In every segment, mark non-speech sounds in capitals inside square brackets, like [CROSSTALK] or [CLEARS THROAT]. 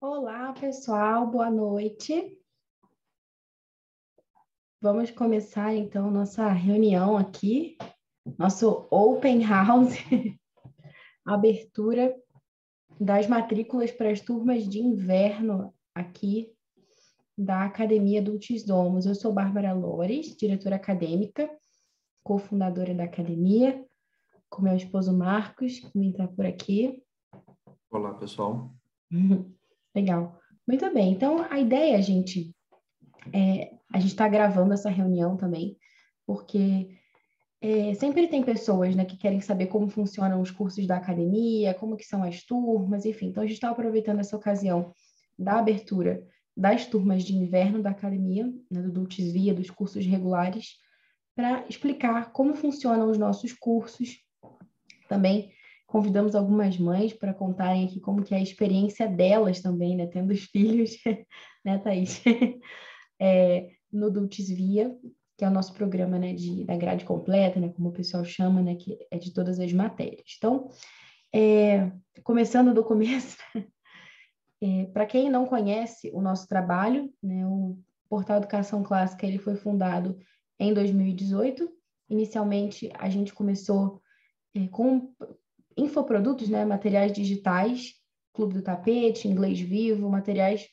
Olá, pessoal, boa noite. Vamos começar então nossa reunião aqui, nosso open house, [LAUGHS] abertura das matrículas para as turmas de inverno aqui da Academia Dulcis Domus. Eu sou Bárbara Lores, diretora acadêmica, cofundadora da academia, com meu esposo Marcos, que me está por aqui. Olá, pessoal. [LAUGHS] Legal. Muito bem. Então, a ideia, gente, é, a gente está gravando essa reunião também, porque é, sempre tem pessoas né, que querem saber como funcionam os cursos da academia, como que são as turmas, enfim. Então, a gente está aproveitando essa ocasião da abertura das turmas de inverno da academia, né, do Dulcis Via, dos cursos regulares, para explicar como funcionam os nossos cursos. Também convidamos algumas mães para contarem aqui como que é a experiência delas também, né, tendo os [LAUGHS] filhos, né, Thaís? [LAUGHS] É, no Dulcis Via, que é o nosso programa, né, de, da grade completa, né, como o pessoal chama, né, que é de todas as matérias. Então, é, começando do começo, [LAUGHS] é, para quem não conhece o nosso trabalho, né, o Portal Educação Clássica ele foi fundado em 2018. Inicialmente, a gente começou é, com infoprodutos, né, materiais digitais, Clube do Tapete, Inglês Vivo, materiais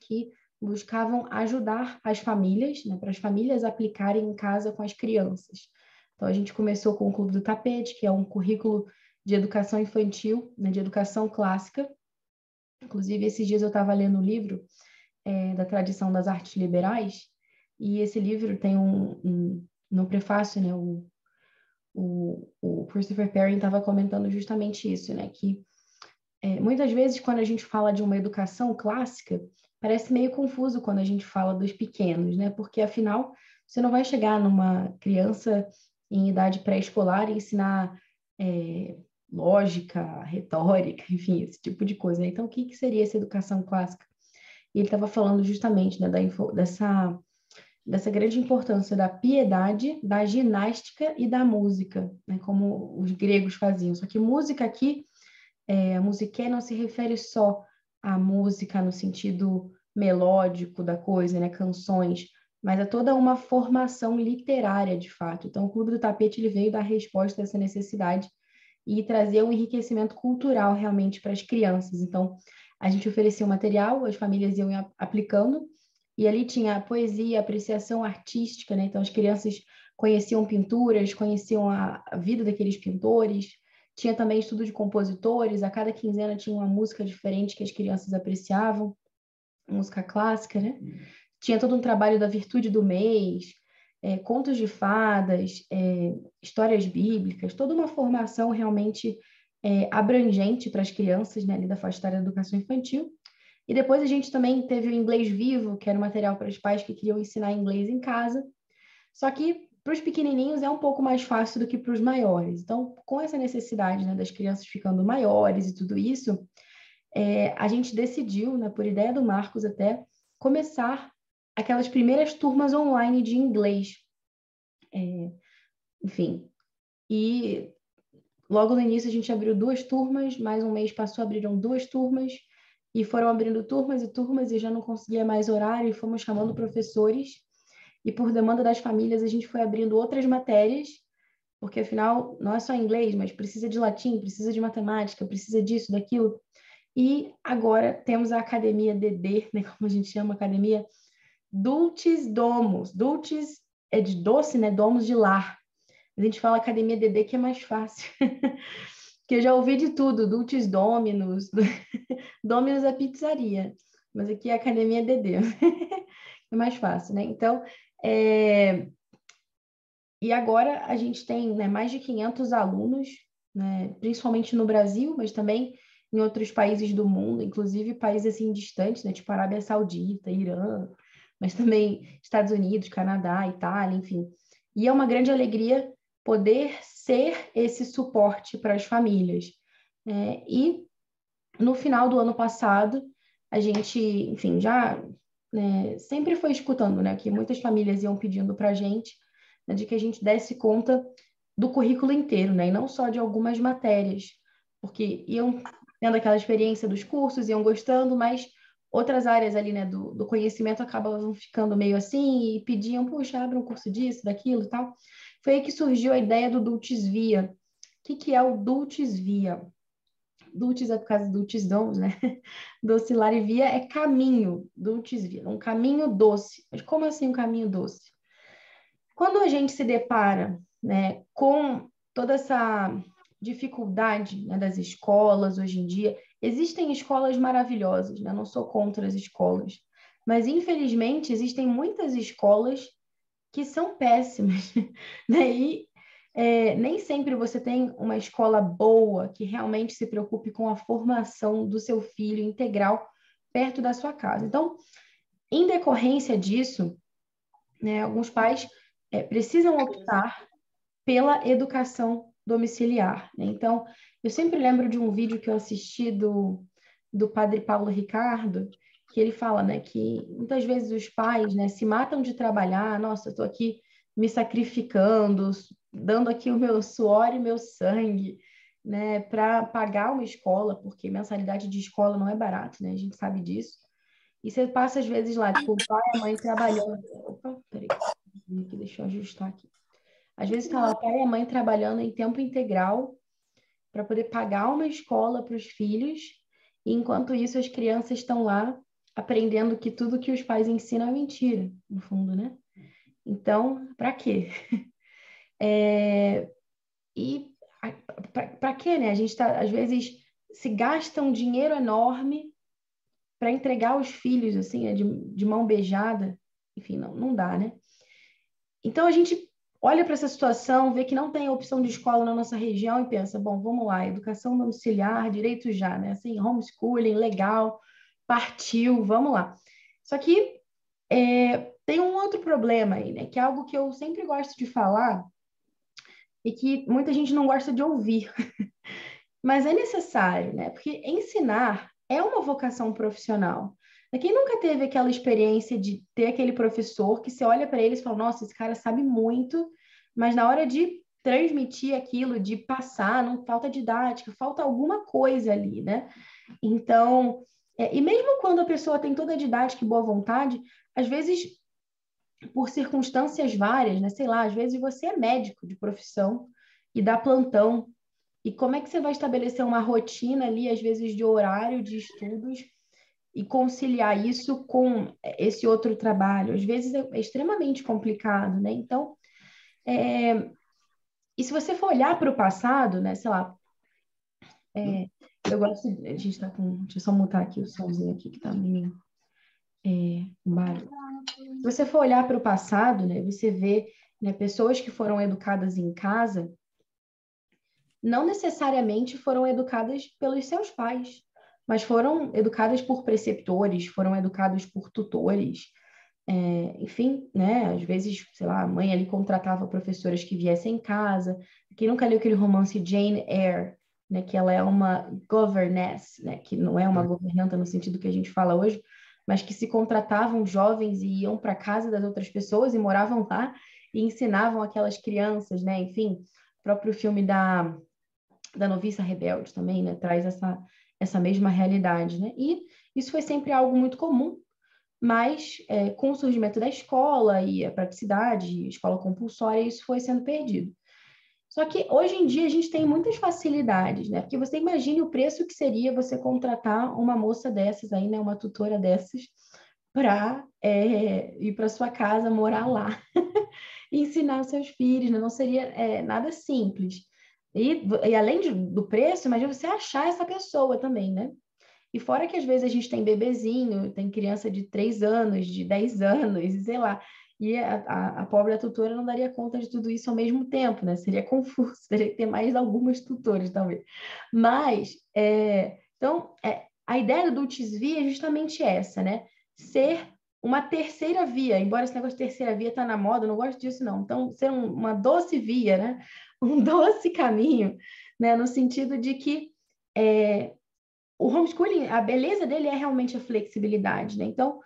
que buscavam ajudar as famílias, né, para as famílias aplicarem em casa com as crianças. Então, a gente começou com o Clube do Tapete, que é um currículo de educação infantil, né, de educação clássica. Inclusive, esses dias eu estava lendo um livro é, da tradição das artes liberais, e esse livro tem um, um no prefácio, né, o o, o Christopher Perry estava comentando justamente isso, né? Que é, muitas vezes, quando a gente fala de uma educação clássica, parece meio confuso quando a gente fala dos pequenos, né? Porque, afinal, você não vai chegar numa criança em idade pré-escolar e ensinar é, lógica, retórica, [LAUGHS] enfim, esse tipo de coisa. Né? Então, o que, que seria essa educação clássica? E ele estava falando justamente né, da, dessa dessa grande importância da piedade, da ginástica e da música, né, como os gregos faziam. Só que música aqui, é, a musiqué não se refere só à música no sentido melódico da coisa, né, canções, mas a toda uma formação literária, de fato. Então, o Clube do Tapete ele veio dar resposta a essa necessidade e trazer um enriquecimento cultural realmente para as crianças. Então, a gente oferecia o material, as famílias iam aplicando, e ali tinha a poesia, a apreciação artística, né? Então as crianças conheciam pinturas, conheciam a, a vida daqueles pintores. Tinha também estudo de compositores, a cada quinzena tinha uma música diferente que as crianças apreciavam, música clássica, né? Tinha todo um trabalho da virtude do mês, é, contos de fadas, é, histórias bíblicas, toda uma formação realmente é, abrangente para as crianças, né, ali da faixa etária da educação infantil. E depois a gente também teve o inglês vivo, que era um material para os pais que queriam ensinar inglês em casa. Só que para os pequenininhos é um pouco mais fácil do que para os maiores. Então, com essa necessidade né, das crianças ficando maiores e tudo isso, é, a gente decidiu, né, por ideia do Marcos até, começar aquelas primeiras turmas online de inglês. É, enfim, e logo no início a gente abriu duas turmas, mais um mês passou, abriram duas turmas, e foram abrindo turmas e turmas e já não conseguia mais horário e fomos chamando professores. E por demanda das famílias a gente foi abrindo outras matérias porque afinal não é só inglês mas precisa de latim precisa de matemática precisa disso daquilo. E agora temos a academia DD né como a gente chama academia Dulcis Domus Dulcis é de doce né Domus de lar. A gente fala academia DD que é mais fácil [LAUGHS] que eu já ouvi de tudo, Dulcis Dominus, [LAUGHS] Dominus é pizzaria, mas aqui é Academia DD, [LAUGHS] é mais fácil, né? Então, é... e agora a gente tem né, mais de 500 alunos, né, principalmente no Brasil, mas também em outros países do mundo, inclusive países assim distantes, né, tipo Arábia Saudita, Irã, mas também Estados Unidos, Canadá, Itália, enfim. E é uma grande alegria poder ser esse suporte para as famílias. É, e no final do ano passado, a gente, enfim, já né, sempre foi escutando, né, que muitas famílias iam pedindo para a gente né, de que a gente desse conta do currículo inteiro, né, e não só de algumas matérias, porque iam tendo aquela experiência dos cursos, iam gostando, mas outras áreas ali, né, do, do conhecimento acabavam ficando meio assim e pediam, puxa, abre um curso disso, daquilo e tal. Foi aí que surgiu a ideia do Dulcis Via. O que, que é o Dulcis Via? Dulcis é por causa do Dulcis Dons, né? [LAUGHS] Docilar e Via é caminho, Dulcis Via, um caminho doce. Mas como assim um caminho doce? Quando a gente se depara né, com toda essa dificuldade né, das escolas hoje em dia, Existem escolas maravilhosas, né? não sou contra as escolas, mas infelizmente existem muitas escolas que são péssimas? [LAUGHS] E é, nem sempre você tem uma escola boa que realmente se preocupe com a formação do seu filho integral perto da sua casa. Então, em decorrência disso, né, alguns pais é, precisam optar pela educação domiciliar. Né? Então, eu sempre lembro de um vídeo que eu assisti do, do padre Paulo Ricardo, que ele fala né, que muitas vezes os pais né, se matam de trabalhar, nossa, eu estou aqui me sacrificando, dando aqui o meu suor e meu sangue, né, para pagar uma escola, porque mensalidade de escola não é barato, né? A gente sabe disso. E você passa às vezes lá, tipo, o pai e a mãe trabalhando. Opa, peraí, deixa eu ajustar aqui. Às vezes está lá o pai e a mãe trabalhando em tempo integral para poder pagar uma escola para os filhos, e enquanto isso as crianças estão lá aprendendo que tudo que os pais ensinam é mentira, no fundo, né? Então, para quê? [LAUGHS] É... E para quê, né? A gente está, às vezes, se gasta um dinheiro enorme para entregar os filhos, assim, né? de, de mão beijada. Enfim, não, não dá, né? Então, a gente olha para essa situação, vê que não tem opção de escola na nossa região e pensa, bom, vamos lá, educação domiciliar, direito já, né? Assim, homeschooling, legal, partiu, vamos lá. Só que é, tem um outro problema aí, né? Que é algo que eu sempre gosto de falar e que muita gente não gosta de ouvir. [LAUGHS] Mas é necessário, né? Porque ensinar é uma vocação profissional. Quem nunca teve aquela experiência de ter aquele professor que você olha para ele e fala, nossa, esse cara sabe muito, mas na hora de transmitir aquilo, de passar, não falta didática, falta alguma coisa ali, né? Então, é, e mesmo quando a pessoa tem toda a didática e boa vontade, às vezes, por circunstâncias várias, né? Sei lá, às vezes você é médico de profissão e dá plantão. E como é que você vai estabelecer uma rotina ali, às vezes, de horário de estudos e conciliar isso com esse outro trabalho. Às vezes é, é extremamente complicado, né? Então, é... e se você for olhar para o passado, né? Sei lá, é... eu gosto. De... A gente está com. Deixa eu só mutar aqui o somzinho aqui que está meio. É. Se você for olhar para o passado, né, você vê né, pessoas que foram educadas em casa não necessariamente foram educadas pelos seus pais mas foram educadas por preceptores, foram educados por tutores, é, enfim, né? Às vezes, sei lá, a mãe ali contratava professoras que viessem em casa. Quem nunca leu aquele romance Jane Eyre, né? Que ela é uma governess, né? Que não é uma uhum. governanta no sentido que a gente fala hoje, mas que se contratavam jovens e iam para casa das outras pessoas e moravam lá e ensinavam aquelas crianças, né? Enfim, o próprio filme da da noviça rebelde também, né? Traz essa essa mesma realidade, né? E isso foi sempre algo muito comum, mas é, com o surgimento da escola e a praticidade, escola compulsória, isso foi sendo perdido. Só que hoje em dia a gente tem muitas facilidades, né? Porque você imagine o preço que seria você contratar uma moça dessas aí, né? Uma tutora dessas, para é, ir para sua casa, morar lá [LAUGHS] e ensinar seus filhos, né? Não seria é, nada simples. E, e além de, do preço, imagina você achar essa pessoa também, né? E fora que às vezes a gente tem bebezinho, tem criança de 3 anos, de 10 anos, sei lá. E a, a, a, pobre tutora não daria conta de tudo isso ao mesmo tempo, né? Seria confuso, [LAUGHS] teria que ter mais algumas tutoras, talvez. Mas, é, então, é, a ideia do Via é justamente essa, né? Ser uma terceira via, embora esse negócio de terceira via tá na moda, eu não gosto disso não. Então, ser um, uma doce via, né? [LAUGHS] um doce caminho, né? No sentido de que é, o homeschooling, a beleza dele é realmente a flexibilidade, né? Então,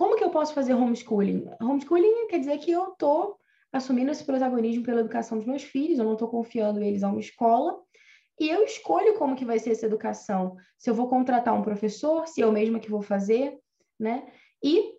como que eu posso fazer homeschooling? Homeschooling quer dizer que eu estou assumindo esse protagonismo pela educação dos meus filhos, eu não estou confiando eles a uma escola, e eu escolho como que vai ser essa educação. Se eu vou contratar um professor, se eu mesma que vou fazer, né? E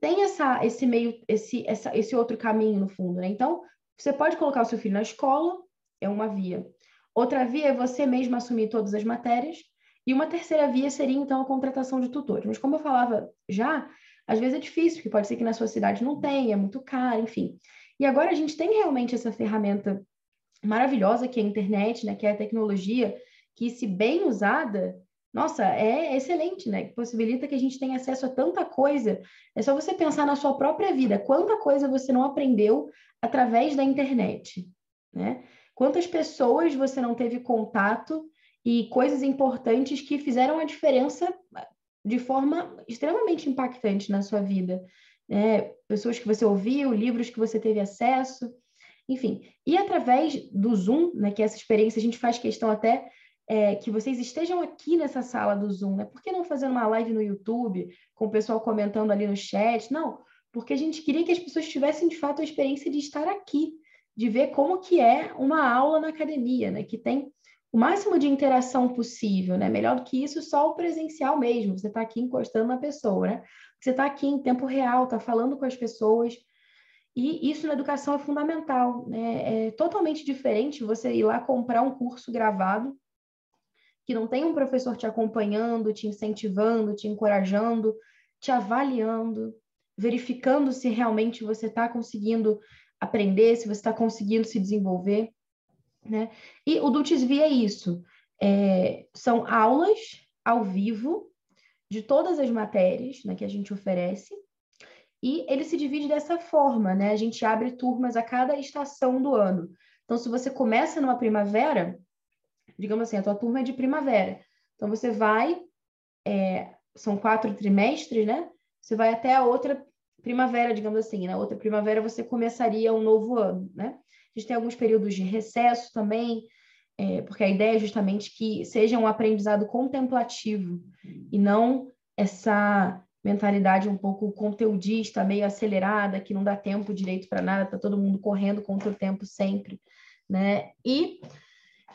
tem essa, esse meio, esse, essa, esse outro caminho no fundo, né? Então, você pode colocar o seu filho na escola, é uma via. Outra via é você mesmo assumir todas as matérias. E uma terceira via seria, então, a contratação de tutores. Mas, como eu falava já, às vezes é difícil, porque pode ser que na sua cidade não tenha, é muito caro, enfim. E agora a gente tem realmente essa ferramenta maravilhosa que é a internet, né, que é a tecnologia, que se bem usada, nossa, é excelente, né? Possibilita que a gente tenha acesso a tanta coisa. É só você pensar na sua própria vida, quanta coisa você não aprendeu através da internet, né? Quantas pessoas você não teve contato e coisas importantes que fizeram a diferença de forma extremamente impactante na sua vida. Né? Pessoas que você ouviu, livros que você teve acesso, enfim. E através do Zoom, né, que é essa experiência, a gente faz questão até é, que vocês estejam aqui nessa sala do Zoom, né? Por que não fazer uma live no YouTube, com o pessoal comentando ali no chat? Não, porque a gente queria que as pessoas tivessem de fato a experiência de estar aqui, de ver como que é uma aula na academia, né? Que tem o máximo de interação possível, né? Melhor do que isso, só o presencial mesmo. Você está aqui encostando na pessoa, né? Você está aqui em tempo real, está falando com as pessoas. E isso na educação é fundamental, né? É totalmente diferente você ir lá comprar um curso gravado que não tem um professor te acompanhando, te incentivando, te encorajando, te avaliando, verificando se realmente você está conseguindo aprender, se você está conseguindo se desenvolver. Né? E o Dutisvi é isso. É, são aulas ao vivo de todas as matérias né, que a gente oferece. E ele se divide dessa forma, né? A gente abre turmas a cada estação do ano. Então, se você começa numa primavera, digamos assim, a tua turma é de primavera. Então, você vai, é, são quatro trimestres, né? Você vai até a outra primavera, digamos assim. Na outra primavera, você começaria um novo ano, né? A gente tem alguns períodos de recesso também, é, porque a ideia é justamente que seja um aprendizado contemplativo e não essa mentalidade um pouco conteudista, meio acelerada, que não dá tempo direito para nada, tá todo mundo correndo contra o tempo sempre, né? E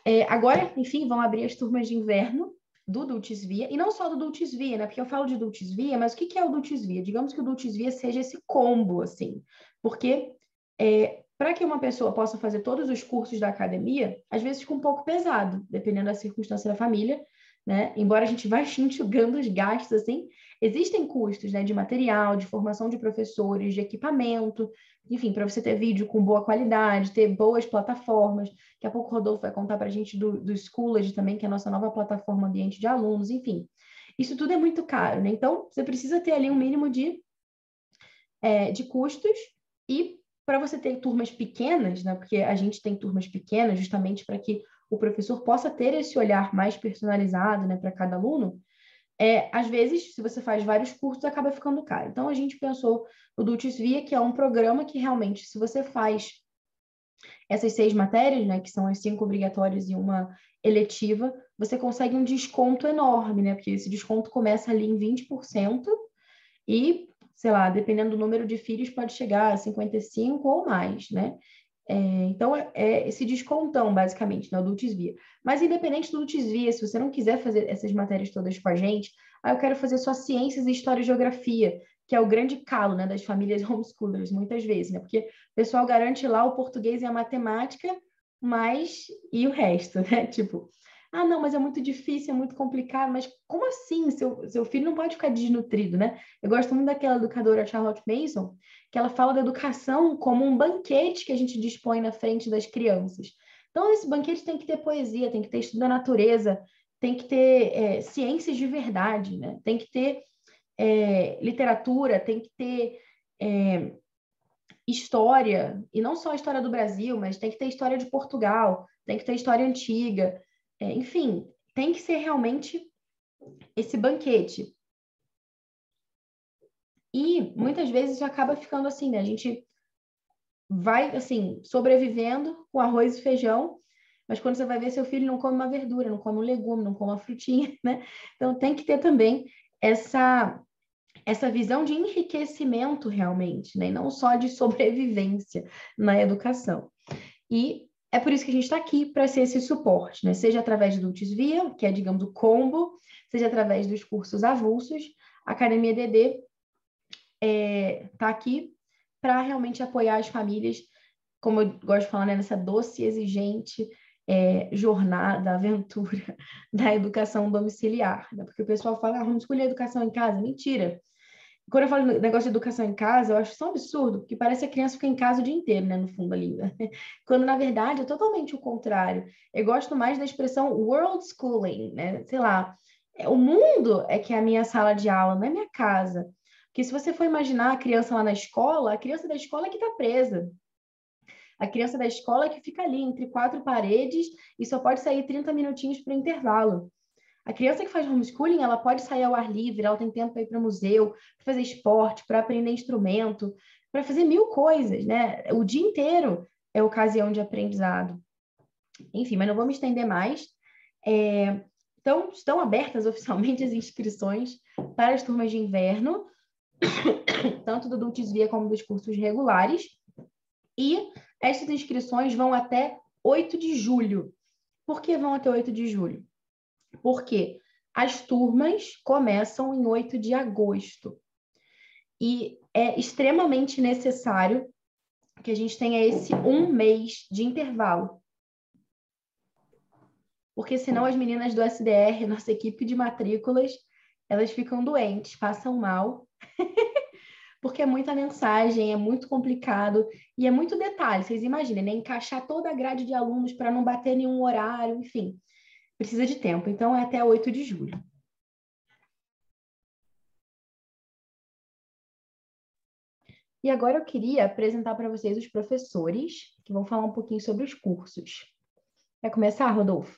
é, agora, enfim, vão abrir as turmas de inverno do Dulcis Via, e não só do Dulcis Via, né? Porque eu falo de Dulcis Via, mas o que, que é o Dulcis Via? Digamos que o Dulcis Via seja esse combo, assim, porque é, para que uma pessoa possa fazer todos os cursos da academia, às vezes fica um pouco pesado, dependendo da circunstância da família, né? Embora a gente vá [LAUGHS] enxugando os gastos assim, existem custos, né, de material, de formação de professores, de equipamento, enfim, para você ter vídeo com boa qualidade, ter boas plataformas. Daqui a pouco o Rodolfo vai contar para a gente do, do Schoolage também, que é a nossa nova plataforma ambiente de alunos, enfim. Isso tudo é muito caro, né? Então, você precisa ter ali um mínimo de, é, de custos e para você ter turmas pequenas, né? Porque a gente tem turmas pequenas justamente para que o professor possa ter esse olhar mais personalizado, né, para cada aluno. É, às vezes, se você faz vários cursos, acaba ficando caro. Então, a gente pensou no Dulcis Via, que é um programa que realmente, se você faz essas seis matérias, né, que são as cinco obrigatórias e uma eletiva, você consegue um desconto enorme, né? Porque esse desconto começa ali em 20% e sei lá, dependendo do número de filhos, pode chegar a 55 ou mais, né? É, então, é, é esse descontão, basicamente, né, do Via. Mas, independente do Via, se você não quiser fazer essas matérias todas com a gente, aí eu quero fazer só ciências, história e geografia, que é o grande calo né, das famílias [LAUGHS] homeschoolers, muitas vezes, né? Porque o pessoal garante lá o português e a matemática, mas e o resto, [LAUGHS] né? Tipo, ah, não, mas é muito difícil, é muito complicado. Mas como assim? Seu, seu filho não pode ficar desnutrido, né? Eu gosto muito daquela educadora Charlotte Mason, que ela fala da educação como um banquete que a gente dispõe na frente das crianças. Então, esse banquete tem que ter poesia, tem que ter estudo da natureza, tem que ter é, ciências de verdade, né? Tem que ter é, literatura, tem que ter é, história, e não só a história do Brasil, mas tem que ter história de Portugal, tem que ter história antiga, é, enfim, tem que ser realmente esse banquete. E muitas vezes acaba ficando assim, né? A gente vai, assim, sobrevivendo com arroz e feijão, mas quando você vai ver, seu filho não come uma verdura, não come um legume, não come uma frutinha, [LAUGHS] né? Então tem que ter também essa essa visão de enriquecimento realmente, né? E não só de sobrevivência na educação. E é por isso que a gente está aqui para ser esse suporte, né? Seja através do Ultis Via, que é, digamos, o combo, seja através dos cursos avulsos, a Academia DD está é, tá aqui para realmente apoiar as famílias, como eu gosto de falar, né, nessa doce e exigente é, jornada, aventura [LAUGHS] da educação domiciliar. Né? Porque o pessoal fala, ah, vamos escolher educação em casa. Mentira. Quando eu falo negócio de educação em casa, eu acho um absurdo, porque parece que a criança fica em casa o dia inteiro, né, no fundo ali. [LAUGHS] Quando, na verdade, é totalmente o contrário. Eu gosto mais da expressão world schooling, né? Sei lá, é, o mundo é que é a minha sala de aula, não é minha casa. Porque se você for imaginar a criança lá na escola, a criança da escola é que está presa. A criança da escola é que fica ali entre quatro paredes e só pode sair 30 minutinhos para o intervalo. A criança que faz homeschooling, ela pode sair ao ar livre, ela tem tempo para ir para museu, para fazer esporte, para aprender instrumento, para fazer mil coisas, né? O dia inteiro é ocasião de aprendizado. Enfim, mas não vou me estender mais. É, então, estão abertas [LAUGHS] oficialmente as inscrições para as turmas de inverno, [COUGHS] tanto do Dulcis Via como dos cursos regulares. E essas inscrições vão até 8 de julho. Por que vão até 8 de julho? Porque as turmas começam em 8 de agosto. E é extremamente necessário que a gente tenha esse um mês de intervalo. Porque senão as meninas do SDR, nossa equipe de matrículas, elas ficam doentes, passam mal. [LAUGHS] porque é muita mensagem, é muito complicado e é muito detalhe. Vocês imaginem, né? Encaixar toda a grade de alunos para não bater nenhum horário, enfim precisa de tempo. Então, é até 8 de julho. E agora eu queria apresentar para vocês os professores que vão falar um pouquinho sobre os cursos. Quer começar, Rodolfo?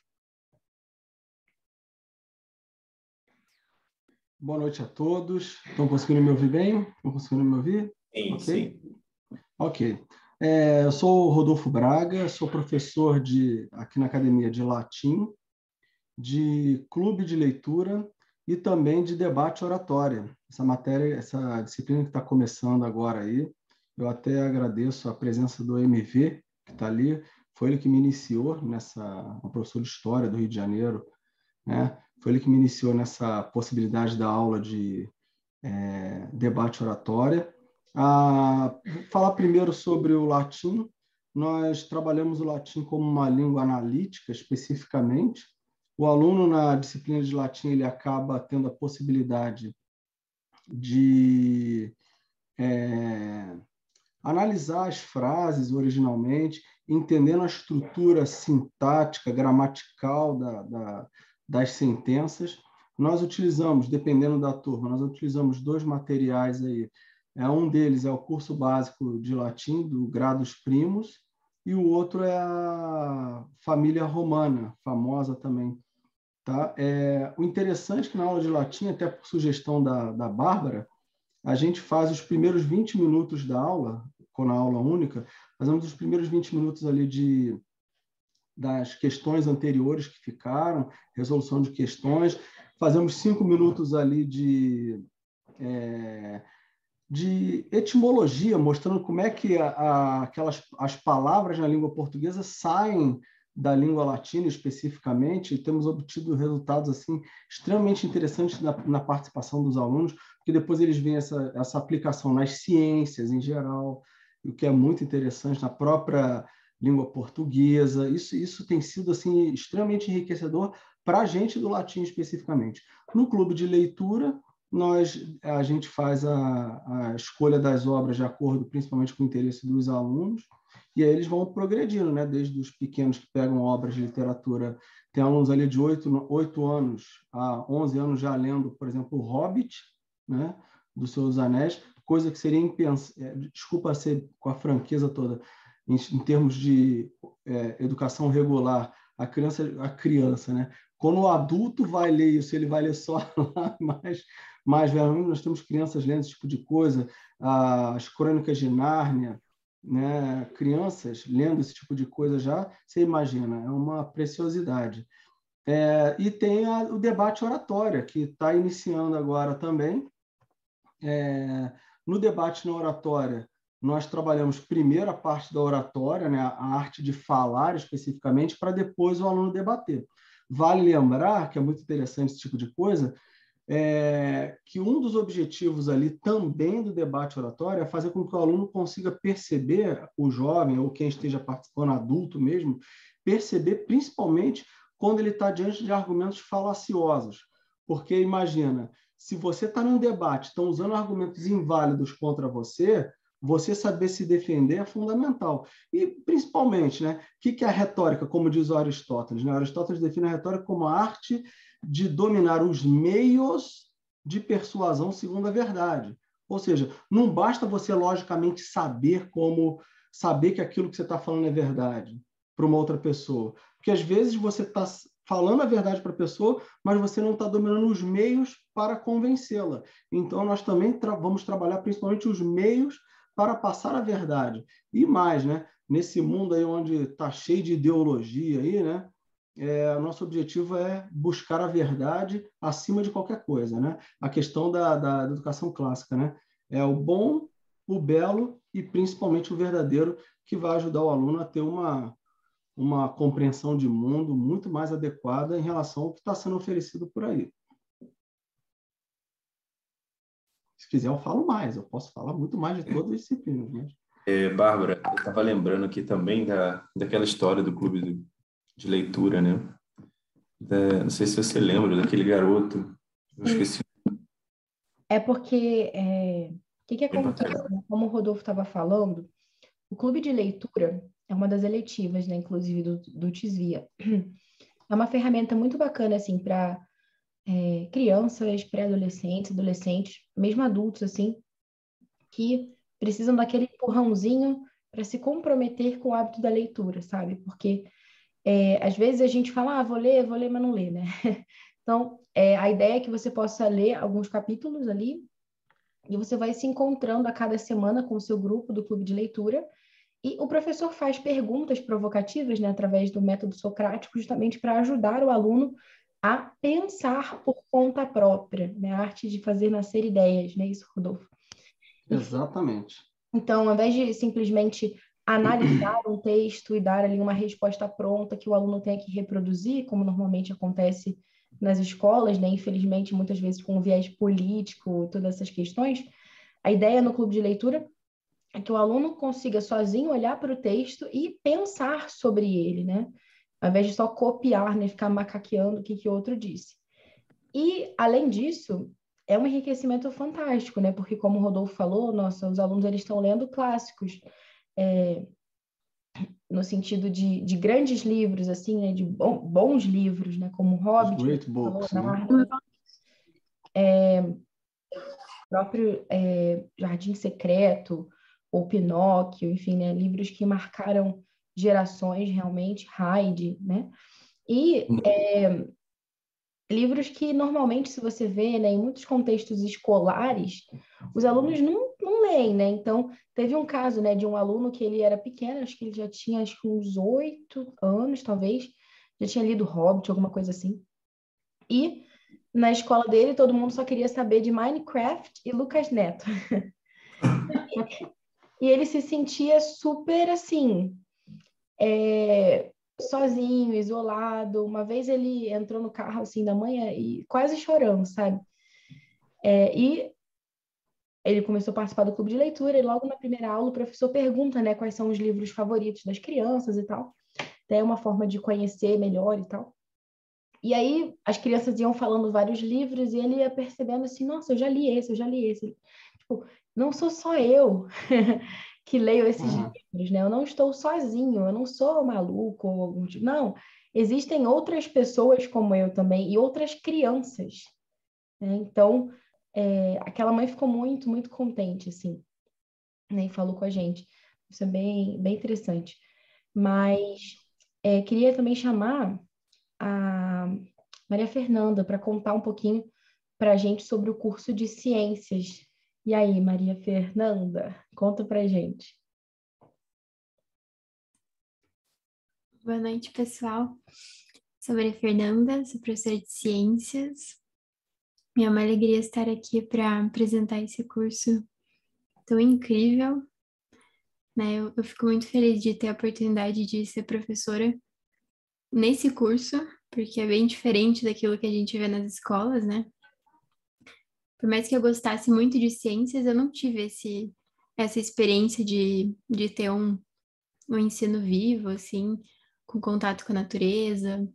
Boa noite a todos. Estão conseguindo me ouvir bem? Estão conseguindo me ouvir? Sim, okay? sim. Ok. É, eu sou o Rodolfo Braga, sou professor de, aqui na Academia de Latim de clube de leitura e também de debate oratória. Essa matéria, essa disciplina que está começando agora aí, eu até agradeço a presença do MV, que está ali, foi ele que me iniciou nessa, um professor de História do Rio de Janeiro, né? foi ele que me iniciou nessa possibilidade da aula de é, debate oratória. Ah, falar primeiro sobre o latim, nós trabalhamos o latim como uma língua analítica, especificamente, o aluno na disciplina de latim ele acaba tendo a possibilidade de é, analisar as frases originalmente, entendendo a estrutura sintática, gramatical da, da, das sentenças. Nós utilizamos, dependendo da turma, nós utilizamos dois materiais aí. É, um deles é o curso básico de latim, do Grados Primos, e o outro é a família romana, famosa também Tá? É, o interessante é que na aula de latim, até por sugestão da, da Bárbara, a gente faz os primeiros 20 minutos da aula, com a aula única, fazemos os primeiros 20 minutos ali de das questões anteriores que ficaram, resolução de questões, fazemos cinco minutos ali de é, de etimologia, mostrando como é que a, a, aquelas as palavras na língua portuguesa saem da língua latina especificamente, temos obtido resultados assim extremamente interessantes na, na, participação dos alunos, porque depois eles veem essa, essa aplicação nas ciências em geral, o que é muito interessante na própria língua portuguesa. Isso, isso tem sido assim extremamente enriquecedor para a gente do latim especificamente. No clube de leitura, nós a gente faz a, a escolha das obras de acordo principalmente com o interesse dos alunos e aí eles vão progredindo, né? Desde os pequenos que pegam obras de literatura. Tem alunos ali de 8, 8 anos a 11 anos já lendo, por exemplo, o Hobbit, né? Dos Seus Anéis, coisa que seria impensável. É, desculpa ser com a franqueza toda, em, em termos de é, educação regular, a criança, a criança, né? Quando o adulto vai ler isso, ele vai ler só [LAUGHS] lá, mas, mas nós temos crianças lendo esse tipo de coisa, as Crônicas de Nárnia, né, crianças lendo esse tipo de coisa já, você imagina, é uma preciosidade. É, e tem a, o debate oratória, que está iniciando agora também. É, no debate na oratória, nós trabalhamos primeiro a parte da oratória, né, a arte de falar especificamente, para depois o aluno debater. Vale lembrar, que é muito interessante esse tipo de coisa, é, que um dos objetivos ali também do debate oratório é fazer com que o aluno consiga perceber, o jovem ou quem esteja participando, adulto mesmo, perceber principalmente quando ele está diante de argumentos falaciosos. Porque imagina, se você está num debate, estão usando argumentos inválidos contra você, você saber se defender é fundamental. E, principalmente, né, o que é a retórica, como diz o Aristóteles? Né? Aristóteles define a retórica como a arte de dominar os meios de persuasão segundo a verdade. Ou seja, não basta você logicamente saber como saber que aquilo que você está falando é verdade para uma outra pessoa, porque às vezes você está falando a verdade para a pessoa, mas você não está dominando os meios para convencê-la. Então nós também tra vamos trabalhar principalmente os meios para passar a verdade e mais, né? Nesse mundo aí onde está cheio de ideologia aí, né? É, nosso objetivo é buscar a verdade acima de qualquer coisa, né? A questão da, da, da educação clássica, né? É o bom, o belo e principalmente o verdadeiro que vai ajudar o aluno a ter uma uma compreensão de mundo muito mais adequada em relação ao que está sendo oferecido por aí. Se quiser, eu falo mais. Eu posso falar muito mais de todas as disciplinas. É, Bárbara, eu estava lembrando aqui também da, daquela história do clube do, de leitura, né? Da, não sei se você lembra daquele garoto. Eu esqueci. É porque é, o que, que acontece? Né? Como o Rodolfo estava falando, o clube de leitura é uma das eletivas, né? Inclusive do, do Tisvia. É uma ferramenta muito bacana assim para é, crianças, pré-adolescentes, adolescentes, mesmo adultos assim, que precisam daquele empurrãozinho para se comprometer com o hábito da leitura, sabe? Porque é, às vezes a gente fala, ah, vou ler, vou ler, mas não lê, né? [LAUGHS] Então, é, a ideia é que você possa ler alguns capítulos ali e você vai se encontrando a cada semana com o seu grupo do clube de leitura e o professor faz perguntas provocativas, né, através do método socrático, justamente para ajudar o aluno a pensar por conta própria, né, a arte de fazer nascer ideias, né, isso, Rodolfo? Exatamente. Então, ao invés de simplesmente analisar um texto e dar ali uma resposta pronta que o aluno tenha que reproduzir, como normalmente acontece nas escolas, né? Infelizmente, muitas vezes com viés político, todas essas questões. A ideia no clube de leitura é que o aluno consiga sozinho olhar para o texto e pensar sobre ele, né? Ao invés de só copiar, né? Ficar macaqueando o que que outro disse. E, além disso, é um enriquecimento fantástico, né? Porque, como o Rodolfo falou, nossa, os alunos eles estão lendo clássicos é, no sentido de, de, grandes livros, assim, né, de bom, bons livros, né, como Hobbit, Great books, né? é, próprio é, Jardim Secreto, ou Pinóquio, enfim, né, livros que marcaram gerações realmente, Hyde, né, e é, livros que normalmente, se você vê, né, em muitos contextos escolares, os alunos não, não leem, né? Então, teve um caso, né, de um aluno que ele era pequeno, acho que ele já tinha acho que uns oito anos, talvez, já tinha lido Hobbit, alguma coisa assim. E na escola dele, todo mundo só queria saber de Minecraft e Lucas Neto. [LAUGHS] e ele se sentia super assim, é, sozinho, isolado. Uma vez ele entrou no carro assim da manhã e quase chorando, sabe? É, e ele começou a participar do clube de leitura e logo na primeira aula o professor pergunta, né, quais são os livros favoritos das crianças e tal. É uma forma de conhecer melhor e tal. E aí as crianças iam falando vários livros e ele ia percebendo assim, nossa, eu já li esse, eu já li esse. Tipo, não sou só eu. [LAUGHS] que leio esses uhum. livros, né? Eu não estou sozinho, eu não sou maluco ou algum tipo. Não, existem outras pessoas como eu também e outras crianças. Né? Então, é, aquela mãe ficou muito, muito contente, assim, né? Falou com a gente. Isso é bem, bem interessante. Mas é, queria também chamar a Maria Fernanda para contar um pouquinho para a gente sobre o curso de ciências e aí, Maria Fernanda, conta pra gente. Boa noite, pessoal. Sou Maria Fernanda, sou professora de ciências. E é uma alegria estar aqui para apresentar esse curso tão incrível. né? Eu, eu fico muito feliz de ter a oportunidade de ser professora nesse curso, porque é bem diferente daquilo que a gente vê nas escolas, né? Por mais que eu gostasse muito de ciências, eu não tive esse, essa experiência de, de ter um, um ensino vivo, assim, com contato com a natureza,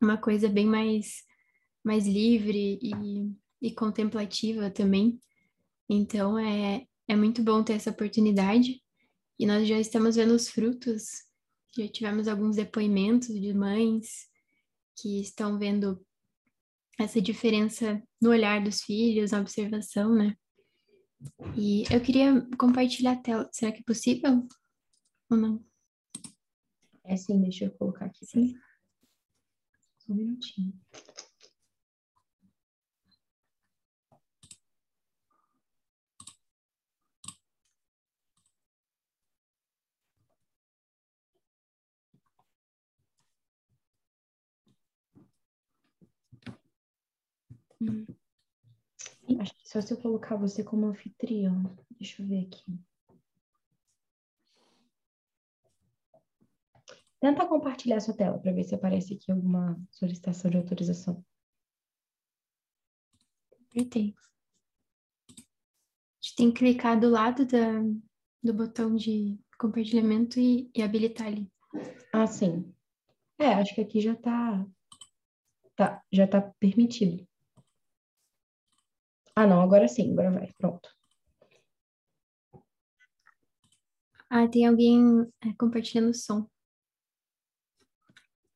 uma coisa bem mais, mais livre e, e contemplativa também. Então, é, é muito bom ter essa oportunidade e nós já estamos vendo os frutos. Já tivemos alguns depoimentos de mães que estão vendo essa diferença no olhar dos filhos, na observação, né? E eu queria compartilhar a tela. Será que é possível ou não? É sim, deixa eu colocar aqui. Sim. Só um minutinho. Acho que só se eu colocar você como anfitrião. Deixa eu ver aqui. Tenta compartilhar sua tela para ver se aparece aqui alguma solicitação de autorização. Apertei. A gente tem que clicar do lado da, do botão de compartilhamento e, e habilitar ali. Ah, sim. É, acho que aqui já está tá, já tá permitido. Ah, não, agora sim, agora vai, pronto. Ah, tem alguém é, compartilhando o som.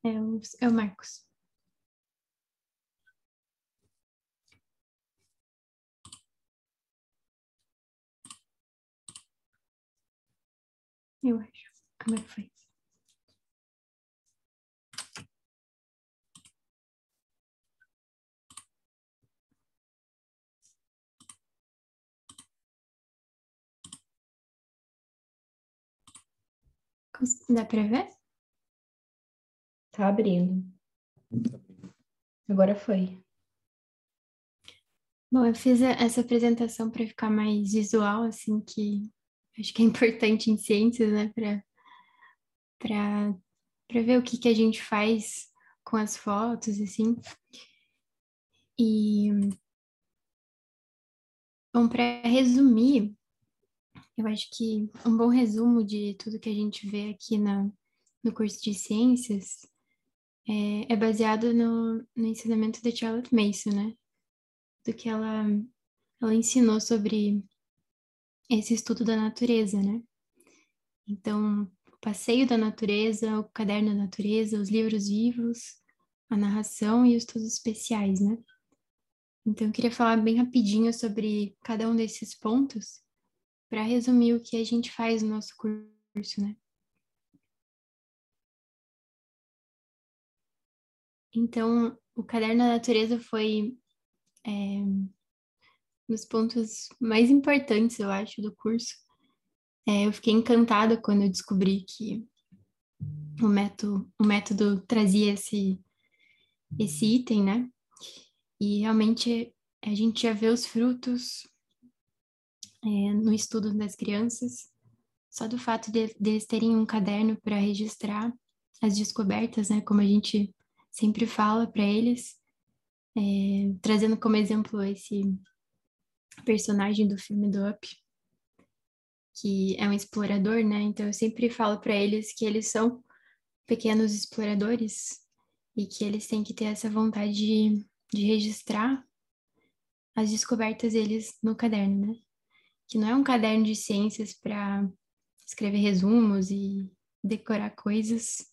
É o, é o Marcos. Eu acho. Como é que foi? Dá para ver? Tá abrindo. Agora foi. Bom, eu fiz essa apresentação para ficar mais visual, assim, que acho que é importante em ciências, né, para ver o que, que a gente faz com as fotos, assim. E, bom, para resumir, eu acho que um bom resumo de tudo que a gente vê aqui na, no curso de ciências é, é baseado no, no ensinamento da Charlotte Mason, né? Do que ela, ela ensinou sobre esse estudo da natureza, né? Então, o passeio da natureza, o caderno da natureza, os livros vivos, a narração e os estudos especiais, né? Então, eu queria falar bem rapidinho sobre cada um desses pontos para resumir o que a gente faz no nosso curso, né? Então, o Caderno da Natureza foi é, um dos pontos mais importantes, eu acho, do curso. É, eu fiquei encantada quando eu descobri que o método, o método trazia esse, esse item, né? E realmente a gente já vê os frutos é, no estudo das crianças, só do fato de, de eles terem um caderno para registrar as descobertas, né, como a gente sempre fala para eles, é, trazendo como exemplo esse personagem do filme do Up, que é um explorador, né? Então eu sempre falo para eles que eles são pequenos exploradores e que eles têm que ter essa vontade de, de registrar as descobertas deles no caderno, né? Que não é um caderno de ciências para escrever resumos e decorar coisas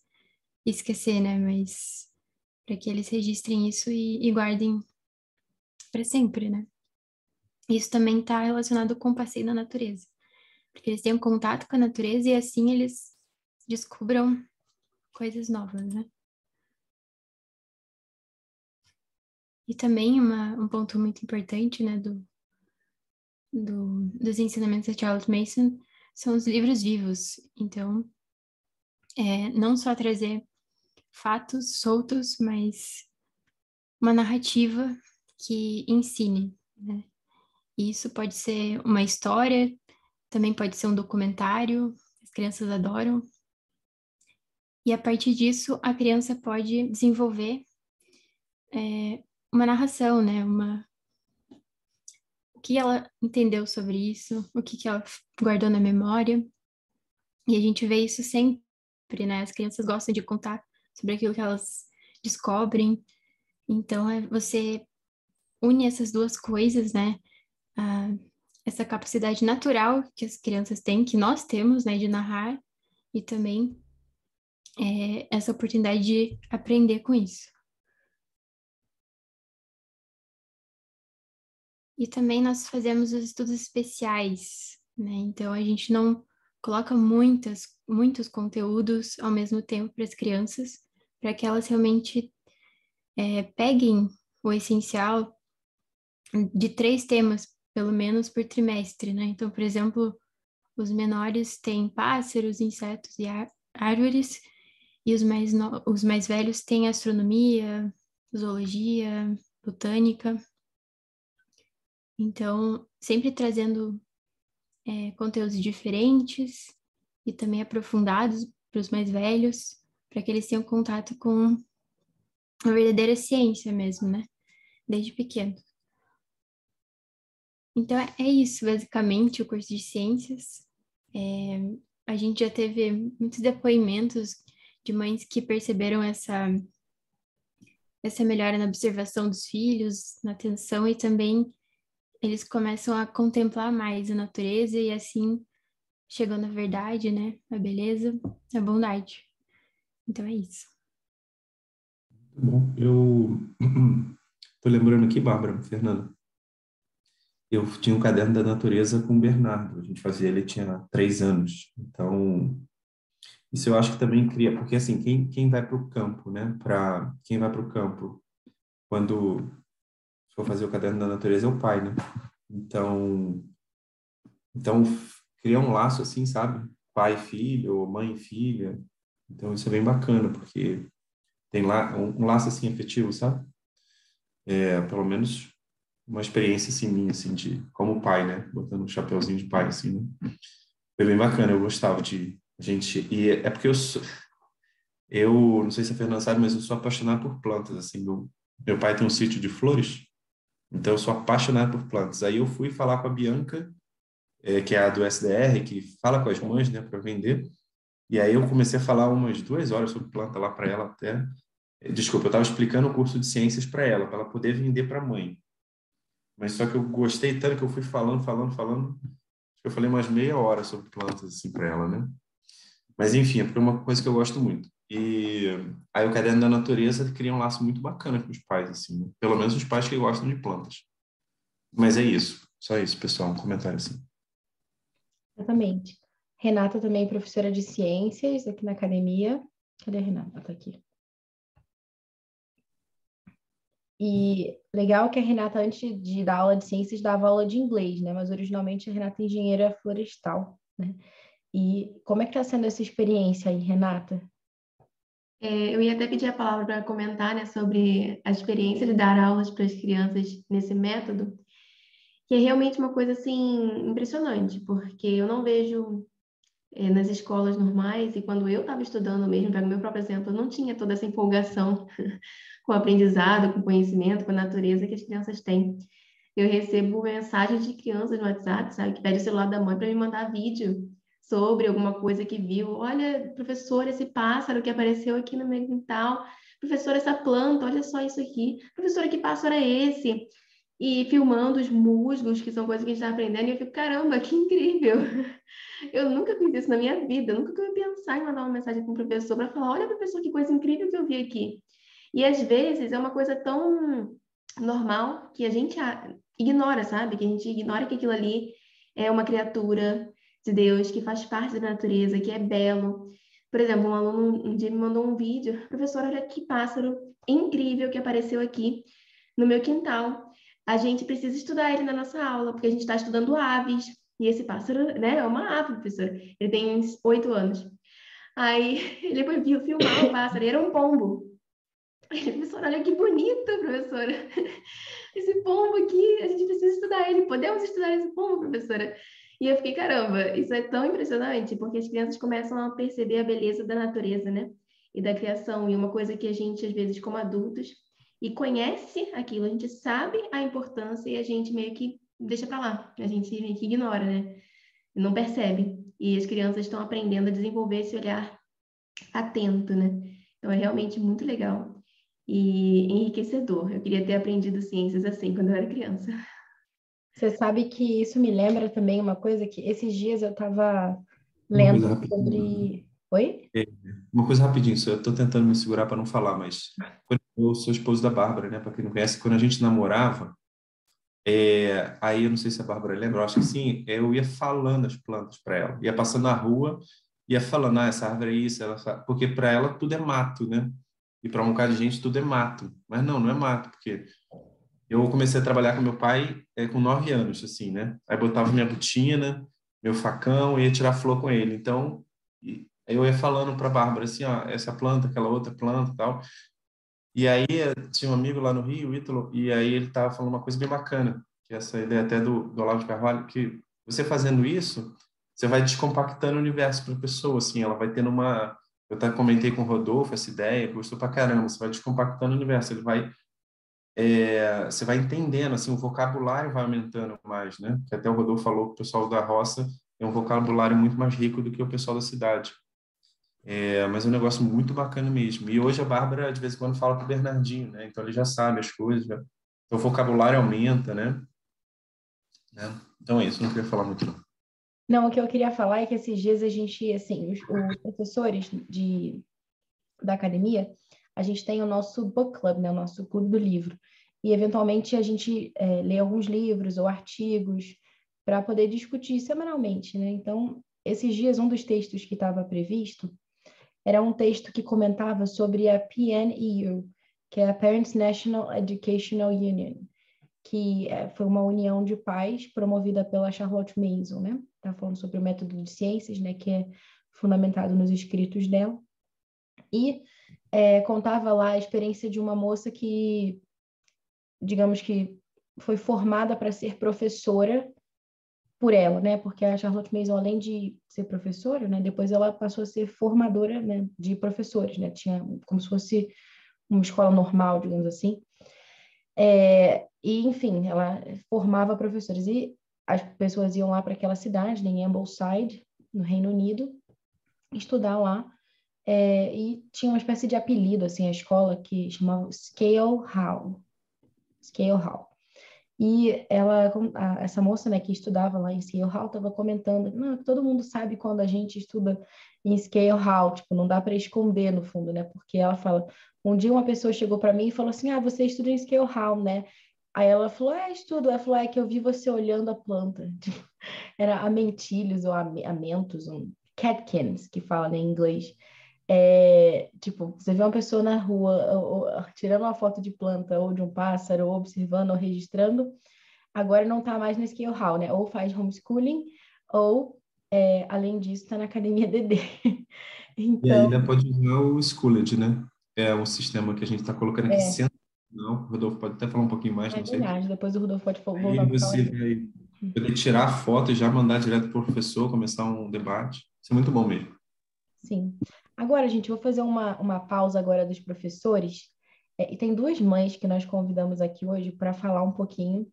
e esquecer, né? Mas para que eles registrem isso e, e guardem para sempre, né? Isso também está relacionado com o passeio na natureza, porque eles têm um contato com a natureza e assim eles descubram coisas novas, né? E também uma, um ponto muito importante, né, do, do, dos ensinamentos de Charles Mason são os livros vivos. Então, é, não só trazer fatos soltos, mas uma narrativa que ensine. Né? Isso pode ser uma história também pode ser um documentário, as crianças adoram. E a partir disso, a criança pode desenvolver é, uma narração, né? Uma... Que ela entendeu sobre isso, o que, que ela guardou na memória. E a gente vê isso sempre, né? As crianças gostam de contar sobre aquilo que elas descobrem. Então, é, você une essas duas coisas, né? Ah, essa capacidade natural que as crianças têm, que nós temos, né, de narrar, e também é, essa oportunidade de aprender com isso. E também nós fazemos os estudos especiais, né? Então a gente não coloca muitas, muitos conteúdos ao mesmo tempo para as crianças, para que elas realmente é, peguem o essencial de três temas, pelo menos por trimestre, né? Então, por exemplo, os menores têm pássaros, insetos e árvores, e os mais, no... os mais velhos têm astronomia, zoologia, botânica. Então, sempre trazendo é, conteúdos diferentes e também aprofundados para os mais velhos, para que eles tenham contato com a verdadeira ciência mesmo, né? Desde pequeno. Então, é isso, basicamente, o curso de ciências. É, a gente já teve muitos depoimentos de mães que perceberam essa, essa melhora na observação dos filhos, na atenção, e também eles começam a contemplar mais a natureza e assim chegam na verdade, né? A beleza, a bondade. Então é isso. Bom, eu [CLEARS THROAT] tô lembrando aqui, Bárbara, Fernanda, eu tinha um caderno da natureza com o Bernardo. A gente fazia, ele tinha três anos. Então, isso eu acho que também cria, porque assim, quem, quem vai para o campo, né? Para quem vai para o campo quando for fazer o caderno da natureza é o pai, né? Então, então cria um laço assim, sabe? Pai filho, mãe filha. Então isso é bem bacana, porque tem lá um, laço assim afetivo, sabe? É, pelo menos uma experiência assim minha, assim, de como pai, né? Botando um chapeuzinho de pai, assim, né? Foi bem bacana, eu gostava de gente... E é porque eu sou... Eu, não sei se a Fernanda sabe, mas eu sou apaixonado por plantas, assim. Meu, meu pai tem um sítio de flores, então eu sou apaixonado por plantas. Aí eu fui falar com a Bianca, é, que é a do SDR, que fala com as mães, né, para vender. E aí eu comecei a falar umas duas horas sobre planta lá para ela até. Desculpa, eu estava explicando o curso de ciências para ela, para ela poder vender para a mãe. Mas só que eu gostei tanto que eu fui falando, falando, falando. Eu falei umas meia hora sobre plantas assim para ela, né? Mas enfim, é porque é uma coisa que eu gosto muito. E aí o caderno da natureza cria um laço muito bacana com os pais, assim, né? pelo menos os pais que gostam de plantas. Mas é isso, só isso, pessoal, um comentário assim. Exatamente. Renata também é professora de ciências aqui na academia. Cadê a Renata? Tá aqui. E legal que a Renata, antes de dar aula de ciências, dava aula de inglês, né? Mas originalmente a Renata é engenheira florestal, né? E como é que está sendo essa experiência aí, Renata? É, eu ia até pedir a palavra para comentar né, sobre a experiência de dar aulas para as crianças nesse método, que é realmente uma coisa assim impressionante, porque eu não vejo é, nas escolas normais e quando eu estava estudando mesmo, pego meu próprio exemplo, eu não tinha toda essa empolgação [LAUGHS] com o aprendizado, com o conhecimento, com a natureza que as crianças têm. Eu recebo mensagens de crianças no WhatsApp, sabe, que pede o celular da mãe para me mandar vídeo sobre alguma coisa que viu. Olha, professor, esse pássaro que apareceu aqui no meu quintal. Professor, essa planta, olha só isso aqui. Professora, que pássaro é esse? E filmando os musgos, que são coisas que a gente está aprendendo, e eu fico, caramba, que incrível! [LAUGHS] Eu nunca fiz isso na minha vida, eu nunca ia pensar em mandar uma mensagem para um professor para falar: olha, professor, que coisa incrível que eu vi aqui. E às vezes é uma coisa tão normal que a gente ignora, sabe? Que a gente ignora que aquilo ali é uma criatura de Deus, que faz parte da natureza, que é belo. Por exemplo, um aluno um dia me mandou um vídeo, professor, olha que pássaro incrível que apareceu aqui no meu quintal. A gente precisa estudar ele na nossa aula, porque a gente está estudando aves. E esse pássaro, né, é uma ave, professor. Ele tem oito anos. Aí [LAUGHS] ele foi filmar o pássaro, e era um pombo. Professora, olha que bonito, professora. [LAUGHS] Esse pombo aqui, a gente precisa estudar ele. Podemos estudar esse pombo, professora? E eu fiquei, caramba, isso é tão impressionante, porque as crianças começam a perceber a beleza da natureza, né? E da criação. E uma coisa que a gente, às vezes, como adultos, e conhece aquilo, a gente sabe a importância e a gente meio que deixa para lá, a gente meio que ignora, né? Não percebe. E as crianças estão aprendendo a desenvolver esse olhar atento, né? Então é realmente muito legal e enriquecedor. Eu queria ter aprendido ciências assim quando eu era criança. Você sabe que isso me lembra também uma coisa que esses dias eu estava lendo sobre. Oi? É, uma coisa rapidinho, eu estou tentando me segurar para não falar, mas eu sou esposo da Bárbara, né? Para quem não conhece, quando a gente namorava, é, aí eu não sei se a Bárbara lembra, eu acho que sim, eu ia falando as plantas para ela, ia passando na rua, ia falando, ah, essa árvore é isso, porque para ela tudo é mato, né? E para um bocado de gente tudo é mato. Mas não, não é mato, porque eu comecei a trabalhar com meu pai é, com nove anos, assim, né? Aí botava minha botina, meu facão, ia tirar flor com ele. Então, eu ia falando para a Bárbara assim, ó, essa planta, aquela outra planta, tal. E aí tinha um amigo lá no Rio, Ítalo, e aí ele estava falando uma coisa bem bacana, que essa ideia até do, do Olavo de Carvalho, que você fazendo isso, você vai descompactando o universo para a pessoa, assim, ela vai tendo uma eu até comentei com o Rodolfo essa ideia, gostou pra caramba. Você vai descompactando o universo, ele vai. É, você vai entendendo, assim, o vocabulário vai aumentando mais, né? Até o Rodolfo falou que o pessoal da roça tem um vocabulário muito mais rico do que o pessoal da cidade. É, mas é um negócio muito bacana mesmo. E hoje a Bárbara, de vez em quando, fala com o Bernardinho, né? Então ele já sabe as coisas, já... então, o vocabulário aumenta, né? né? Então é isso, não queria falar muito não. Não, o que eu queria falar é que esses dias a gente, assim, os, os professores de, da academia, a gente tem o nosso book club, né, o nosso clube do livro. E, eventualmente, a gente é, lê alguns livros ou artigos para poder discutir semanalmente, né? Então, esses dias, um dos textos que estava previsto era um texto que comentava sobre a PNEU, que é a Parents National Educational Union, que é, foi uma união de pais promovida pela Charlotte Mason, né? Está falando sobre o método de ciências, né? Que é fundamentado nos escritos dela. E é, contava lá a experiência de uma moça que, digamos que, foi formada para ser professora por ela, né? Porque a Charlotte Mason, além de ser professora, né? Depois ela passou a ser formadora, né? De professores, né? Tinha como se fosse uma escola normal, digamos assim. É, e, enfim, ela formava professores. E as pessoas iam lá para aquela cidade, né, em Ambleside, no Reino Unido, estudar lá. É, e tinha uma espécie de apelido, assim, a escola que chamava Scale Hall. Scale Hall. E ela, essa moça, né, que estudava lá em Scale Hall, estava comentando, não, todo mundo sabe quando a gente estuda em Scale Hall, tipo, não dá para esconder no fundo, né? Porque ela fala, um dia uma pessoa chegou para mim e falou assim: "Ah, você estuda em Scale Hall, né?" Aí ela falou: "É, estudo". Ela falou: "É que eu vi você olhando a planta". [LAUGHS] Era amentilhos ou amentos, um catkins, que fala né, em inglês. É, tipo, você vê uma pessoa na rua ou, ou, tirando uma foto de planta ou de um pássaro, ou observando ou registrando, agora não está mais no Scale Hall, né? Ou faz homeschooling, ou, é, além disso, está na academia DD. [LAUGHS] então... E ainda pode usar o Schooled, né? é o sistema que a gente está colocando aqui é. Não, o Rodolfo pode até falar um pouquinho mais, é não sei. Verdade, depois o Rodolfo pode voltar Aí você vai poder tirar a foto e já mandar direto para o professor, começar um debate. Isso é muito bom mesmo. Sim. Agora, gente, vou fazer uma, uma pausa agora dos professores. É, e tem duas mães que nós convidamos aqui hoje para falar um pouquinho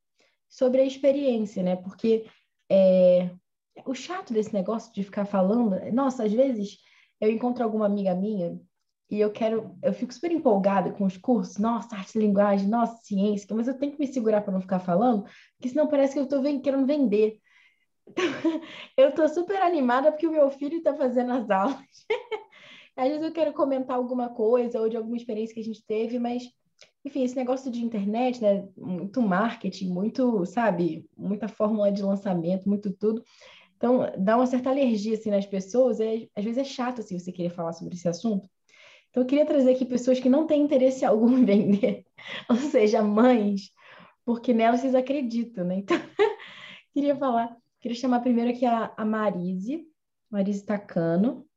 sobre a experiência, né? Porque é, o chato desse negócio de ficar falando, nossa, às vezes eu encontro alguma amiga minha e eu quero, eu fico super empolgada com os cursos, nossa, arte e linguagem, nossa, ciência, mas eu tenho que me segurar para não ficar falando, porque senão parece que eu estou querendo vender. [LAUGHS] eu estou super animada porque o meu filho está fazendo as aulas. [LAUGHS] Às vezes eu quero comentar alguma coisa ou de alguma experiência que a gente teve, mas, enfim, esse negócio de internet, né, muito marketing, muito, sabe, muita fórmula de lançamento, muito tudo. Então, dá uma certa alergia, assim, nas pessoas, é, às vezes é chato, assim, você querer falar sobre esse assunto. Então, eu queria trazer aqui pessoas que não têm interesse [LAUGHS] algum em vender, [LAUGHS] ou seja, mães, porque nelas vocês acreditam, né? Então, [LAUGHS] queria falar, queria chamar primeiro aqui a, a Marise, Marise Tacano.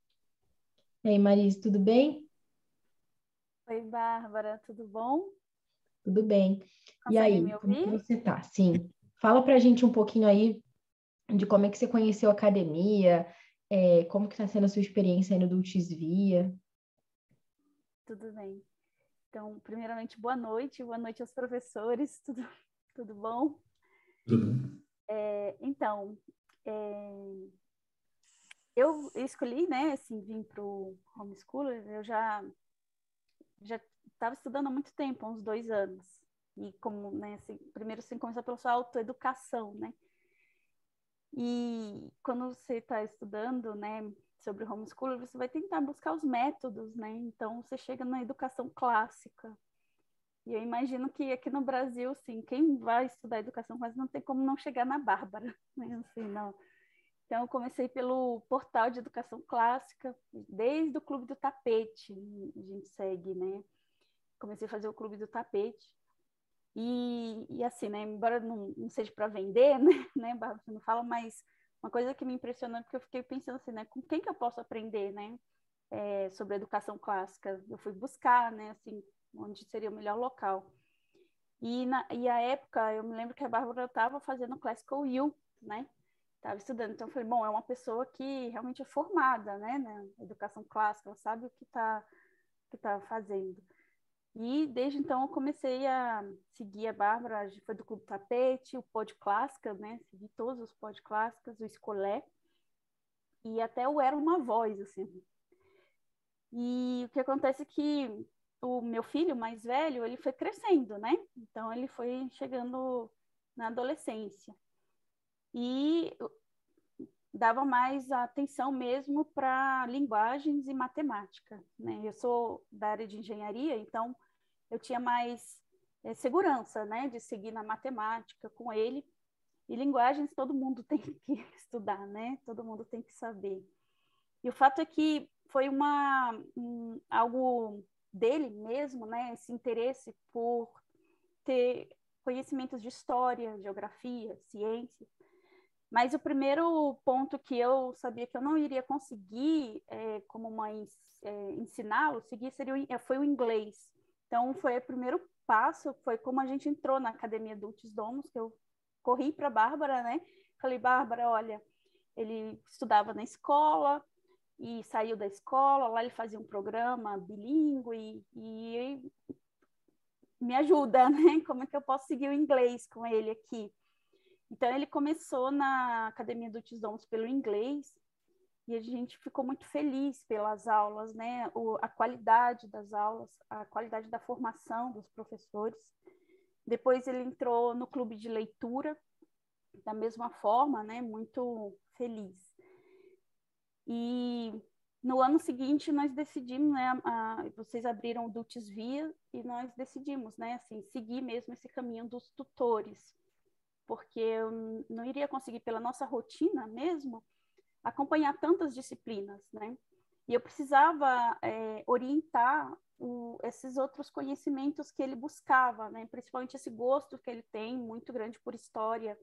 E aí, Marise, tudo bem? Oi, Bárbara, tudo bom? Tudo bem. Consegue e aí, como você tá? Sim. Fala pra gente um pouquinho aí de como é que você conheceu a academia, é, como que está sendo a sua experiência aí no Dulcis Via. Tudo bem. Então, primeiramente, boa noite, boa noite aos professores, [LAUGHS] tudo, tudo bom? Tudo bom. É, então, é, eu escolhi, né, assim, vim para o homeschooler, eu já já estava estudando há muito tempo, uns dois anos, e como, né, assim, primeiro você começa pela sua autoeducação, né, e quando você está estudando, né, sobre homeschooling, você vai tentar buscar os métodos, né? Então você chega na educação clássica. E eu imagino que aqui no Brasil, assim, quem vai estudar educação clássica não tem como não chegar na Bárbara, [LAUGHS] né? Assim, não. Então comecei pelo portal de educação clássica, desde o Clube do Tapete, a gente segue, né? Comecei a fazer o Clube do Tapete. E, e assim, né, embora não, não seja para vender, [LAUGHS] né, né, não fala, mas uma coisa que me impressionou porque eu fiquei pensando assim, né, com quem que eu posso aprender, né, é, sobre educação clássica. Eu fui buscar, né, assim, onde seria o melhor local. E, na, e a época, eu me lembro que a Bárbara estava fazendo Classical U, né, estava estudando. Então, eu falei, bom, é uma pessoa que realmente é formada, né, na educação clássica, ela sabe o que está que tá fazendo. E desde então eu comecei a seguir a Bárbara, foi do Clube Tapete, o Pod Clássica, né? Segui todos os Pod Clássicas, o Escolé, e até o Era Uma Voz, assim. E o que acontece é que o meu filho mais velho, ele foi crescendo, né? Então ele foi chegando na adolescência. E dava mais atenção mesmo para linguagens e matemática. Né? Eu sou da área de engenharia, então eu tinha mais é, segurança né, de seguir na matemática com ele. E linguagens todo mundo [LAUGHS] tem que estudar, né? todo mundo tem que saber. E o fato é que foi uma, um, algo dele mesmo, né? esse interesse por ter conhecimentos de história, geografia, ciência, mas o primeiro ponto que eu sabia que eu não iria conseguir, é, como mãe, é, ensiná-lo, seguir seria o, foi o inglês. Então, foi o primeiro passo, foi como a gente entrou na Academia Adultos Domos, que eu corri para a Bárbara, né? Falei, Bárbara, olha, ele estudava na escola e saiu da escola, lá ele fazia um programa bilíngue e, e me ajuda, [LAUGHS] né? Como é que eu posso seguir o inglês com ele aqui? Então, ele começou na Academia do Tisdons pelo inglês, e a gente ficou muito feliz pelas aulas, né? O, a qualidade das aulas, a qualidade da formação dos professores. Depois ele entrou no clube de leitura, da mesma forma, né? Muito feliz. E no ano seguinte nós decidimos, né? A, vocês abriram o Dulcis Via e nós decidimos, né? Assim, seguir mesmo esse caminho dos tutores porque eu não iria conseguir, pela nossa rotina mesmo, acompanhar tantas disciplinas, né? E eu precisava é, orientar o, esses outros conhecimentos que ele buscava, né? Principalmente esse gosto que ele tem muito grande por história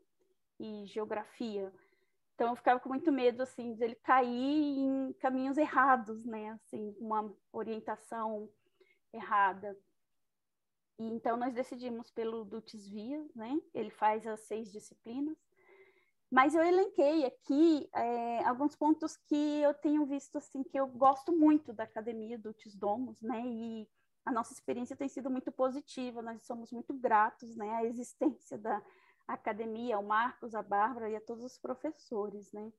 e geografia. Então eu ficava com muito medo assim de ele cair em caminhos errados, né? Assim, uma orientação errada. E então nós decidimos pelo Dutz Via, né? Ele faz as seis disciplinas. Mas eu elenquei aqui é, alguns pontos que eu tenho visto assim que eu gosto muito da academia Dutz Domos, né? E a nossa experiência tem sido muito positiva. Nós somos muito gratos, né? À existência da academia, ao Marcos, à Bárbara e a todos os professores, né?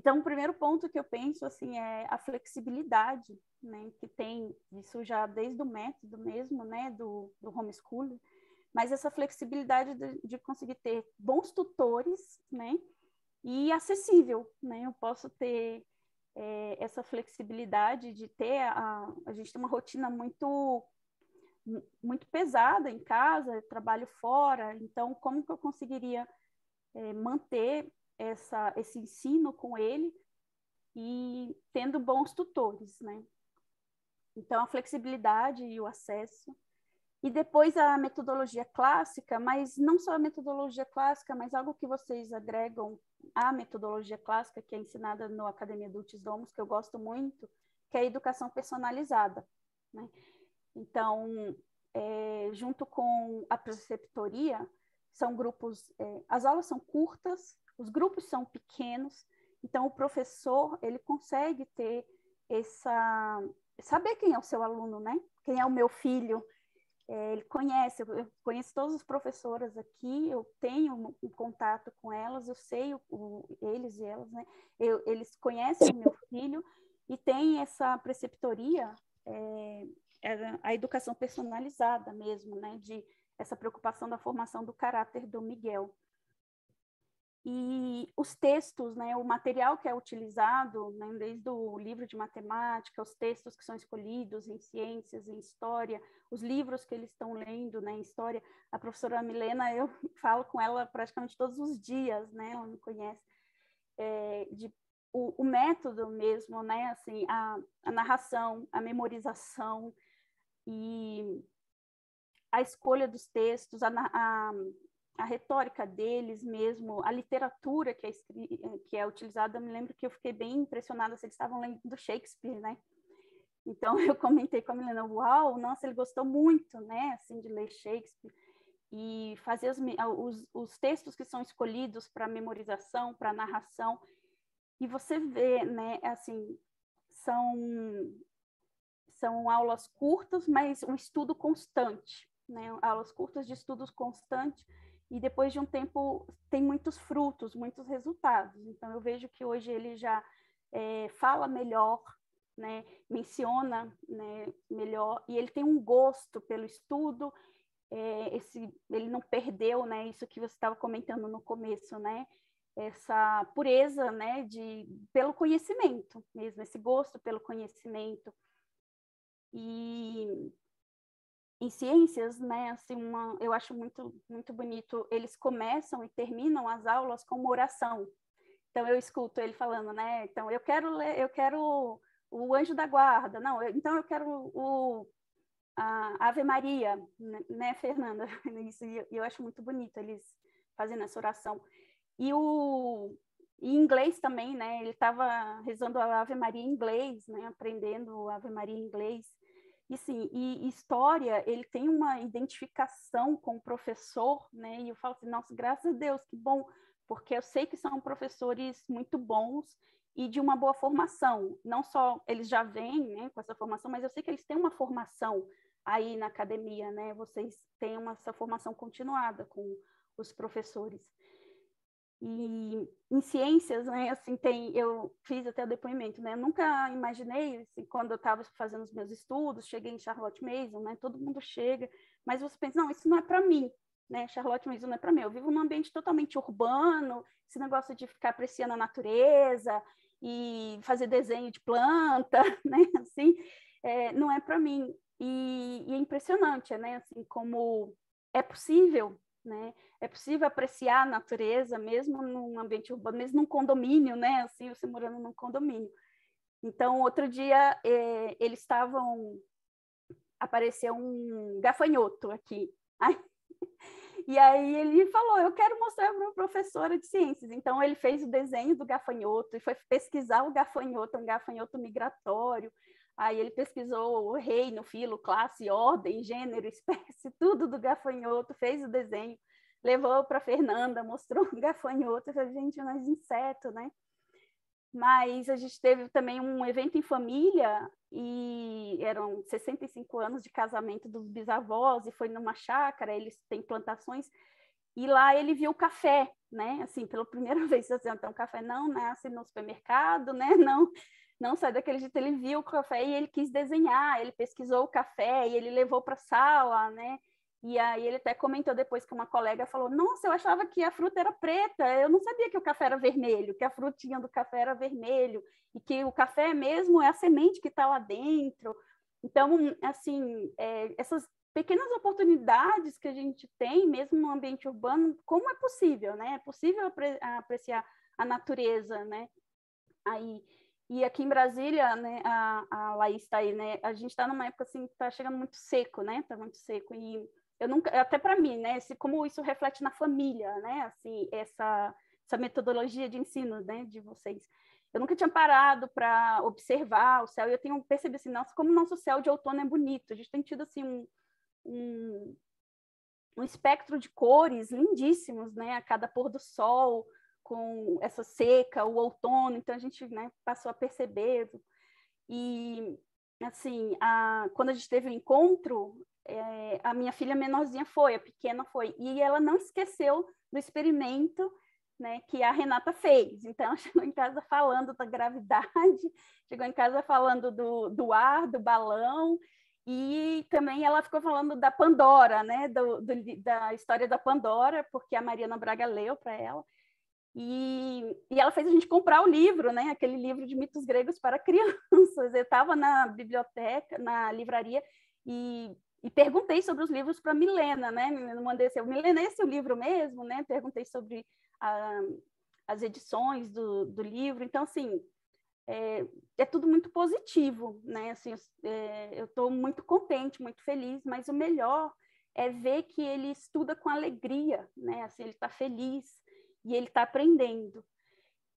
Então, o primeiro ponto que eu penso assim é a flexibilidade, né, que tem isso já desde o método mesmo, né, do, do homeschooling, mas essa flexibilidade de, de conseguir ter bons tutores, né, e acessível, né, eu posso ter é, essa flexibilidade de ter a, a gente tem uma rotina muito muito pesada em casa, trabalho fora, então como que eu conseguiria é, manter essa, esse ensino com ele e tendo bons tutores, né? Então, a flexibilidade e o acesso. E depois a metodologia clássica, mas não só a metodologia clássica, mas algo que vocês agregam à metodologia clássica, que é ensinada no Academia Adultos Domos, que eu gosto muito, que é a educação personalizada. Né? Então, é, junto com a preceptoria, são grupos, é, as aulas são curtas, Os grupos são pequenos, então o professor ele consegue ter essa saber quem é o seu aluno, né? Quem é o meu filho? É, ele conhece, eu conheço todas as professoras aqui, eu tenho um, contato com elas, eu sei o, o, eles e elas, né? Eu, eles conhecem o meu filho e tem essa preceptoria, é, é, a educação personalizada mesmo, né? De essa preocupação da formação do caráter do Miguel. E os textos, né, o material que é utilizado, né, desde o livro de matemática, os textos que são escolhidos em ciências, em história, os livros que eles estão lendo né, em história. A professora Milena, eu [LAUGHS] falo com ela praticamente todos os dias, né, ela me conhece, é, de, o, o, método mesmo, né, assim, a, a narração, a memorização e a escolha dos textos, a, a a retórica deles mesmo, a literatura que é, que é utilizada, eu me lembro que eu fiquei bem impressionada se eles estavam lendo do Shakespeare, né? Então [LAUGHS] eu comentei com a Milena, uau, nossa, ele gostou muito, né, assim, de ler Shakespeare. E fazer os, os, os textos que são escolhidos para memorização, para narração, e você vê, né, assim, são são aulas curtas, mas um estudo constante, né, aulas curtas de estudos constantes e depois de um tempo tem muitos frutos, muitos resultados. Então eu vejo que hoje ele já é, fala melhor, né, menciona né, melhor e ele tem um gosto pelo estudo. É, esse, ele não perdeu, né, isso que você estava comentando no começo, né, essa pureza, né, de pelo conhecimento mesmo, esse gosto pelo conhecimento. E em ciências, né, assim, uma, eu acho muito, muito bonito, eles começam e terminam as aulas com uma oração. Então eu escuto ele falando, né, então eu quero ler, eu quero o anjo da guarda, não, eu, então eu quero o a Ave Maria, né, né Fernanda? [LAUGHS] Isso, eu acho muito bonito eles fazendo essa oração. E o em inglês também, né? Ele estava rezando a Ave Maria em inglês, né? Aprendendo a Ave Maria em inglês. E sim, e história, ele tem uma identificação com o professor, né? E eu falo assim, nossa, graças a Deus, que bom, porque eu sei que são professores muito bons e de uma boa formação. Não só eles já vêm, né, com essa formação, mas eu sei que eles têm uma formação aí na academia, né? Vocês têm uma, essa formação continuada com os professores. E em ciências, né, assim, tem, eu fiz até o depoimento, né, nunca imaginei, assim, quando eu estava fazendo os meus estudos, cheguei em Charlotte Mason, né, todo mundo chega, mas você pensa, não, isso não é para mim, né, Charlotte Mason não é para mim, eu vivo num ambiente totalmente urbano, esse negócio de ficar apreciando a natureza e fazer desenho de planta, [LAUGHS] né, assim, é, não é para mim, e, e é impressionante, né, assim, como é possível né? É possível apreciar a natureza mesmo num ambiente urbano, mesmo num condomínio, né? Assim, você morando num condomínio. Então, outro dia, eh, eles estavam... Apareceu um gafanhoto aqui. e aí ele falou, eu quero mostrar para uma professora de ciências. Então, ele fez o desenho do gafanhoto e foi pesquisar o gafanhoto, um gafanhoto migratório. Aí ele pesquisou o reino, filo, classe, ordem, gênero, [LAUGHS] espécie, tudo do gafanhoto, fez o desenho, levou para Fernanda, mostrou o gafanhoto, falei, gente, nós inseto, né? Mas a gente teve também um evento em família e eram 65 anos de casamento dos bisavós e foi numa chácara, eles têm plantações e lá ele viu o café, né? Assim, pela primeira [LAUGHS] vez, assim, então café não nasce no supermercado, né? Não não sai daquele jeito. Ele viu o café e ele quis desenhar, ele pesquisou o café e ele levou para a sala, né? E aí ele até comentou depois que uma colega falou: Nossa, eu achava que a fruta era preta, eu não sabia que o café era vermelho, que a frutinha do café era vermelho, e que o café mesmo é a semente que está lá dentro. Então, assim, é, essas pequenas oportunidades que a gente tem, mesmo no ambiente urbano, como é possível, né? É possível apre apreciar a natureza, né? Aí, e aqui em Brasília, né, a, a Laís está aí, né? A gente está numa época assim, está chegando muito seco, né? Está muito seco. E eu nunca, até para mim, né? Se, como isso reflete na família, né? Assim, essa, essa metodologia de ensino, né? De vocês. Eu nunca tinha parado para observar o céu e eu tenho percebido assim, nossa, como o nosso céu de outono é bonito. A gente tem tido assim um, um, um espectro de cores lindíssimos, né? A cada pôr do sol com essa seca, o outono, então a gente né, passou a perceber. E, assim, a, quando a gente teve o encontro, é, a minha filha menorzinha foi, a pequena foi, e ela não esqueceu do experimento né, que a Renata fez. Então, [LAUGHS] chegou em casa falando da gravidade, chegou em casa falando do, do ar, do balão, e também ela ficou falando da Pandora, né, do, do, da história da Pandora, porque a Mariana Braga leu para ela. E, e ela fez a gente comprar o livro, né, aquele livro de mitos gregos para [LAUGHS] crianças. Eu estava na biblioteca, na livraria, e, e perguntei sobre os livros para Milena, né? Eu mandei assim, Milena, esse é o livro mesmo, né? Perguntei sobre a, as edições do, do livro. Então, assim, é, é, tudo muito positivo, né? Assim, é, eu estou muito contente, muito feliz, mas o melhor é ver que ele estuda com alegria, né? Assim, ele está feliz e ele está aprendendo.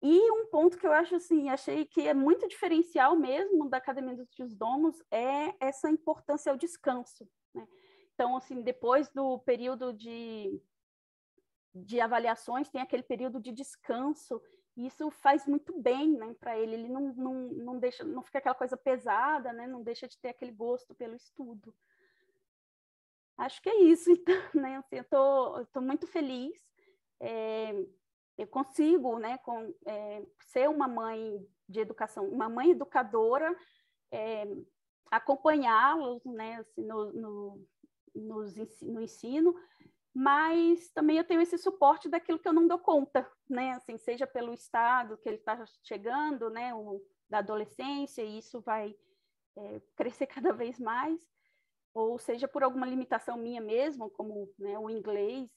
E um ponto que eu acho assim, achei que é muito diferencial mesmo da Academia dos Tios Domos é essa importância ao descanso. Né? Então, assim, depois do período de de avaliações, tem aquele período de descanso, e isso faz muito bem né, para ele, ele não, não, não deixa, não fica aquela coisa pesada, né, não deixa de ter aquele gosto pelo estudo. Acho que é isso, [LAUGHS] então, né, assim, eu tô muito feliz, é, eu consigo, né, com, é, ser uma mãe de educação, uma mãe educadora, é, acompanhá-los, né, assim, no, no, no ensino, mas também eu tenho esse suporte daquilo que eu não dou conta, né? Assim, seja pelo estado que ele está chegando, né? O, da adolescência, e isso vai é, crescer [LAUGHS] cada vez mais, ou seja por alguma limitação minha mesmo, como né, o inglês.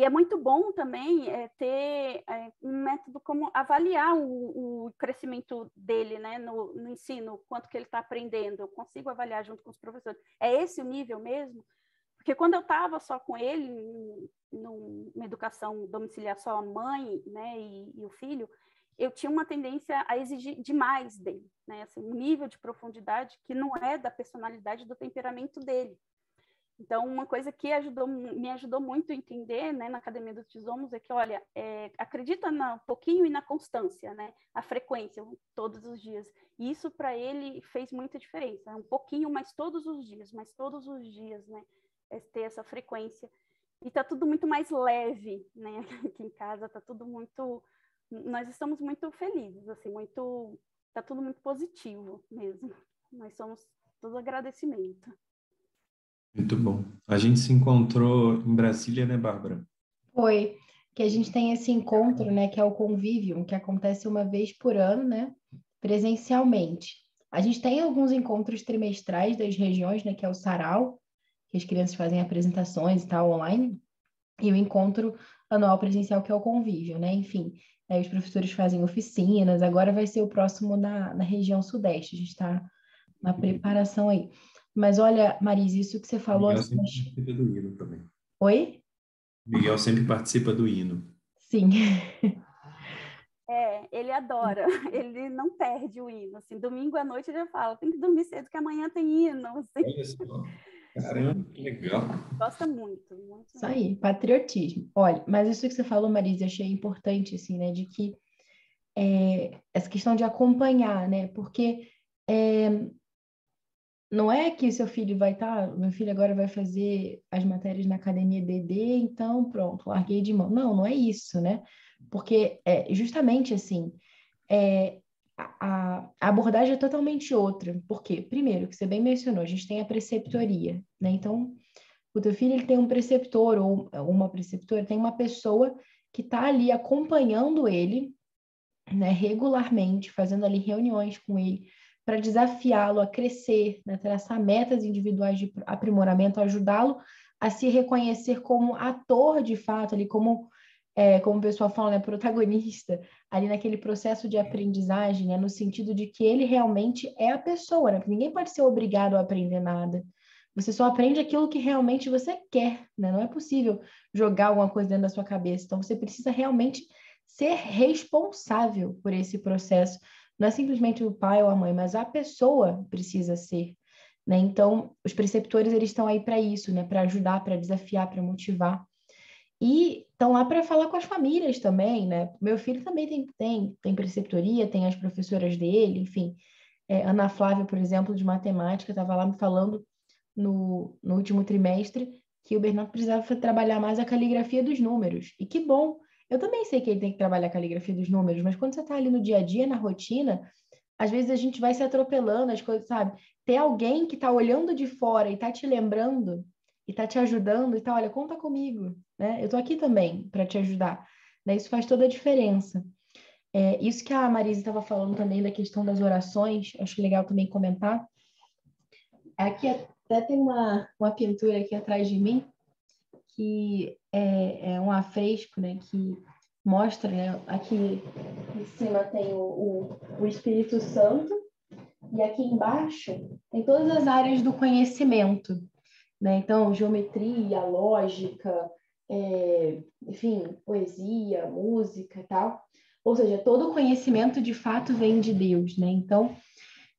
E é muito bom também é, ter é, um método como avaliar o, o crescimento dele né, no, no ensino, quanto que ele está aprendendo. Eu consigo avaliar junto com os professores. É esse o nível mesmo? Porque quando eu estava só com ele, numa educação domiciliar só a mãe né, e, e, o filho, eu tinha uma tendência a exigir demais dele, né, assim, um nível de profundidade que não é da personalidade, do temperamento dele. Então, uma coisa que ajudou, me ajudou muito a entender né, na Academia dos Tisomos é que, olha, é, acredita no pouquinho e na constância, né, a frequência, todos os dias. E isso, para ele, fez muita diferença. Um pouquinho, mas todos os dias, mas todos os dias, né? ter essa frequência. E está tudo muito mais leve, né? [LAUGHS] Aqui em casa está tudo muito, nós estamos muito felizes, assim, muito, está tudo muito positivo mesmo. Nós somos todo agradecimento. Muito bom. A gente se encontrou em Brasília, né, Bárbara? Foi. Que a gente tem esse encontro, né, que é o convívio, que acontece uma vez por ano, né, presencialmente. A gente tem alguns encontros trimestrais das regiões, né, que é o Sarau, que as crianças fazem apresentações e tal online, e o encontro anual presencial, que é o convívio, né? Enfim, os professores fazem oficinas, agora vai ser o próximo na, na região sudeste, a gente está na preparação aí. Mas olha, Marise, isso que você falou... Miguel sempre mas... participa do hino também. Oi? Miguel sempre participa do hino. Sim. É, ele adora, [LAUGHS] ele não perde o hino. Assim, domingo à noite ele já fala, tem que dormir cedo que amanhã tem hino. [LAUGHS] Assim. Olha só. Caramba, que legal. Gosta muito, muito. Isso aí, patriotismo. Olha, mas isso que você falou, Marisa, achei importante, assim, né, de que é, essa questão de acompanhar, né, porque é, não é que seu filho vai estar, tá, meu filho agora vai fazer as matérias na academia DD, então pronto, larguei de mão. Não, não é isso, né? Porque é justamente assim, é, a, a, abordagem é totalmente outra. Por quê? Primeiro, que você bem mencionou, a gente tem a preceptoria, né? Então, o teu filho ele tem um preceptor ou uma preceptora, tem uma pessoa que está ali acompanhando ele, né, regularmente, fazendo ali reuniões com ele para desafiá-lo a crescer, né, traçar metas individuais de aprimoramento, ajudá-lo a se reconhecer como ator de fato, ali como é, como o pessoal fala, né, protagonista ali naquele processo de aprendizagem, né, no sentido de que ele realmente é a pessoa, né? Ninguém pode ser obrigado a aprender nada. Você só aprende aquilo que realmente você quer, né? Não é possível jogar alguma coisa dentro da sua cabeça. Então você precisa realmente ser responsável por esse processo. Não é simplesmente o pai ou a mãe, mas a pessoa precisa ser. Né? Então, os preceptores eles estão aí para isso, né? para ajudar, para desafiar, para motivar. e estão lá para falar com as famílias também, né? Meu filho também tem, tem, tem preceptoria, tem as professoras dele, enfim. É, Ana Flávia, por exemplo, de matemática, estava lá me falando no, no último trimestre que o Bernardo precisava trabalhar mais a caligrafia dos números. E que bom! Eu também sei que ele tem que trabalhar a caligrafia dos números, mas quando você está ali no dia a dia, na rotina, às vezes a gente vai se atropelando as coisas, sabe? Ter alguém que está olhando de fora e está te lembrando e está te ajudando e tá, olha, conta comigo, né? Eu estou aqui também para te ajudar. Né? Isso faz toda a diferença. É, isso que a Marisa estava falando também da questão das orações, acho legal também comentar. Aqui até tem uma, uma pintura aqui atrás de mim, que é, é um afresco, né, que mostra, né, aqui em cima tem o, o, o Espírito Santo, e aqui embaixo tem todas as áreas do conhecimento, né? Então, geometria, lógica, é, enfim, poesia, música e tal. Ou seja, todo conhecimento de fato vem de Deus, né? Então,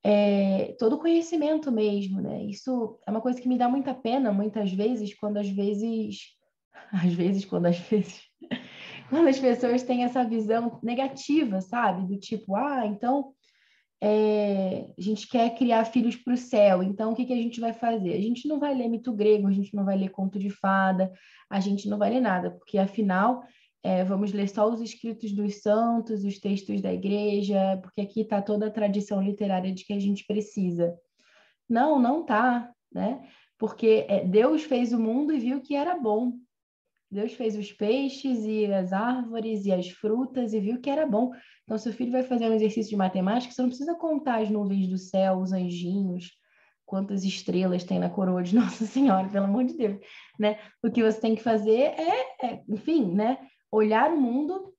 é, todo conhecimento mesmo, né? Isso é uma coisa que me dá muita pena muitas vezes, quando às vezes, [LAUGHS] às vezes, quando às vezes, [LAUGHS] quando as pessoas têm essa visão negativa, sabe? Do tipo, ah, então é, a gente quer criar filhos para o céu, então o que, que a gente vai fazer? A gente não vai ler mito grego, a gente não vai ler conto de fada, a gente não vai ler nada, porque afinal é, vamos ler só os escritos dos santos, os textos da igreja, porque aqui está toda a tradição literária de que a gente precisa. Não, não tá, né? Porque é, Deus fez o mundo e viu que era bom. Deus fez os peixes e as árvores e as frutas e viu que era bom. Então, seu filho vai fazer um exercício de matemática, você não precisa contar as nuvens do céu, os anjinhos, quantas estrelas tem na coroa de [LAUGHS] Nossa Senhora, pelo amor de Deus, né? O que você tem que fazer é, é enfim, né? Olhar o mundo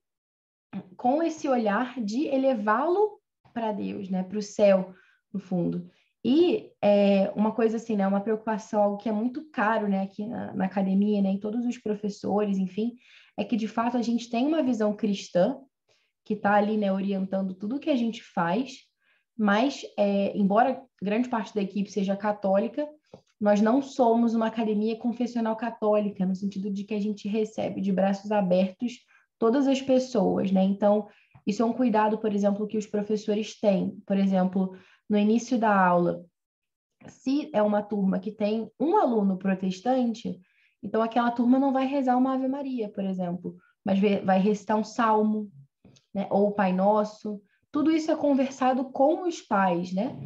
com esse olhar de elevá-lo para Deus, né? Para o céu, no fundo. E é, uma coisa assim, né, uma preocupação, algo que é muito caro, né, aqui na, na, academia, né, em todos os professores, enfim, é que de fato a gente tem uma visão cristã que está ali, né, orientando tudo que a gente faz, mas é, embora grande parte da equipe seja católica, nós não somos uma academia confessional católica, no sentido de que a gente recebe de braços abertos todas as pessoas, né? Então, isso é um cuidado, por exemplo, que os professores têm. Por exemplo, no início da aula, se é uma turma que tem um aluno protestante, então aquela turma não vai rezar uma Ave Maria, por exemplo, mas vai recitar um salmo, né? ou o Pai Nosso. Tudo isso é conversado com os pais, né?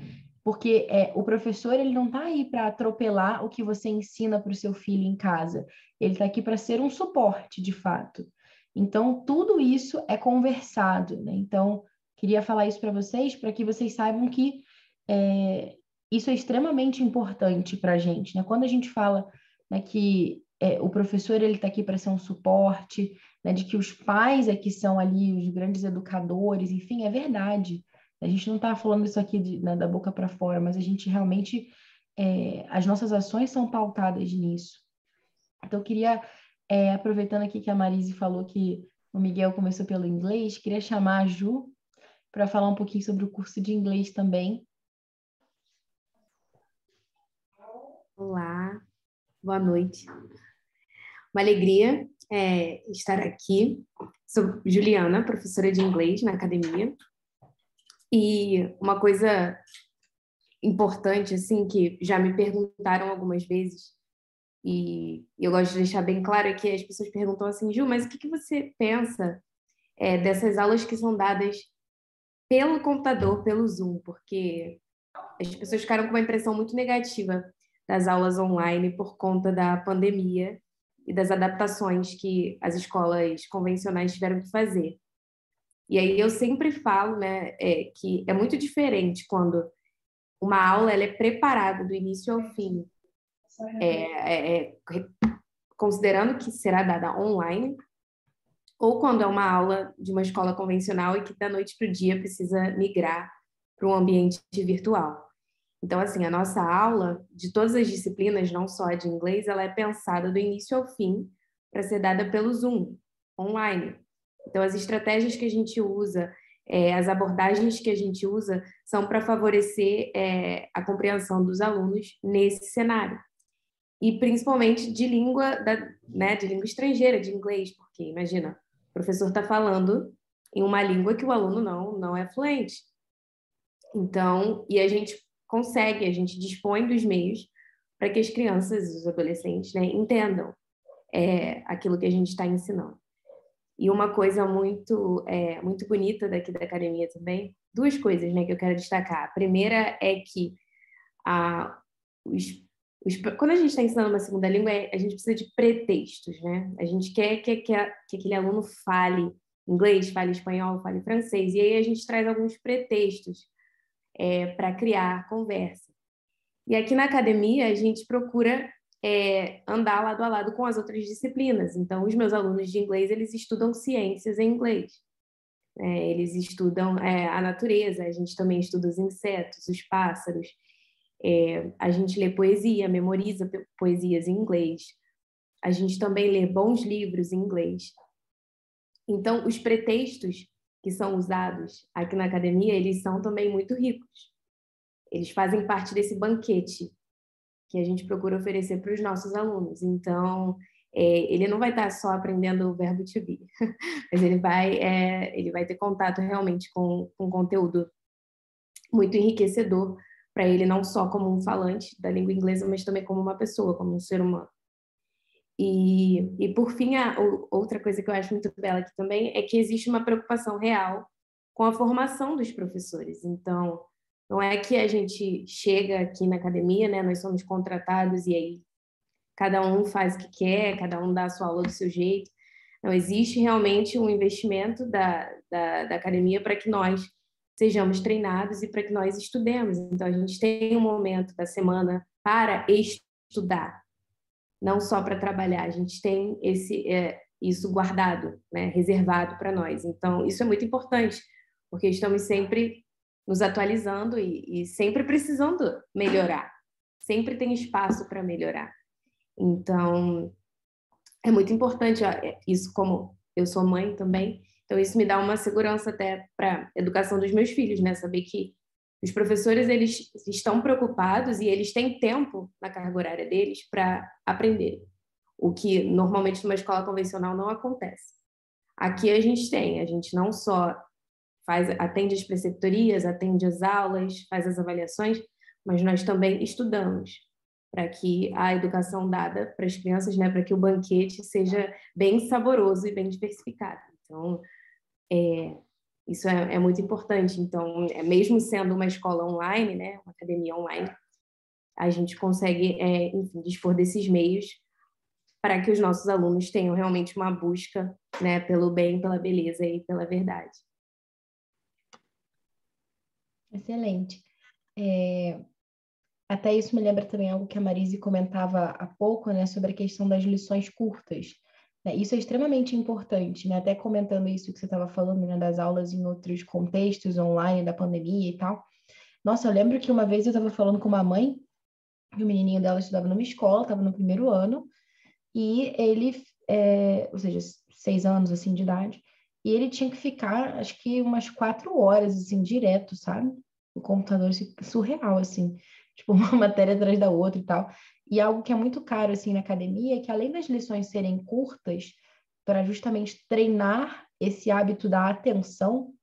Porque é, o professor ele não está aí para atropelar o que você ensina para o seu filho em casa. Ele está aqui para ser um suporte, de fato. Então, tudo isso é conversado, né? Então, queria falar isso para vocês, para que vocês saibam que é, isso é extremamente importante para a gente, né? Quando a gente fala né, que é, o professor ele está aqui para ser um suporte, né, de que os pais é que são ali os grandes educadores, enfim, é verdade. A gente não está falando isso aqui de, né, da boca para fora, mas a gente realmente é, as nossas ações são pautadas nisso. Então, eu queria, é, aproveitando aqui que a Marise falou que o Miguel começou pelo inglês, queria chamar a Ju para falar um pouquinho sobre o curso de inglês também, Olá, boa noite. Uma alegria é, estar aqui. Sou Juliana, professora de inglês na academia. E uma coisa importante, assim, que já me perguntaram algumas vezes, e eu gosto de deixar bem claro, é que as pessoas perguntam assim, Ju, mas o que, que você pensa é, dessas aulas que são dadas pelo computador, pelo Zoom? Porque as pessoas ficaram com uma impressão muito negativa das aulas online por conta da pandemia e das adaptações que as escolas convencionais tiveram que fazer. E aí eu sempre falo né, é, que é muito diferente quando uma aula ela é preparada do início ao fim, é, é, é considerando que será dada online, ou quando é uma aula de uma escola convencional e que da noite para o dia precisa migrar para um ambiente virtual. Então, assim, a nossa aula de todas as disciplinas, não só a de inglês, ela é pensada do início ao fim para ser dada pelo Zoom, online. Então, as estratégias que a gente usa, é, as abordagens que a gente usa, são para favorecer é, a compreensão dos alunos nesse cenário. e principalmente de língua, da, né, de língua estrangeira, de inglês, porque imagina, o professor está falando em uma língua que o aluno não, não é fluente. Então, e a gente consegue, a gente dispõe dos meios para que as crianças, os adolescentes, né, entendam é, aquilo que a gente está ensinando. E uma coisa muito é, muito bonita daqui da academia também, duas coisas né, que eu quero destacar. A primeira é que a, os, os, quando a gente está ensinando uma segunda língua, é, a gente precisa de pretextos. Né? A gente quer que, que, que aquele aluno fale inglês, fale espanhol, fale francês. E aí a gente traz alguns pretextos é, para criar conversa. E aqui na academia, a gente procura é, andar lado a lado com as outras disciplinas. Então, os meus alunos de inglês, eles estudam ciências em inglês. É, eles estudam é, a natureza, a gente também estuda os insetos, os pássaros. É, a gente lê poesia, memoriza poesias em inglês. A gente também lê bons livros em inglês. Então, os pretextos que são usados aqui na academia, eles são também muito ricos. Eles fazem parte desse banquete que a gente procura oferecer para os nossos alunos. Então, é, ele não vai estar só aprendendo o verbo to be, [LAUGHS] mas ele vai, é, ele vai ter contato realmente com, com conteúdo muito enriquecedor para ele, não só como um falante da língua inglesa, mas também como uma pessoa, como um ser humano. E, e por fim, a, outra coisa que eu acho muito bela aqui também é que existe uma preocupação real com a formação dos professores. Então, não é que a gente chega aqui na academia, né? Nós somos contratados e aí cada um faz o que quer, cada um dá a sua aula do seu jeito. Não existe realmente um investimento da, da, da academia para que nós sejamos treinados e para que nós estudemos. Então, a gente tem um momento da semana para estudar, não só para trabalhar. A gente tem esse é, isso guardado, né, reservado para nós. Então, isso é muito importante, porque estamos sempre nos atualizando e, e sempre precisando melhorar. Sempre tem espaço para melhorar. Então, é muito importante é, isso, como eu sou mãe também, então isso me dá uma segurança até para a educação dos meus filhos, né? Saber que os professores eles estão preocupados e eles têm tempo na carga horária deles para aprender, o que normalmente numa escola convencional não acontece. Aqui a gente tem, a gente não só faz, atende as preceptorias, atende as aulas, faz as avaliações, mas nós também estudamos para que a educação dada para as crianças, né, para que o banquete seja bem saboroso e bem diversificado. Então, é, isso é, é, muito importante. Então, é, mesmo sendo uma escola online, né, uma academia online, a gente consegue, é, enfim, dispor desses meios para que os nossos alunos tenham realmente uma busca né, pelo bem, pela beleza e pela verdade. Excelente. É, até isso me lembra também algo que a Marise comentava há pouco, né, sobre a questão das lições curtas. Né? Isso é extremamente importante, né? Até comentando isso que você estava falando, né, das aulas em outros contextos online, da pandemia e tal. Nossa, eu lembro que uma vez eu estava falando com uma mãe, e o menininho dela estudava numa escola, estava no primeiro ano, e ele, é, ou seja, seis anos assim de idade, e ele tinha que ficar, acho que umas quatro horas, assim, direto, sabe? O computador, assim, surreal, assim. [LAUGHS] Tipo, uma matéria atrás da outra e tal. E algo que é muito caro, assim, na academia é que, além das lições serem curtas, para justamente treinar esse hábito da atenção,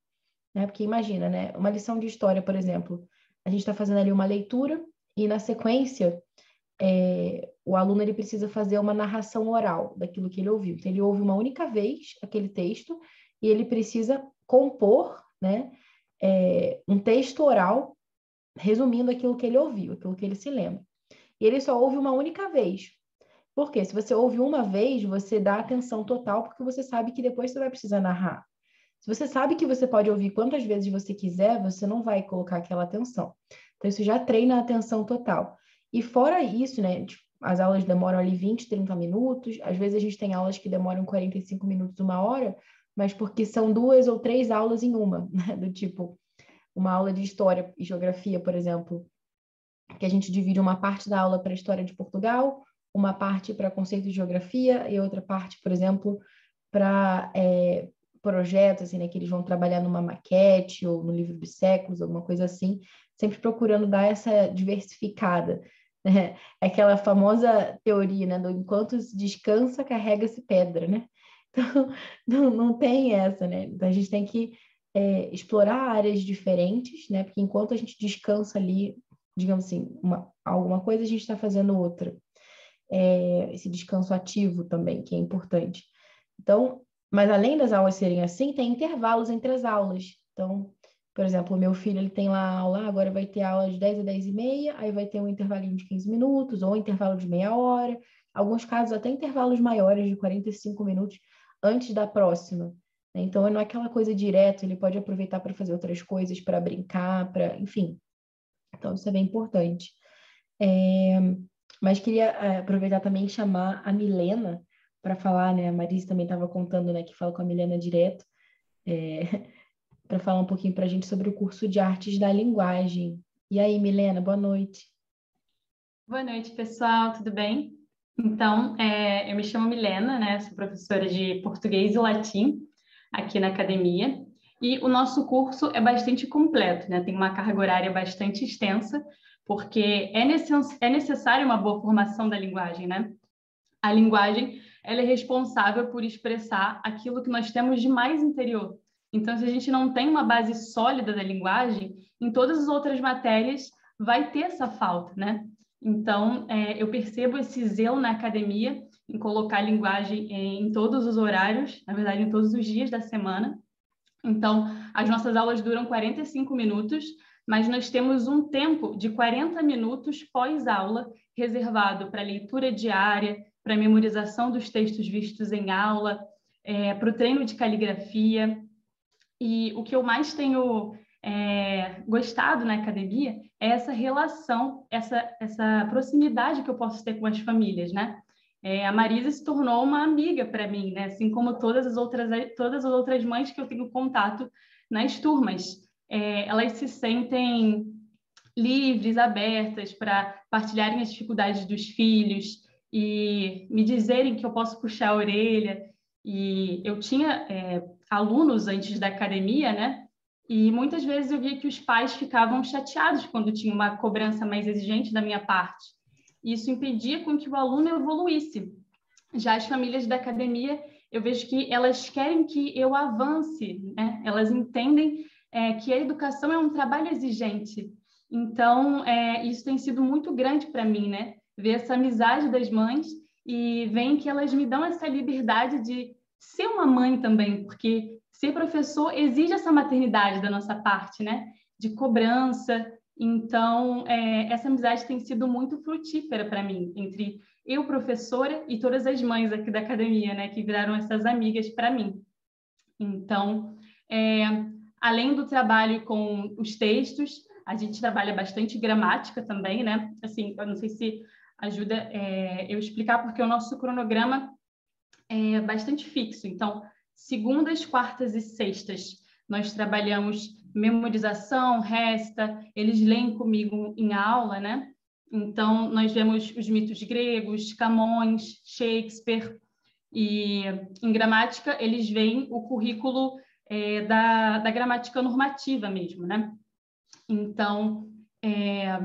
né? Porque imagina, né? Uma lição de história, por exemplo, a gente está fazendo ali uma leitura e, na sequência, é, o aluno ele precisa fazer uma narração oral daquilo que ele ouviu. Então, ele ouve uma única vez aquele texto e ele precisa compor né, é, um texto oral resumindo aquilo que ele ouviu, aquilo que ele se lembra. E ele só ouve uma única vez. Porque se você ouve uma vez, você dá atenção total, porque você sabe que depois você vai precisar narrar. Se você sabe que você pode ouvir quantas vezes você quiser, você não vai colocar aquela atenção. Então, isso já treina a atenção total. E fora isso, né, tipo, as aulas demoram ali 20, 30 minutos, às vezes a gente tem aulas que demoram 45 minutos, uma hora, mas porque são duas ou três aulas em uma, [LAUGHS] né? do tipo uma aula de história e geografia, por exemplo, que a gente divide uma parte da aula para a história de Portugal, uma parte para conceito de geografia e outra parte, por exemplo, para é, projetos, assim, né, que eles vão trabalhar numa maquete ou no livro dos séculos, alguma coisa assim, sempre procurando dar essa diversificada. É, é aquela famosa teoria, né? Do enquanto se descansa, carrega-se pedra, né? Então, [LAUGHS] não, não tem essa, né? Então, a gente tem que é, explorar áreas diferentes, né? Porque enquanto a gente descansa ali, digamos assim, uma, alguma coisa, a gente está fazendo outra. É, esse descanso ativo também, que é importante. Então, mas além das aulas serem assim, tem intervalos entre as aulas. Então, por exemplo, o meu filho ele tem lá aula, agora vai ter aula de 10 a 10 e meia, aí vai ter um intervalinho de 15 minutos, ou um intervalo de meia hora, alguns casos até intervalos maiores de 45 minutos antes da próxima. Né? Então, não é aquela coisa direta, ele pode aproveitar para fazer outras coisas, para brincar, para, enfim. Então, isso é bem importante. É... Mas queria é, aproveitar também e chamar a Milena para falar, né? A Marisa também estava contando, né, que fala com a Milena direto. É... [LAUGHS] para falar um pouquinho para a gente sobre o curso de Artes da Linguagem. E aí, Milena, boa noite. Boa noite, pessoal, tudo bem? Então, é, eu me chamo Milena, né? Sou professora de português e latim aqui na academia. E o nosso curso é bastante completo, né? Tem uma carga horária bastante extensa, porque é, necess é necessária uma boa formação da linguagem, né? A linguagem ela é responsável por expressar aquilo que nós temos de mais interior, então, se a gente não tem uma base sólida da linguagem, em todas as outras matérias vai ter essa falta, né? Então, é, eu percebo esse zelo na academia em colocar linguagem em todos os horários, na verdade, em todos os dias da semana. Então, as nossas aulas duram 45 minutos, mas nós temos um tempo de 40 minutos pós-aula reservado para leitura diária, para memorização dos textos vistos em aula, é, para o treino de caligrafia, e o que eu mais tenho é, gostado na academia é essa relação, essa, essa proximidade que eu posso ter com as famílias, né? É, a Marisa se tornou uma amiga para mim, né? Assim como todas as outras todas as outras mães que eu tenho contato nas turmas, é, elas se sentem livres, abertas para partilharem as dificuldades dos filhos e me dizerem que eu posso puxar a orelha. E eu tinha é, alunos antes da academia, né? E muitas vezes eu via que os pais ficavam chateados quando tinha uma cobrança mais exigente da minha parte. Isso impedia com que o aluno evoluísse. Já as famílias da academia, eu vejo que elas querem que eu avance, né? Elas entendem é, que a educação é um trabalho exigente. Então, é, isso tem sido muito grande para mim, né? Ver essa amizade das mães e veem que elas me dão essa liberdade de ser uma mãe também, porque ser professor exige essa maternidade da nossa parte, né? De cobrança. Então, é, essa amizade tem sido muito frutífera para mim, entre eu, professora, e todas as mães aqui da academia, né? Que viraram essas amigas para mim. Então, é, além do trabalho com os textos, a gente trabalha bastante gramática também, né? Assim, eu não sei se ajuda é, eu explicar, porque o nosso cronograma é bastante fixo. Então, segundas, quartas e sextas, nós trabalhamos memorização, resta, eles leem comigo em aula, né? Então, nós vemos os mitos gregos, Camões, Shakespeare, e em gramática, eles veem o currículo é, da, da gramática normativa mesmo, né? Então, é,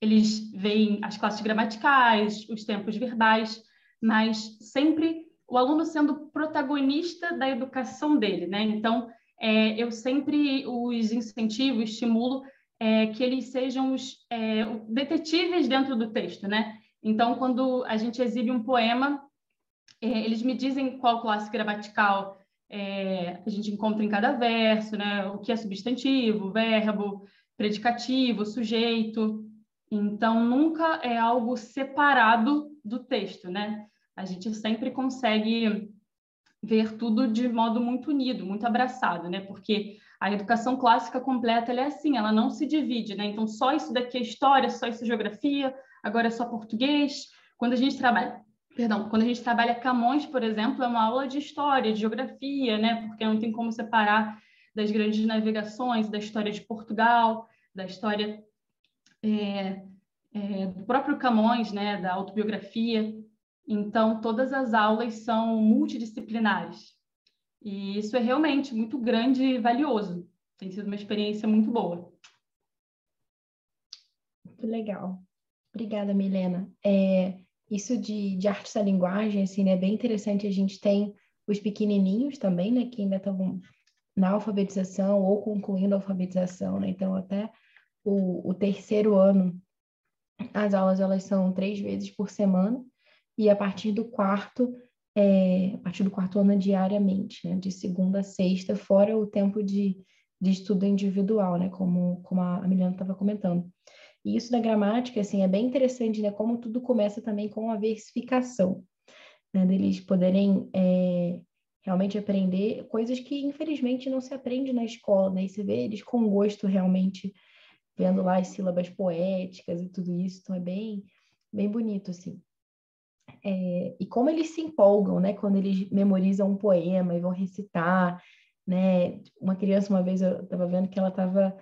eles veem as classes gramaticais, os tempos verbais, mas sempre o aluno sendo protagonista da educação dele, né? Então, é, eu sempre os incentivo, estimulo é, que eles sejam os é, detetives dentro do texto, né? Então, quando a gente exibe um poema, é, eles me dizem qual classe gramatical é, a gente encontra em cada verso, né? O que é substantivo, verbo, predicativo, sujeito. Então, nunca é algo separado do texto, né? A gente sempre consegue ver tudo de modo muito unido, muito abraçado, né? Porque a educação clássica completa é assim, ela não se divide, né? Então só isso daqui é história, só isso é geografia, agora é só português. Quando a gente trabalha, perdão, quando a gente trabalha Camões, por exemplo, é uma aula de história, de geografia, né? Porque não tem como separar das grandes navegações, da história de Portugal, da história é, é, do próprio Camões, né? Da autobiografia. Então, todas as aulas são multidisciplinares. E isso é realmente muito grande e valioso. Tem sido uma experiência muito boa. Muito legal. Obrigada, Milena. É, isso de, de arte da linguagem, assim, né, é bem interessante. A gente tem os pequenininhos também, né, que ainda estão na alfabetização ou concluindo a alfabetização, né? Então, até o, o terceiro ano, as aulas elas são três vezes por semana e a partir do quarto, é, a partir do quarto ano diariamente, né? De segunda a sexta, fora o tempo de, de estudo individual, né? Como, como a Milena estava comentando. E isso da gramática, assim, é bem interessante, né? Como tudo começa também com a versificação, né? Deles poderem é, realmente aprender coisas que, infelizmente, não se aprende na escola, né? E você vê eles com gosto, realmente, vendo lá as sílabas poéticas e tudo isso. Então, é bem, bem bonito, assim. É, e como eles se empolgam, né? Quando eles memorizam um poema e vão recitar, né? Uma criança, uma vez, eu estava vendo que ela estava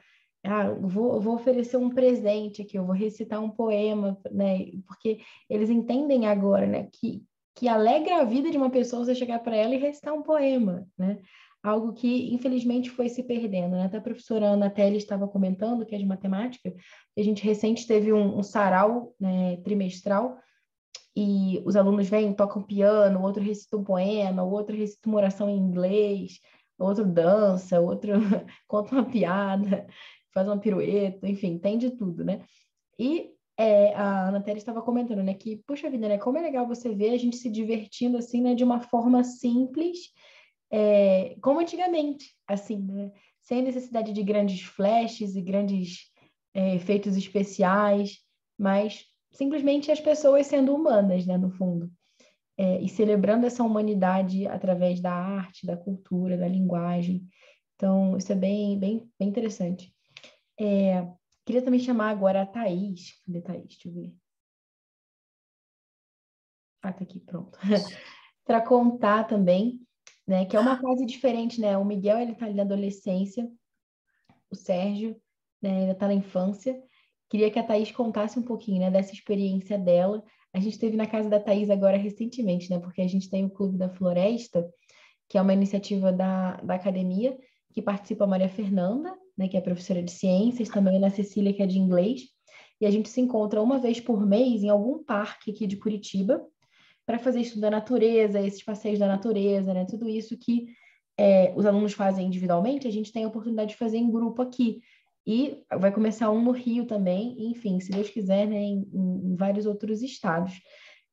ah, vou, vou oferecer um presente aqui, eu vou recitar um poema, né? Porque eles entendem agora, né, que, que alegra a vida de uma pessoa você chegar para ela e recitar um poema, né? Algo que, infelizmente, foi se perdendo, né? Até a professora Ana Telly estava comentando, que é de matemática, a gente recente teve um, um sarau né, trimestral e os alunos vêm, tocam piano, o outro recita um poema, o outro recita uma oração em inglês, o outro dança, o outro [LAUGHS] conta uma piada faz uma pirueta, enfim, tem de tudo, né? E é, a Ana Terra estava comentando, né, que, puxa vida, né, como é legal você ver a gente se divertindo, assim, né, de uma forma simples, é, como antigamente, assim, né, sem necessidade de grandes flashes e grandes é, efeitos especiais, mas simplesmente as pessoas sendo humanas, né, no fundo. É, e celebrando essa humanidade através da arte, da cultura, da linguagem. Então, isso é bem, bem, bem interessante. É, queria também chamar agora a Thaís. Cadê a Thaís? Deixa eu ver. Ah, tá aqui, pronto. [LAUGHS] Para contar também, né, que é uma fase diferente, né? O Miguel, ele tá ali na adolescência, o Sérgio, né, ainda tá na infância. Queria que a Thaís contasse um pouquinho, né, dessa experiência dela. A gente esteve na casa da Thaís agora recentemente, né? Porque a gente tem o Clube da Floresta, que é uma iniciativa da, da academia, que participa a Maria Fernanda, né, que é professora de ciências, também a Cecília, que é de inglês, e a gente se encontra uma vez por mês em algum parque aqui de Curitiba para fazer estudo da natureza, esses passeios da natureza, né, tudo isso que é, os alunos fazem individualmente, a gente tem a oportunidade de fazer em grupo aqui. E vai começar um no Rio também, enfim, se Deus quiser, né, em, em vários outros estados.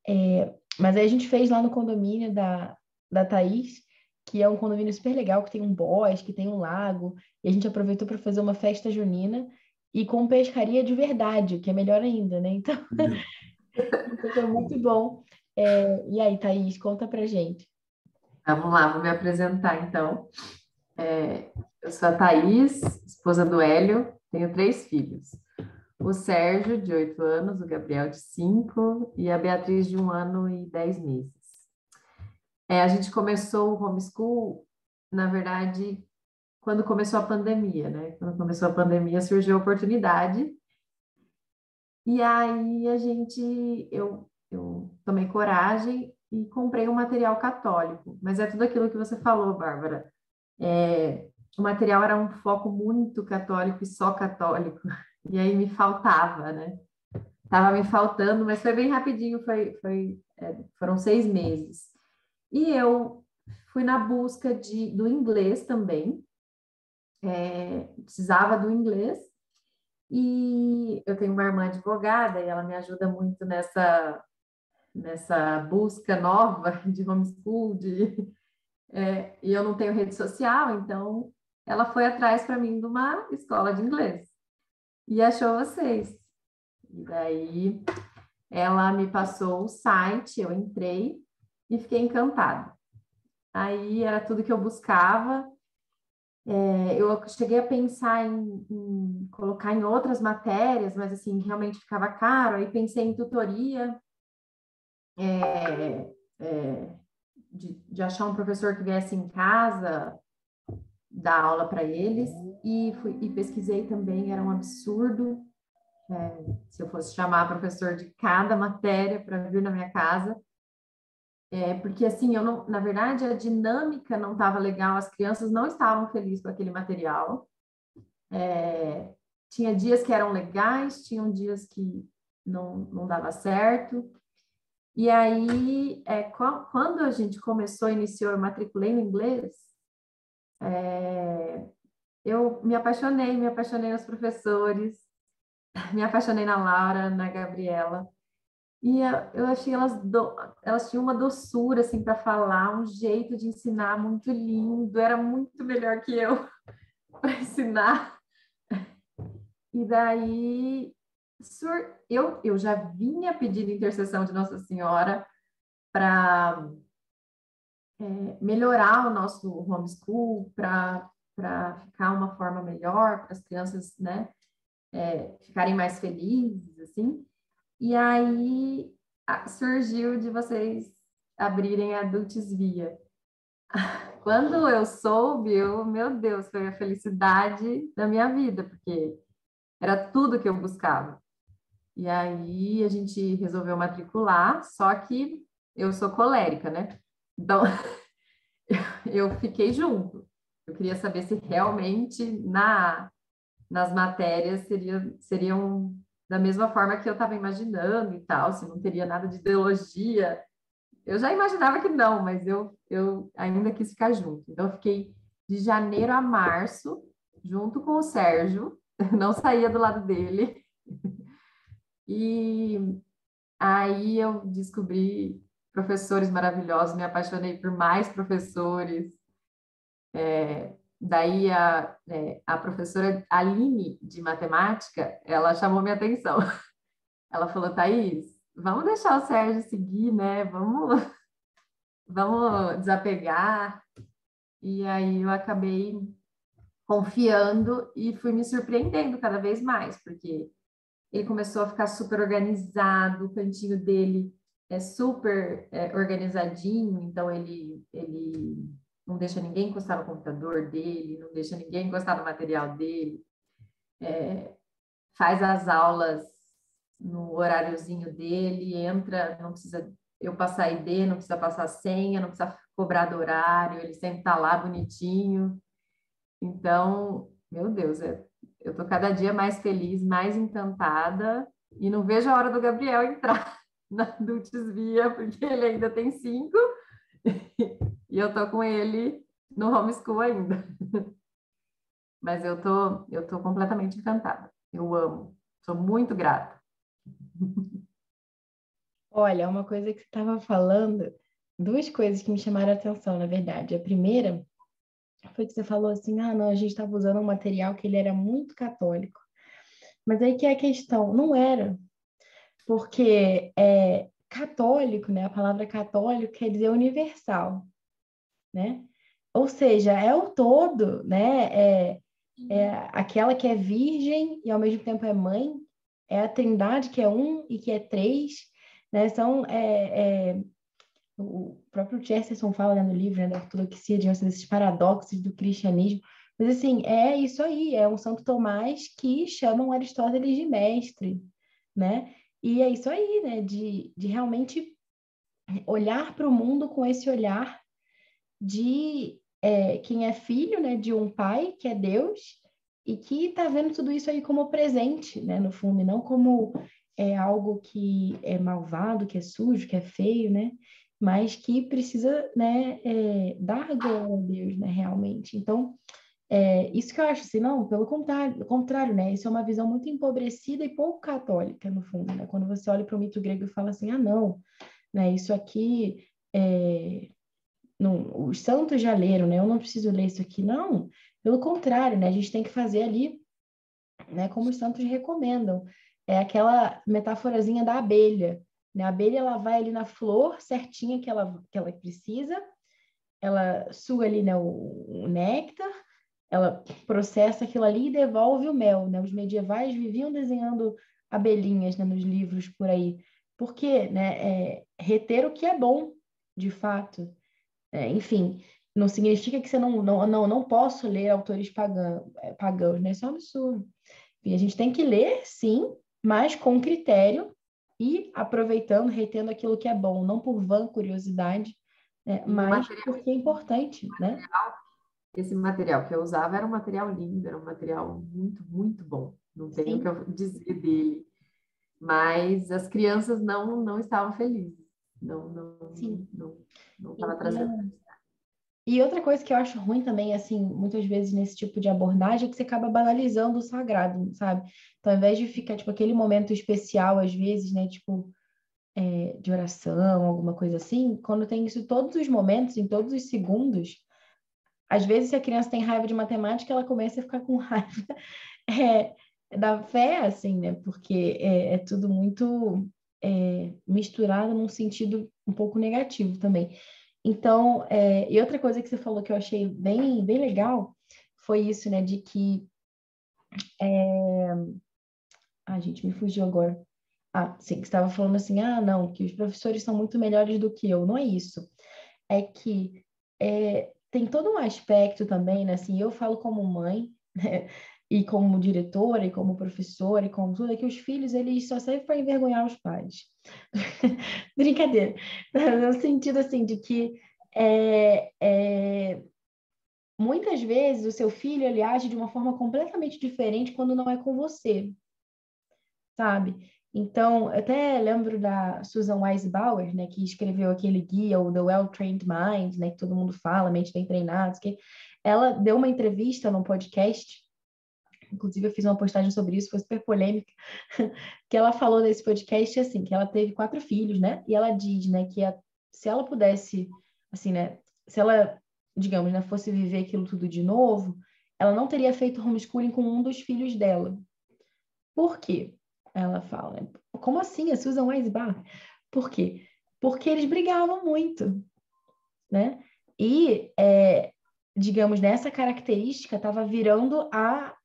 É, mas aí a gente fez lá no condomínio da, da Thaís, que é um condomínio super legal, que tem um bosque, tem um lago, e a gente aproveitou para fazer uma festa junina e com pescaria de verdade, que é melhor ainda, né? Então, então [LAUGHS] foi muito bom. É, e aí, Thaís, conta pra gente. Vamos lá, vou me apresentar então. É, eu sou a Thaís, esposa do Hélio, tenho três filhos. O Sérgio, de oito anos, o Gabriel, de cinco, e a Beatriz, de um ano e dez meses. É, a gente começou o homeschool, na verdade, quando começou a pandemia, né? Quando começou a pandemia, surgiu a oportunidade. E aí a gente, eu, eu tomei coragem e comprei um material católico. Mas é tudo aquilo que você falou, Bárbara. É, o material era um foco muito católico e só católico. E aí me faltava, né? Tava me faltando, mas foi bem rapidinho, foi, foi, é, foram seis meses. E eu fui na busca de, do inglês também, é, precisava do inglês, e eu tenho uma irmã advogada e ela me ajuda muito nessa, nessa busca nova de homeschool, de, é, e eu não tenho rede social, então ela foi atrás para mim de uma escola de inglês e achou vocês. E daí ela me passou o site, eu entrei e fiquei encantada. Aí era tudo que eu buscava. É, eu cheguei a pensar em, em, colocar em outras matérias, mas assim, realmente ficava caro. Aí pensei em tutoria, é, é, de, de, achar um professor que viesse em casa, dar aula para eles, e, fui, e pesquisei também, era um absurdo. É, se eu fosse chamar professor de cada matéria para vir na minha casa, é, porque assim, eu não, na verdade, a dinâmica não estava legal, as crianças não estavam felizes com aquele material. É, tinha dias que eram legais, tinham dias que não, não dava certo. E aí, é, quando a gente começou, iniciou, eu matriculei no inglês, é, eu me apaixonei, me apaixonei nos professores, [LAUGHS] me apaixonei na Laura, na Gabriela. E eu achei elas, do, elas tinham uma doçura assim para falar, um jeito de ensinar muito lindo, era muito melhor que eu [LAUGHS] para ensinar. [LAUGHS] E daí sur, eu, eu já vinha pedindo intercessão de Nossa Senhora para é, melhorar o nosso homeschool, para ficar uma forma melhor, para as crianças né, é, ficarem mais felizes, assim. E aí surgiu de vocês abrirem a Adults Via. [LAUGHS] Quando eu soube, eu, meu Deus, foi a felicidade da minha vida, porque era tudo que eu buscava. E aí a gente resolveu matricular, só que eu sou colérica, né? Então [LAUGHS] eu fiquei junto. Eu queria saber se realmente na nas matérias seria, seriam da mesma forma que eu estava imaginando e tal, se não teria nada de ideologia. Eu já imaginava que não, mas eu, eu ainda quis ficar junto. Então, eu fiquei de janeiro a março, junto com o Sérgio, [LAUGHS] não saía do lado dele. [LAUGHS] E aí eu descobri professores maravilhosos, me apaixonei por mais professores. É, Daí a, é, a professora Aline, de matemática, ela chamou minha atenção. [LAUGHS] Ela falou, Thaís, vamos deixar o Sérgio seguir, né? Vamos, [LAUGHS] vamos desapegar. E aí eu acabei confiando e fui me surpreendendo cada vez mais, porque ele começou a ficar super organizado, o cantinho dele é super é, organizadinho, então ele, ele não deixa ninguém encostar no computador dele, não deixa ninguém encostar no material dele, é, faz as aulas no horáriozinho dele, entra, não precisa eu passar ID, não precisa passar senha, não precisa cobrar do horário, ele sempre está lá bonitinho. Então, meu Deus, é, eu tô cada dia mais feliz, mais encantada, e não vejo a hora do Gabriel entrar na Dulces Via, porque ele ainda tem cinco, e eu tô com ele no homeschool ainda. Mas eu tô, eu tô completamente encantada. Eu amo. Sou muito grata. Olha, uma coisa que você estava falando, duas coisas que me chamaram a atenção, na verdade. A primeira foi que você falou assim: ah, não, a gente estava usando um material que ele era muito católico. Mas aí que é a questão, não era. Porque é, católico, né? A palavra católico quer dizer universal, né? Ou seja, é o todo, né? É, é aquela que é virgem e ao mesmo tempo é mãe, é a trindade que é um e que é três, né? São é, é, o próprio Chesterton fala né, no livro né, da ortodoxia diante desses paradoxos do cristianismo, mas assim é isso aí, é um Santo Tomás que chamam Aristóteles de mestre, né? E é isso aí, né? De, de realmente olhar para o mundo com esse olhar de é, quem é filho, né? De um pai que é Deus e que está vendo tudo isso aí como presente, né? No fundo, e não como é algo que é malvado, que é sujo, que é feio, né? Mas que precisa, né? É, dar glória a Deus, né? Realmente. Então, é, isso que eu acho assim, não, pelo contrário, contrário, né? Isso é uma visão muito empobrecida e pouco católica, no fundo, né? Quando você olha para o mito grego e fala assim, ah, não, né? Isso aqui, é... não, os santos já leram, né? Eu não preciso ler isso aqui, não. Pelo contrário, né? A gente tem que fazer ali, né? Como os santos recomendam. É aquela metáforazinha da abelha, né? A abelha, ela vai ali na flor certinha que ela, que ela precisa, ela suga ali, né, o, o néctar, ela processa aquilo ali e devolve o mel, né? Os medievais viviam desenhando abelhinhas né, nos livros por aí. Porque, né, é, reter o que é bom, de fato. É, enfim, não significa que você não, não, não, não posso ler autores pagãos, é, pagãos, né? Isso é um absurdo. Enfim, a gente tem que ler, sim, mas com critério e aproveitando, retendo aquilo que é bom, não por vã curiosidade, né? mas porque é importante, né? Esse material que eu usava era um material lindo, era um material muito, muito bom. Não tenho o que eu dizer dele. mas as crianças não, não estavam felizes. Não, não, Sim. não, não estava trazendo. E outra coisa que eu acho ruim também, assim, muitas vezes nesse tipo de abordagem, é que você acaba banalizando o sagrado, sabe? Então, ao invés de ficar, tipo, aquele momento especial, às vezes, né, tipo, é, de oração, alguma coisa assim, quando tem isso todos os momentos, em todos os segundos, às vezes, se a criança tem raiva de matemática, ela começa a ficar com raiva [LAUGHS] é, da fé, assim, né? Porque é, é tudo muito é, misturado num sentido um pouco negativo também. Então, é, e outra coisa que você falou que eu achei bem, bem legal foi isso, né, de que. É... Gente, me fugiu agora. Ah, sim, que estava falando assim, ah, não, que os professores são muito melhores do que eu. Não é isso. É que é, tem todo um aspecto também, né, assim, eu falo como mãe, [LAUGHS] né, e como diretora, e como professora, e como tudo, é que os filhos, eles só servem para envergonhar os pais. [LAUGHS] Brincadeira. [LAUGHS] No sentido, assim, de que é, é, muitas vezes o seu filho, ele age de uma forma completamente diferente quando não é com você, sabe? Então, até lembro da Susan Weisbauer, né, que escreveu aquele guia, o The Well-Trained Mind, né, que todo mundo fala, mente bem treinada, que ela deu uma entrevista no podcast inclusive eu fiz uma postagem sobre isso, foi super polêmica, [LAUGHS] que ela falou nesse podcast assim, que ela teve quatro filhos, né? E ela diz, né, que a, se ela pudesse, assim, né, se ela, digamos, né, fosse viver aquilo tudo de novo, ela não teria feito homeschooling com um dos filhos dela. Por quê? Ela fala, como assim, a Susan Weisbach? Por quê? Porque eles brigavam muito, né? E, é, digamos, nessa característica estava virando a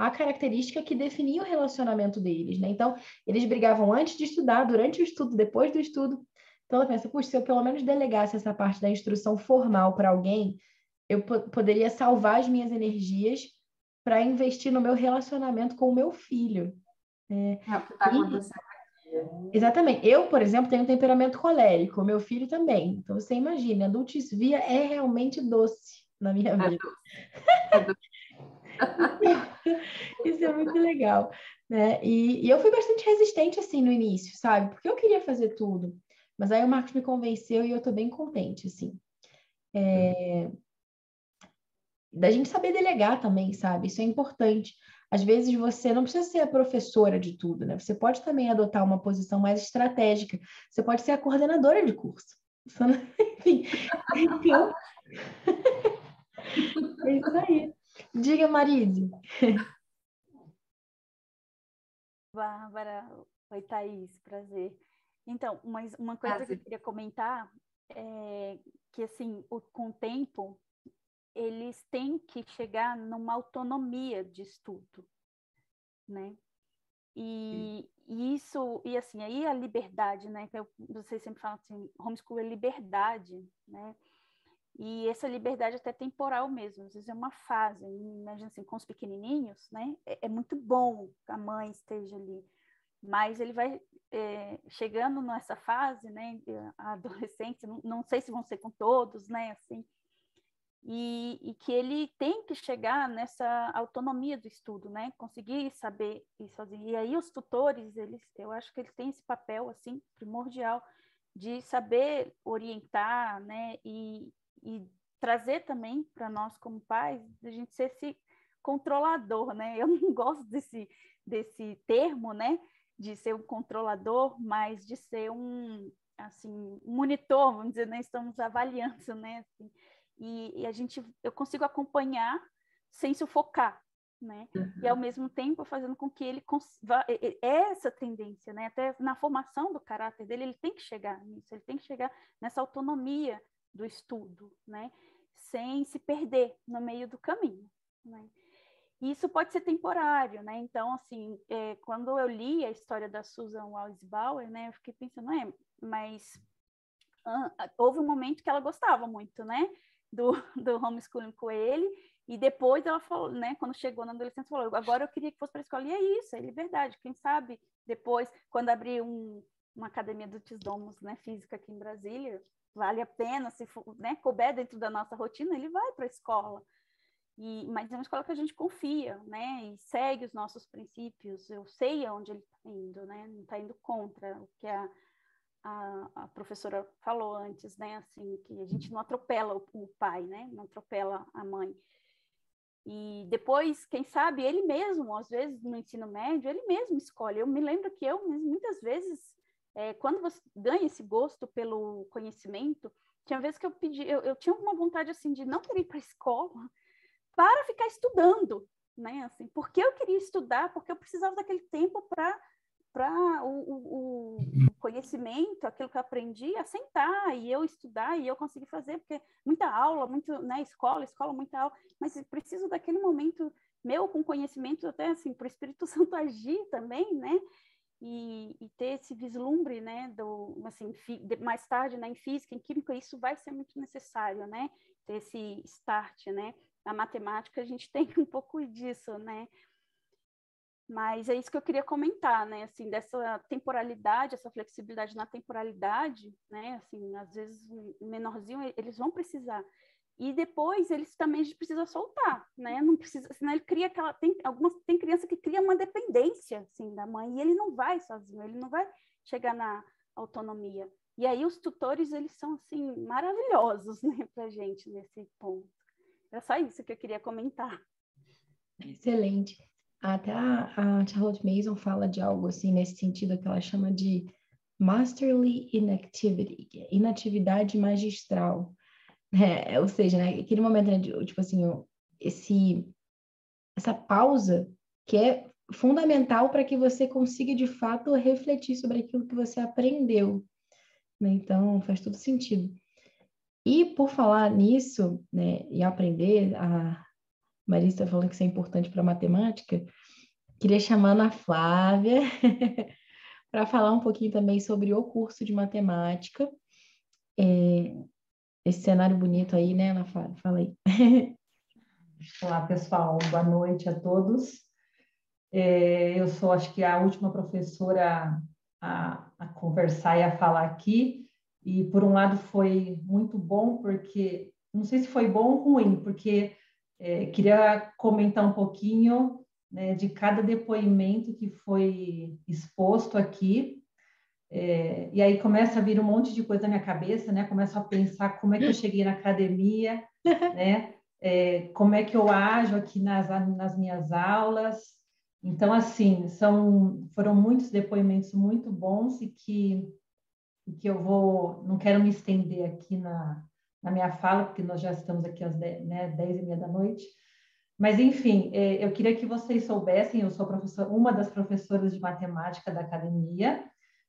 a característica que definia o relacionamento deles, né? Então, eles brigavam antes de estudar, durante o estudo, depois do estudo. Então, ela pensa, puxa, se eu pelo menos delegasse essa parte da instrução formal para alguém, eu poderia salvar as minhas energias para investir no meu relacionamento com o meu filho. É, é o que está acontecendo aqui. Exatamente. Eu, por exemplo, tenho um temperamento colérico, meu filho também. Então, você imagina, adultos via é realmente doce na minha vida. É doce. É doce. [LAUGHS] Isso é muito legal, né? E, e, eu fui bastante resistente assim no início, sabe? Porque eu queria fazer tudo. Mas aí o Marcos me convenceu e eu tô bem contente, assim. É... Da gente saber delegar também, sabe? Isso é importante. Às vezes você não precisa ser a professora de tudo, né? Você pode também adotar uma posição mais estratégica. Você pode ser a coordenadora de curso. [LAUGHS] Enfim, então... [LAUGHS] é isso aí. Diga, Marise. Bárbara, oi, Thaís, prazer. Então, mas uma coisa prazer. que eu queria comentar é que, assim, o, com o tempo, eles têm que chegar numa autonomia de estudo, né? E, e, isso, e assim, aí a liberdade, né? Eu, vocês sempre falam assim, homeschool é liberdade, né? E essa liberdade até temporal mesmo, às vezes é uma fase, imagina assim, com os pequenininhos, né? É, é muito bom que a mãe esteja ali, mas ele vai é, chegando nessa fase, né? A adolescência, não, não, sei se vão ser com todos, né? Assim, e, e, que ele tem que chegar nessa autonomia do estudo, né? Conseguir saber ir sozinho. E aí os tutores, eles, eu acho que eles têm esse papel assim primordial de saber orientar, né? E, e trazer também para nós como pais, a gente ser esse controlador, né? Eu [LAUGHS] não gosto desse, desse termo, né? De ser um controlador, mas de ser um, assim, monitor, vamos dizer, né? Estamos avaliando, né? Assim, e, e, a gente, eu consigo acompanhar sem sufocar, né? Uhum. E ao mesmo tempo fazendo com que ele vá, essa tendência, né? Até na formação do caráter dele, ele tem que chegar nisso, ele tem que chegar nessa autonomia do estudo, né? Sem se perder no meio do caminho, né? Isso pode ser temporário, né? Então, assim, é, quando eu li a história da Susan Weisbauer, né, eu fiquei pensando, é, mas houve um momento que ela gostava muito, né, do, [LAUGHS] do homeschooling com ele, e depois ela falou, né, quando chegou na adolescência, falou, agora eu queria que fosse para a escola, e é isso, é liberdade, quem sabe depois, quando abrir um, uma academia do Tisdomos, né, física aqui em Brasília, vale a pena, se for, né, couber dentro da nossa rotina, ele vai para a escola. E, mas é uma escola que a gente confia, né? E segue os nossos princípios. Eu sei aonde ele está indo, né? Não está indo contra o que a, a, a, professora falou antes, né? Assim, que a gente não atropela o, o pai, né? Não atropela a mãe. E depois, quem sabe, ele mesmo, às vezes no ensino médio, ele mesmo escolhe. Eu me lembro que eu, muitas vezes, é, quando você ganha esse gosto pelo conhecimento, tinha vezes que eu pedi, eu, eu tinha uma vontade assim de não querer ir para a escola [LAUGHS] para ficar estudando, né? Assim, porque eu queria estudar, porque eu precisava daquele tempo para para o, o, o, conhecimento, aquilo que eu aprendi, assentar e eu estudar e eu conseguir fazer, porque muita aula, muito, né, escola, escola, muita aula, mas preciso daquele momento meu com conhecimento até assim, para o Espírito [LAUGHS] Santo agir também, né, e, e, ter esse vislumbre, né, do, assim, fi, mais tarde, né, em física, em química, isso vai ser muito necessário, né, ter esse start, né, na matemática a gente [LAUGHS] tem um pouco disso, né, mas é isso que eu queria comentar, né? Assim, dessa temporalidade, essa flexibilidade na temporalidade, né? Assim, às vezes o menorzinho eles vão precisar. E depois eles também a gente precisa soltar, né? Não precisa, senão ele cria aquela tem algumas tem criança que cria uma dependência assim da mãe e ele não vai sozinho, ele não vai chegar na autonomia. E aí os tutores eles são assim maravilhosos, [LAUGHS] né, pra gente nesse ponto. Era só isso que eu queria comentar. Excelente. Até a, a Charlotte Mason fala de algo assim nesse sentido que ela chama de masterly inactivity, é inatividade magistral. É, ou seja, né, aquele momento, né, de, tipo assim, esse, essa pausa que é fundamental para que você consiga de fato refletir sobre aquilo que você aprendeu. Né? Então, faz todo sentido. E por falar nisso, né, e aprender, a, Marisa falando que isso é importante para matemática, queria chamar a Ana Flávia [LAUGHS] para falar um pouquinho também sobre o curso de matemática. É, esse cenário bonito aí, né, Ana Flávia? Fala aí. [LAUGHS] Olá, pessoal. Boa noite a todos. É, eu sou, acho que, a última professora a, a conversar e a falar aqui. E, por um lado, foi muito bom, porque, não sei se foi bom ou ruim, porque é, queria comentar um pouquinho né, de cada depoimento que foi exposto aqui. É, e aí começa a vir um monte de coisa na minha cabeça, né? Começo a pensar como é que eu cheguei na academia, [LAUGHS] né? É, como é que eu ajo aqui nas, nas minhas aulas. Então, assim, são, foram muitos depoimentos muito bons e que, que eu vou, não quero me estender aqui na, na minha fala, porque nós já estamos aqui às 10, né, 10 e meia da noite. Mas, enfim, é, eu queria que vocês soubessem, eu sou uma das professoras de matemática da academia,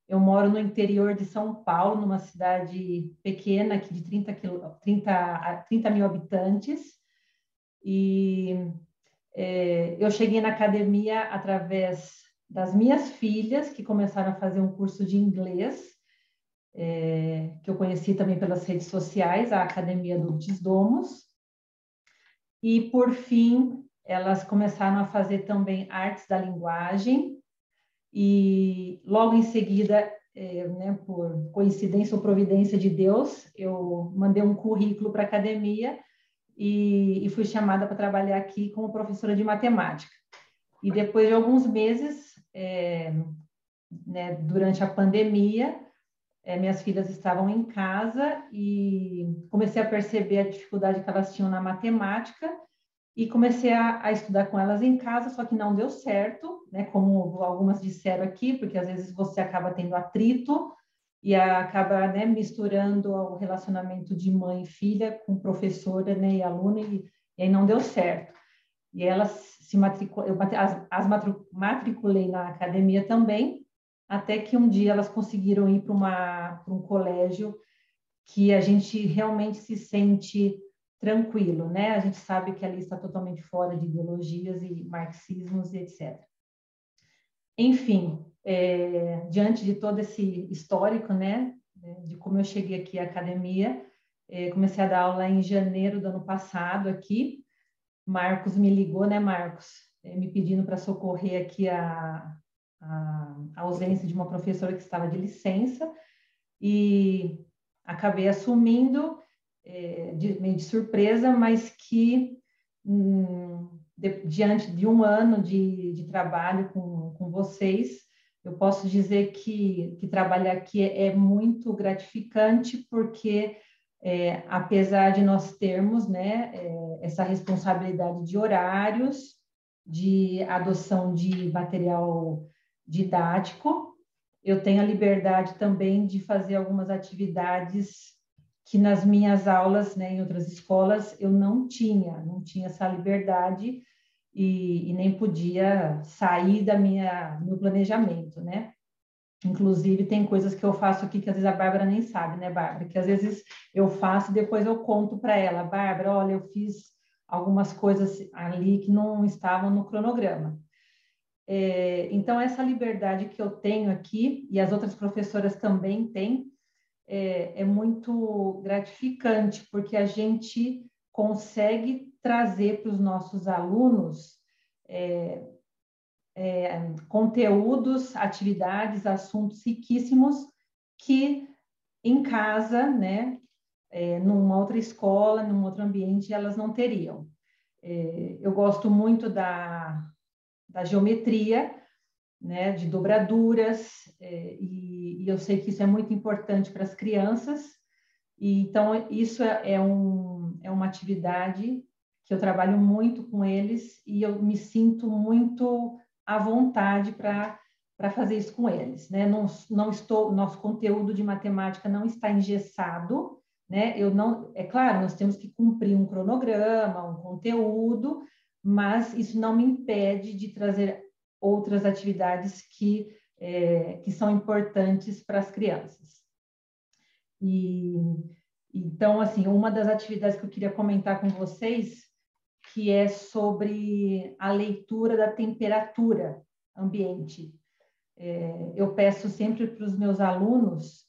eu moro no interior de São Paulo, numa cidade pequena, aqui de 30, 30, 30 mil habitantes, e é, eu cheguei na academia através das minhas filhas, que começaram a fazer um curso de inglês, é, que eu conheci também pelas redes sociais, a Academia do Desdomos. E, por fim, elas começaram a fazer também artes da linguagem. E, logo em seguida, é, né, por coincidência ou providência de Deus, eu mandei um currículo para a academia e, e fui chamada para trabalhar aqui como professora de matemática. E depois de alguns meses, é, né, durante a pandemia, é, minhas filhas estavam em casa e comecei a perceber a dificuldade que elas tinham na matemática e comecei a, a, estudar com elas em casa, só que não deu certo, né? Como algumas disseram aqui, porque às vezes você acaba tendo atrito e acaba né, misturando o relacionamento de mãe e filha com professora né, e aluna e, e aí não deu certo. E elas se matriculou, as, as matriculei na academia também até que um dia elas conseguiram ir para um colégio que a gente realmente se sente tranquilo, né? A gente sabe que ali está totalmente fora de ideologias e marxismos e etc. Enfim, é, diante de todo esse histórico, né, de como eu cheguei aqui à academia, é, comecei a dar aula em janeiro do ano passado aqui. Marcos me ligou, né, Marcos, é, me pedindo para socorrer aqui a, a, ausência de uma professora que estava de licença e acabei assumindo é, de, meio de surpresa, mas que hum, de, diante de um ano de, de trabalho com, com vocês, eu posso dizer que, que trabalhar aqui é, é muito gratificante, porque é, apesar de nós termos né, é, essa responsabilidade de horários, de adoção de material didático, eu tenho a liberdade também de fazer algumas atividades que nas minhas aulas, né, em outras escolas, eu não tinha, não tinha essa liberdade e, e nem podia sair da minha meu planejamento, né? Inclusive, tem coisas que eu faço aqui que às vezes a Bárbara nem sabe, né, Bárbara? Que às vezes eu faço e depois eu conto para ela, Bárbara, olha, eu fiz algumas coisas ali que não estavam no cronograma. É, então, essa liberdade que eu tenho aqui, e as outras professoras também têm, é, é muito gratificante, porque a gente consegue trazer para os nossos alunos é, é, conteúdos, atividades, assuntos riquíssimos que em casa, né, é, numa outra escola, num outro ambiente, elas não teriam. É, eu gosto muito da, da geometria, né, de dobraduras, é, e, e, eu sei que isso é muito importante para as crianças, e, então isso é, é, um, é uma atividade que eu trabalho muito com eles e eu me sinto muito à vontade para para fazer isso com eles, né? Não, não estou, nosso conteúdo de matemática não está engessado, né? Eu não, é claro, nós temos que cumprir um cronograma, um conteúdo, mas isso não me impede de trazer outras atividades que é, que são importantes para as crianças. E então, assim, uma das atividades que eu queria comentar com vocês que é sobre a leitura da temperatura ambiente. É, eu peço sempre para os meus alunos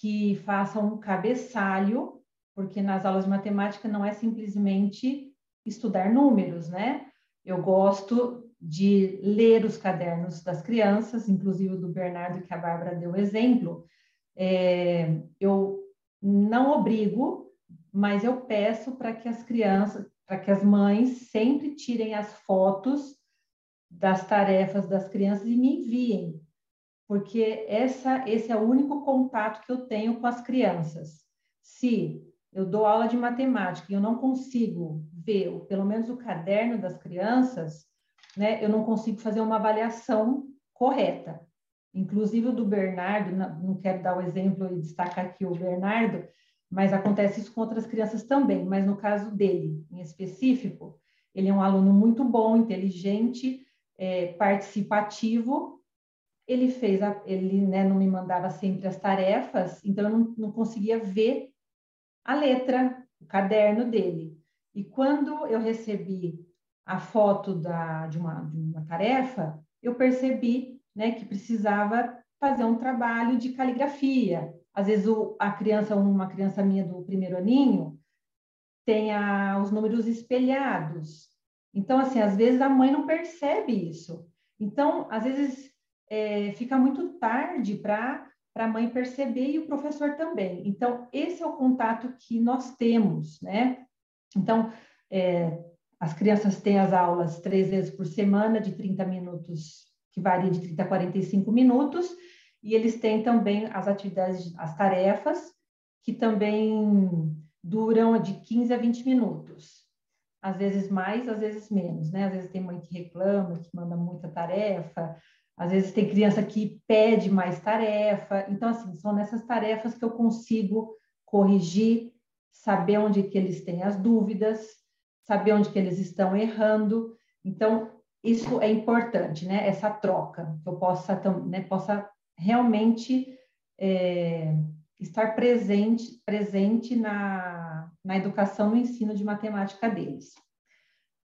que façam um cabeçalho, porque nas aulas de matemática não é simplesmente estudar números, né? Eu gosto de ler os cadernos das crianças, inclusive do Bernardo, que a Bárbara deu exemplo. É, eu não obrigo, mas eu peço para que as crianças, para que as mães sempre tirem as fotos das tarefas das crianças e me enviem, porque essa, esse é o único contato que eu tenho com as crianças. Se eu dou aula de matemática e eu não consigo ver, pelo menos o caderno das crianças, né, eu não consigo fazer uma avaliação correta. Inclusive o do Bernardo, não quero dar o exemplo e destacar aqui o Bernardo, mas acontece isso com outras crianças também. Mas no caso dele, em específico, ele é um aluno muito bom, inteligente, é, participativo. Ele fez, a, ele né, não me mandava sempre as tarefas, então eu não, não conseguia ver a letra, o caderno dele. E quando eu recebi a foto da, de, uma, de uma tarefa, eu percebi né, que precisava fazer um trabalho de caligrafia, às vezes o, a criança, uma criança minha do primeiro aninho, tem a, os números espelhados. Então, assim, às vezes a mãe não percebe isso. Então, às vezes é, fica muito tarde para a mãe perceber e o professor também. Então, esse é o contato que nós temos, né? Então, é, as crianças têm as aulas três vezes por semana, de 30 minutos, que varia de 30 a 45 minutos, e eles têm também as atividades, as tarefas, que também duram de 15 a 20 minutos. Às vezes mais, às vezes menos, né? Às vezes tem mãe que reclama, que manda muita tarefa, às vezes tem criança que pede mais tarefa. Então, assim, são nessas tarefas que eu consigo corrigir, saber onde que eles têm as dúvidas, saber onde que eles estão errando. Então, isso é importante, né? Essa troca, que eu possa, né, possa realmente é, estar presente, presente na, na educação, no ensino de matemática deles.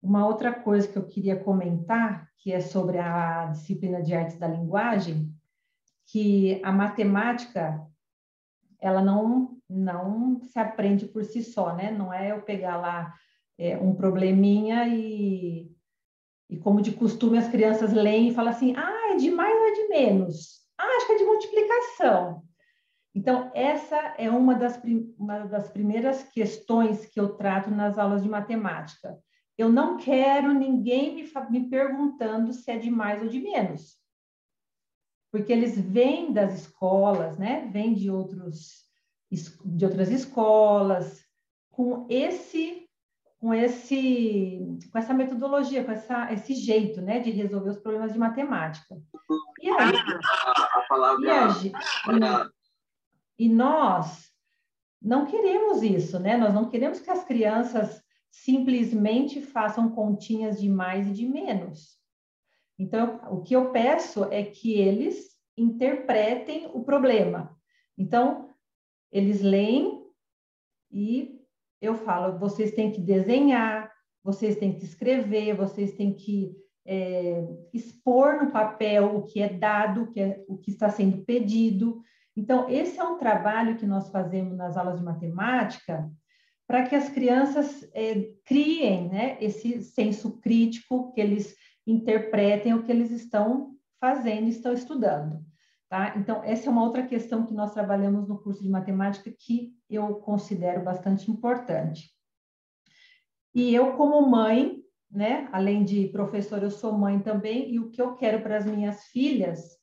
Uma outra coisa que eu queria comentar, que é sobre a disciplina de artes da linguagem, que a matemática ela não não se aprende por si só, né? Não é eu pegar lá é, um probleminha e, e como de costume as crianças leem e falam assim, ah, é de mais ou é de menos? Ah, acho que é de multiplicação. Então, essa é uma das, uma das primeiras questões que eu trato nas aulas de matemática. Eu não quero ninguém me, me perguntando se é de mais ou de menos. Porque eles vêm das escolas, né? Vêm de outros de outras escolas com esse com esse com essa metodologia, com essa, esse jeito, né, de resolver os problemas de matemática. E aí, a, palavra, e, a, e nós não queremos isso, né? Nós não queremos que as crianças simplesmente façam continhas de mais e de menos. Então, o que eu peço é que eles interpretem o problema. Então, eles leem e eu falo, vocês têm que desenhar, vocês têm que escrever, vocês têm que é, expor no papel o que é dado, o que, é, o que está sendo pedido. Então, esse é um trabalho que nós fazemos nas aulas de matemática para que as crianças é, criem né, esse senso crítico, que eles interpretem o que eles estão fazendo, estão estudando. Tá? Então, essa é uma outra questão que nós trabalhamos no curso de matemática que eu considero bastante importante. E eu, como mãe, né, além de professora, eu sou mãe também, e o que eu quero para as minhas filhas,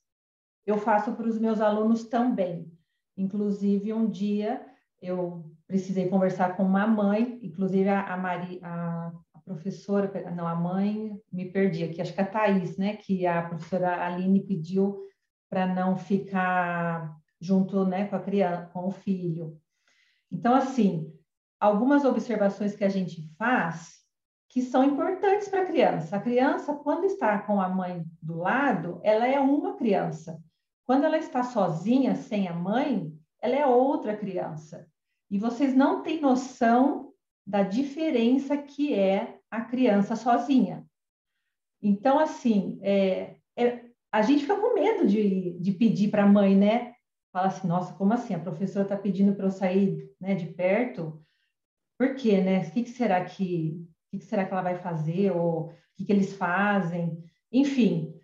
eu faço para os meus alunos também. Inclusive, um dia eu precisei conversar com uma mãe, inclusive a, a, Mari, a, a professora, não, a mãe, me perdi aqui, acho que a Thais, né, que a professora Aline pediu para não ficar junto né, com a criança, com o filho. Então, assim, algumas observações que a gente faz que são importantes para a criança. A criança, quando está com a mãe do lado, ela é uma criança. Quando ela está sozinha, sem a mãe, ela é outra criança. E vocês não têm noção da diferença que é a criança sozinha. Então, assim, é, é, a gente fica com medo de, de pedir para a mãe, né? Fala assim, nossa, como assim? A professora está pedindo para eu sair né, de perto? Por quê, né? O que, que será que, que, que será que ela vai fazer? Ou o que, que eles fazem? Enfim,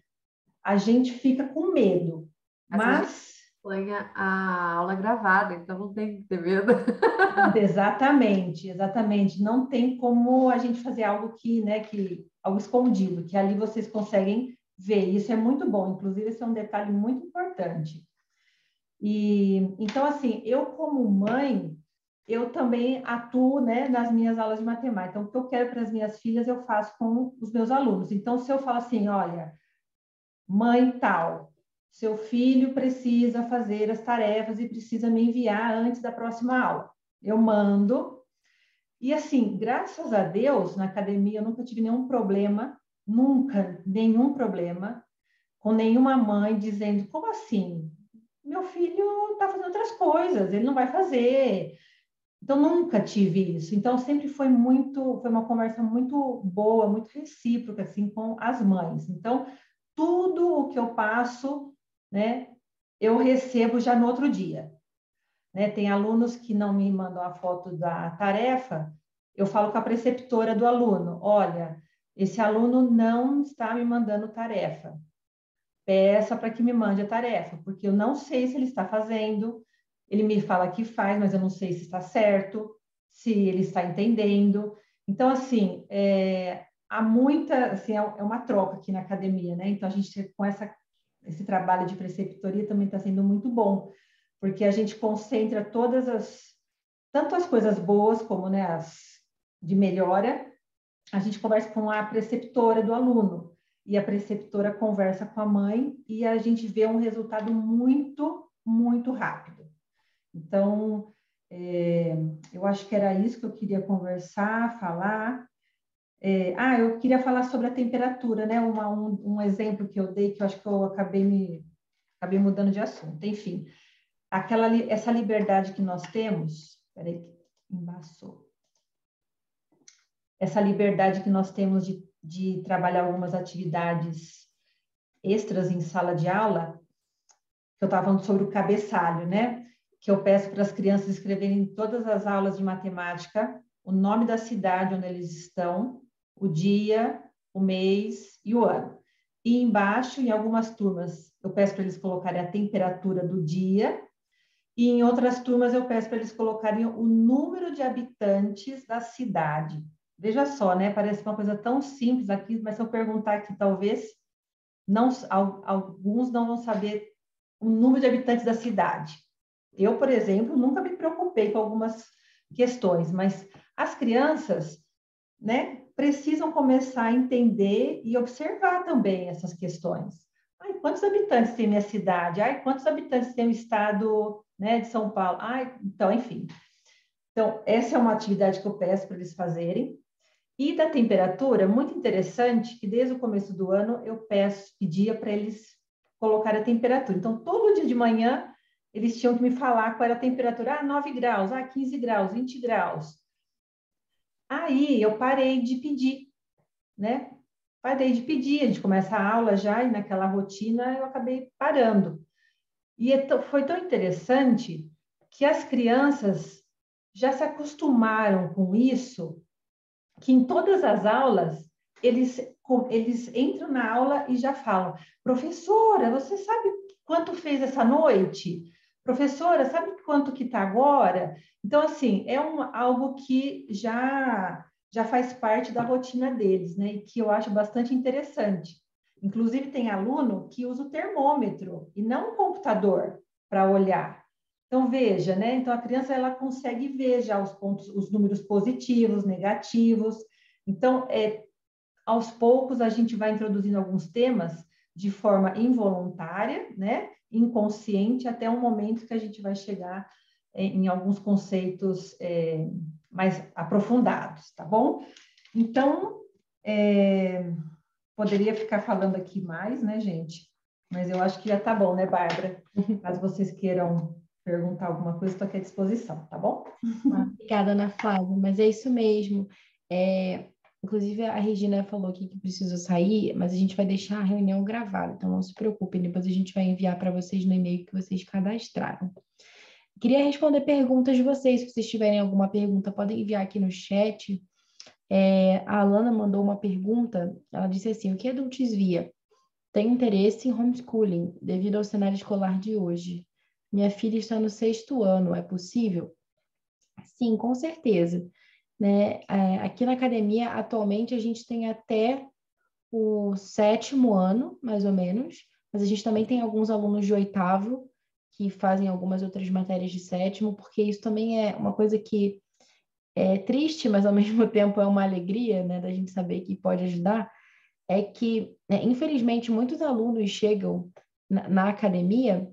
a gente fica com medo. mas põe a aula gravada, então não tem que ter medo. [LAUGHS] exatamente, exatamente. Não tem como a gente fazer algo que, né, que algo escondido, que ali vocês conseguem ver. Isso é muito bom, inclusive esse é um detalhe muito importante. E então assim, eu como mãe, eu também atuo, né, nas minhas aulas de matemática. Então, o que eu quero para as minhas filhas, eu faço com os meus alunos. Então, se eu falo assim, olha, mãe tal, seu filho precisa fazer as tarefas e precisa me enviar antes da próxima aula. Eu mando. E assim, graças a Deus, na academia eu nunca tive nenhum problema, nunca nenhum problema com nenhuma mãe dizendo: como assim? Meu filho está fazendo outras coisas, ele não vai fazer. Então nunca tive isso. Então sempre foi muito, foi uma conversa muito boa, muito recíproca assim com as mães. Então tudo o que eu passo né, eu recebo já no outro dia. Né? Tem alunos que não me mandam a foto da tarefa, eu falo com a preceptora do aluno: olha, esse aluno não está me mandando tarefa. Peça para que me mande a tarefa, porque eu não sei se ele está fazendo. Ele me fala que faz, mas eu não sei se está certo, se ele está entendendo. Então, assim, é, há muita, assim, é, é uma troca aqui na academia, né? Então, a gente, com essa esse trabalho de preceptoria também está sendo muito bom, porque a gente concentra todas as, tanto as coisas boas como né, as de melhora, a gente conversa com a preceptora do aluno, e a preceptora conversa com a mãe, e a gente vê um resultado muito, muito rápido. Então, é, eu acho que era isso que eu queria conversar, falar. É, ah, eu queria falar sobre a temperatura, né? Uma, um, um, exemplo que eu dei, que eu acho que eu acabei me acabei mudando de assunto. Enfim, aquela essa liberdade que nós temos, peraí, embaçou. Essa liberdade que nós temos de, de trabalhar algumas atividades extras em sala de aula, que eu estava falando sobre o cabeçalho, né? Que eu peço para as crianças escreverem em todas as aulas de matemática o nome da cidade onde eles estão, o dia, o mês e o ano. E embaixo, em algumas turmas, eu peço para eles colocarem a temperatura do dia, e em outras turmas eu peço para eles colocarem o número de habitantes da cidade. veja só, né? Parece uma coisa tão simples aqui, mas se eu perguntar aqui, talvez não, alguns não vão saber o número de habitantes da cidade. Eu, por exemplo, nunca me preocupei com algumas questões, mas as crianças, né, precisam começar a entender e observar também essas questões. Ai, quantos habitantes tem minha cidade? Ai, quantos habitantes tem o estado né, de São Paulo? Ai, então, enfim. Então, essa é uma atividade que eu peço para eles fazerem. E da temperatura, muito interessante que desde o começo do ano eu peço, pedia para eles colocar a temperatura. Então, todo dia de manhã eles tinham que me falar qual era a temperatura. Ah, 9 graus, ah, 15 graus, 20 graus. Aí eu parei de pedir, né? Parei de pedir, a gente começa a aula já e naquela rotina eu acabei parando. E é foi tão interessante que as crianças já se acostumaram com isso, que em todas as aulas eles, eles entram na aula e já falam: professora, você sabe quanto fez essa noite? Professora, sabe quanto que está agora? Então, assim, é um, algo que já, já faz parte da rotina deles, né? E que eu acho bastante interessante. Inclusive, tem aluno que usa o termômetro e não o computador para olhar. Então, veja, né? Então, a criança ela consegue ver já os pontos, os números positivos, negativos. Então, é, aos poucos, a gente vai introduzindo alguns temas de forma involuntária, né? inconsciente até um momento que a gente vai chegar em, em alguns conceitos é, mais aprofundados, tá bom? Então, é, poderia ficar falando aqui mais, né, gente? Mas eu acho que já tá bom, né, Bárbara? [LAUGHS] Caso vocês queiram perguntar alguma coisa, estou aqui à disposição, tá bom? Obrigada, Ana Flávia, mas é isso mesmo. É, Inclusive, a Regina falou aqui que precisa sair, mas a gente vai deixar a reunião gravada, então não se preocupem, depois a gente vai enviar para vocês no e-mail que vocês cadastraram. Queria responder perguntas de vocês, se vocês tiverem alguma pergunta, podem enviar aqui no chat. É, a Alana mandou uma pergunta, ela disse assim, o que adultos via? Tem interesse em homeschooling, devido ao cenário escolar de hoje. Minha filha está no sexto ano, é possível? Sim, com certeza. Né? É, aqui na academia, atualmente, a gente tem até o sétimo ano, mais ou menos, mas a gente também tem alguns alunos de oitavo que fazem algumas outras matérias de sétimo, porque isso também é uma coisa que é triste, mas ao [LAUGHS] mesmo tempo é uma alegria, né, da gente saber que pode ajudar, é que, né, infelizmente, muitos alunos chegam na, na, academia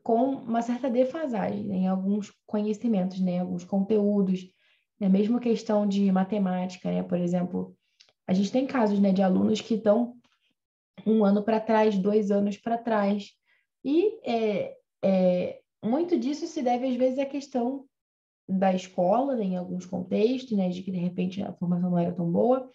com uma certa defasagem né, em alguns conhecimentos, né, alguns conteúdos, né? Mesmo questão de matemática, né? Por exemplo, a gente tem casos né, de alunos que estão um ano para trás, dois anos para trás. E é, é, muito disso se deve, às vezes, à questão da escola, né, em alguns contextos, né, de que de repente a formação não era tão boa.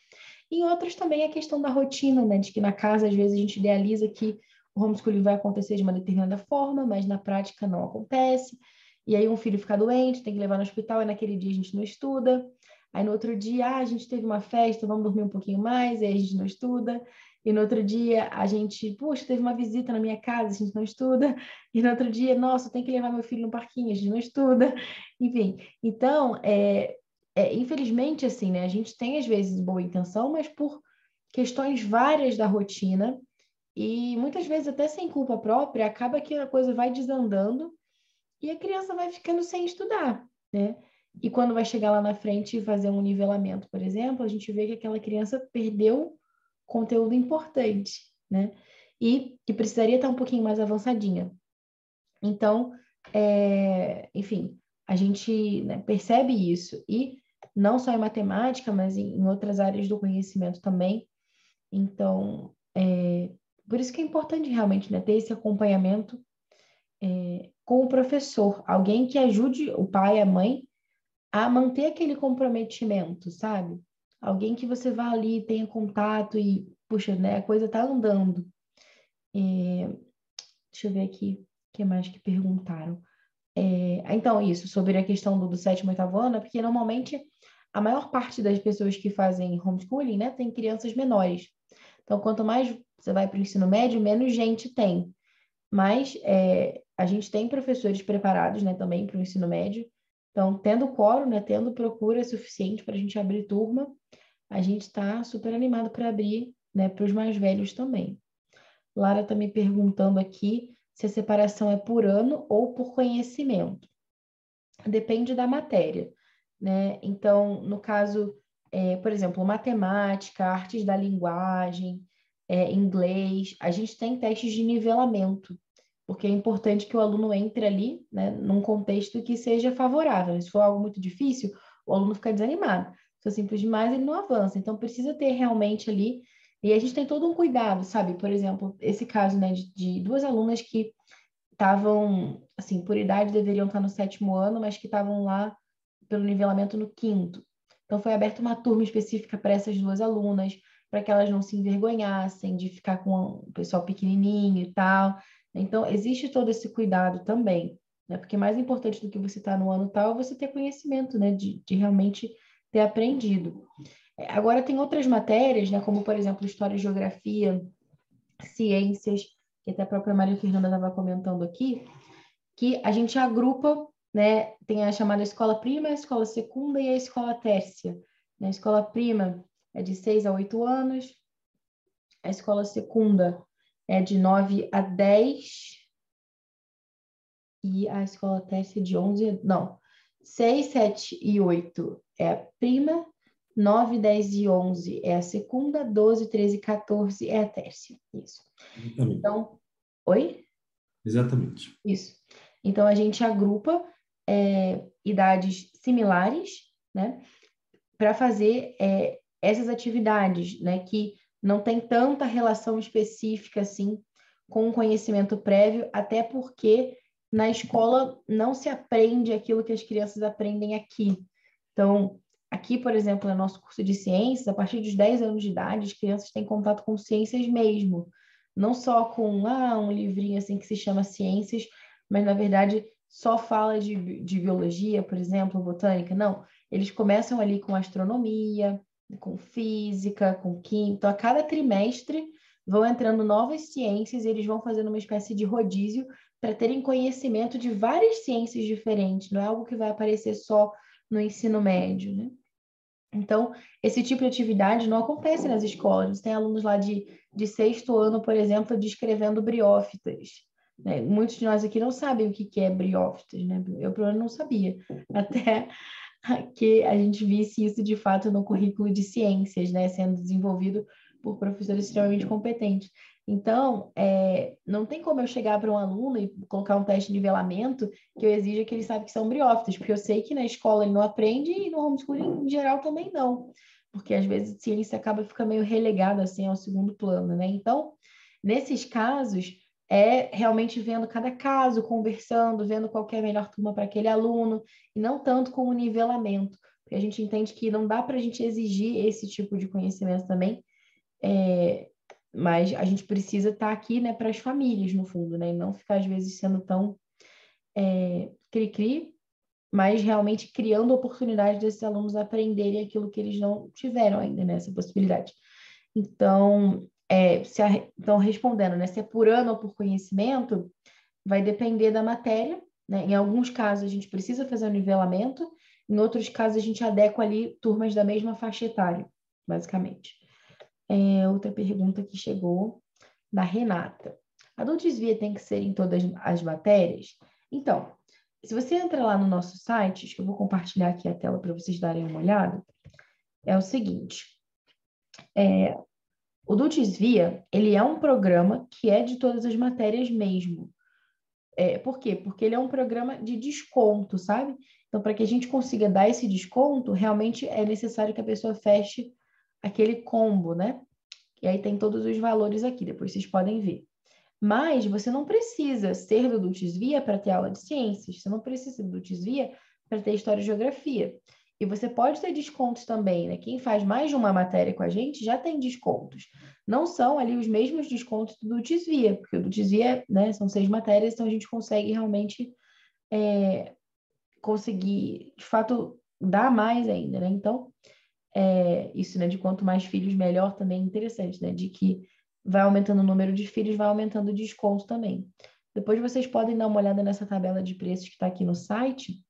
Em outros também a questão da rotina, né, de que na casa, às vezes, a gente idealiza que o homeschooling vai acontecer de uma determinada forma, mas na prática não acontece. E aí um filho fica doente, tem que levar no hospital, e naquele dia a gente não estuda. Aí no outro dia, ah, a gente teve uma festa, vamos dormir um pouquinho mais, e aí a gente não estuda. E no outro dia a gente, puxa, teve uma visita na minha casa, a gente não estuda. E no outro dia, nossa, tem que levar meu filho no parquinho, a gente não estuda. [LAUGHS] Enfim, então, é, é, infelizmente, assim, né, a gente tem às vezes boa intenção, mas por questões várias da rotina, e muitas vezes até sem culpa própria, acaba que a coisa vai desandando e a criança vai ficando sem estudar, né? E quando vai chegar lá na frente e fazer um nivelamento, por exemplo, a gente vê que aquela criança perdeu conteúdo importante, né? E que precisaria estar um pouquinho mais avançadinha. Então, é, enfim, a gente né, percebe isso. E não só em matemática, mas em, outras áreas do conhecimento também. Então, é, por isso que é importante realmente né, ter esse acompanhamento é, com o professor, alguém que ajude o pai, a mãe, a manter aquele comprometimento, sabe? Alguém que você vá ali, tenha contato e, puxa, né, a coisa tá andando. É, deixa eu ver aqui o que mais que perguntaram. É, então, isso, sobre a questão do, do sétimo e oitavo ano, é porque normalmente a maior parte das pessoas que fazem homeschooling, né, tem crianças menores. Então, quanto mais você vai para o ensino médio, menos gente tem. Mas é, a gente tem professores preparados né, também para o ensino médio. Então, tendo quórum, né, tendo procura suficiente para a gente abrir turma, a gente está super animado para abrir né, para os mais velhos também. Lara está me perguntando aqui se a separação é por ano ou por conhecimento. Depende da matéria, né? Então, no caso, é, por exemplo, matemática, artes da linguagem, é, inglês, a gente tem testes de nivelamento, porque é importante que o aluno entre ali, né, num contexto que seja favorável. Se for algo muito difícil, o aluno fica desanimado. Se for simples demais, ele não avança. Então, precisa ter realmente ali e a gente tem todo um cuidado, sabe? Por exemplo, esse caso, né, de, de duas alunas que estavam, assim, por idade deveriam estar no sétimo ano, mas que estavam lá pelo nivelamento no quinto. Então, foi aberta uma turma específica para essas duas alunas, para que elas não se envergonhassem de ficar com o pessoal pequenininho e tal. Então, existe todo esse cuidado também, né? Porque mais importante do que você estar tá no ano tal é você ter conhecimento, né? De, de realmente ter aprendido. Agora, tem outras matérias, né, como, por exemplo, História e Geografia, Ciências, que até a própria Maria Fernanda estava comentando aqui, que a gente agrupa, né, tem a chamada Escola Prima, a Escola Secunda e a Escola Tércia. A escola prima é de 6 a 8 anos, a escola secunda é de 9 a 10, e a escola tércia é de 11, não, 6, 7 e 8 é a prima, 9, 10 e 11 é a segunda, 12, 13 e 14 é a tércia. Isso. Exatamente. Então, oi? Exatamente. Isso. Então, a gente agrupa é, idades similares, né, para fazer é, essas atividades, né, que não tem tanta relação específica assim com o conhecimento prévio, até porque na escola não se aprende aquilo que as crianças aprendem aqui. Então, Aqui, por exemplo, no nosso curso de ciências, a partir dos 10 anos de idade, as crianças têm contato com ciências mesmo. Não só com ah, um livrinho assim que se chama Ciências, mas na verdade só fala de, de biologia, por exemplo, botânica. Não, eles começam ali com astronomia, com física, com química. Então, a cada trimestre vão entrando novas ciências e eles vão fazendo uma espécie de rodízio para terem conhecimento de várias ciências diferentes. Não é algo que vai aparecer só no ensino médio, né? Então, esse tipo de atividade não acontece nas escolas. Tem alunos lá de, de sexto ano, por exemplo, descrevendo briófitas. Né? Muitos de nós aqui não sabem o que, que é briófitas, né? Eu, pelo menos, não sabia. Até [LAUGHS] que a gente visse isso, de fato, no currículo de ciências, né? Sendo desenvolvido por professores extremamente competentes. Então, é, não tem como eu chegar para um aluno e colocar um teste de nivelamento que eu exija que ele saiba que são briófitas, porque eu sei que na escola ele não aprende e no homeschooling em geral também não, porque às vezes a ciência acaba ficando meio relegada assim ao segundo plano, né? Então, nesses casos, é realmente vendo cada caso, conversando, vendo qual é a melhor turma para aquele aluno, e não tanto com o nivelamento, porque a gente entende que não dá para a gente exigir esse tipo de conhecimento também, é, mas a gente precisa estar tá aqui, né, para as famílias, no fundo, né, e não ficar, às vezes, sendo tão é, cri-cri, mas realmente criando oportunidade desses alunos aprenderem aquilo que eles não tiveram ainda, né, possibilidade. Então, é, se a, então, respondendo, né, se é por ano ou por conhecimento, vai depender da matéria, né? Em alguns casos, a gente precisa fazer um nivelamento, em outros casos, a gente adequa ali turmas da mesma faixa etária, basicamente. É, outra pergunta que chegou da Renata. A do desvia tem que ser em todas as matérias? Então, se você entra lá no nosso site, acho que eu vou compartilhar aqui a tela para vocês darem uma olhada, é o seguinte. É, o do Desvia, ele é um programa que é de todas as matérias mesmo. É, por quê? Porque ele é um programa de desconto, sabe? Então, para que a gente consiga dar esse desconto, realmente é necessário que a pessoa feche aquele combo, né? E aí tem todos os valores aqui, depois vocês podem ver. Mas você não precisa ser do Dulcis Via para ter aula de ciências, você não precisa do Dulcis Via para ter história e geografia. E você pode ter descontos também, né? Quem faz mais de uma matéria com a gente já tem descontos. Não são ali os mesmos descontos do Dulcis Via, porque o Dulcis Via, né, são seis matérias, então a gente consegue realmente é, conseguir, de fato, dar mais ainda, né? Então, é, isso, né, de quanto mais filhos, melhor também é interessante, né, de que vai aumentando o número de filhos, vai aumentando o desconto também. Depois vocês podem dar uma olhada nessa tabela de preços que está aqui no site.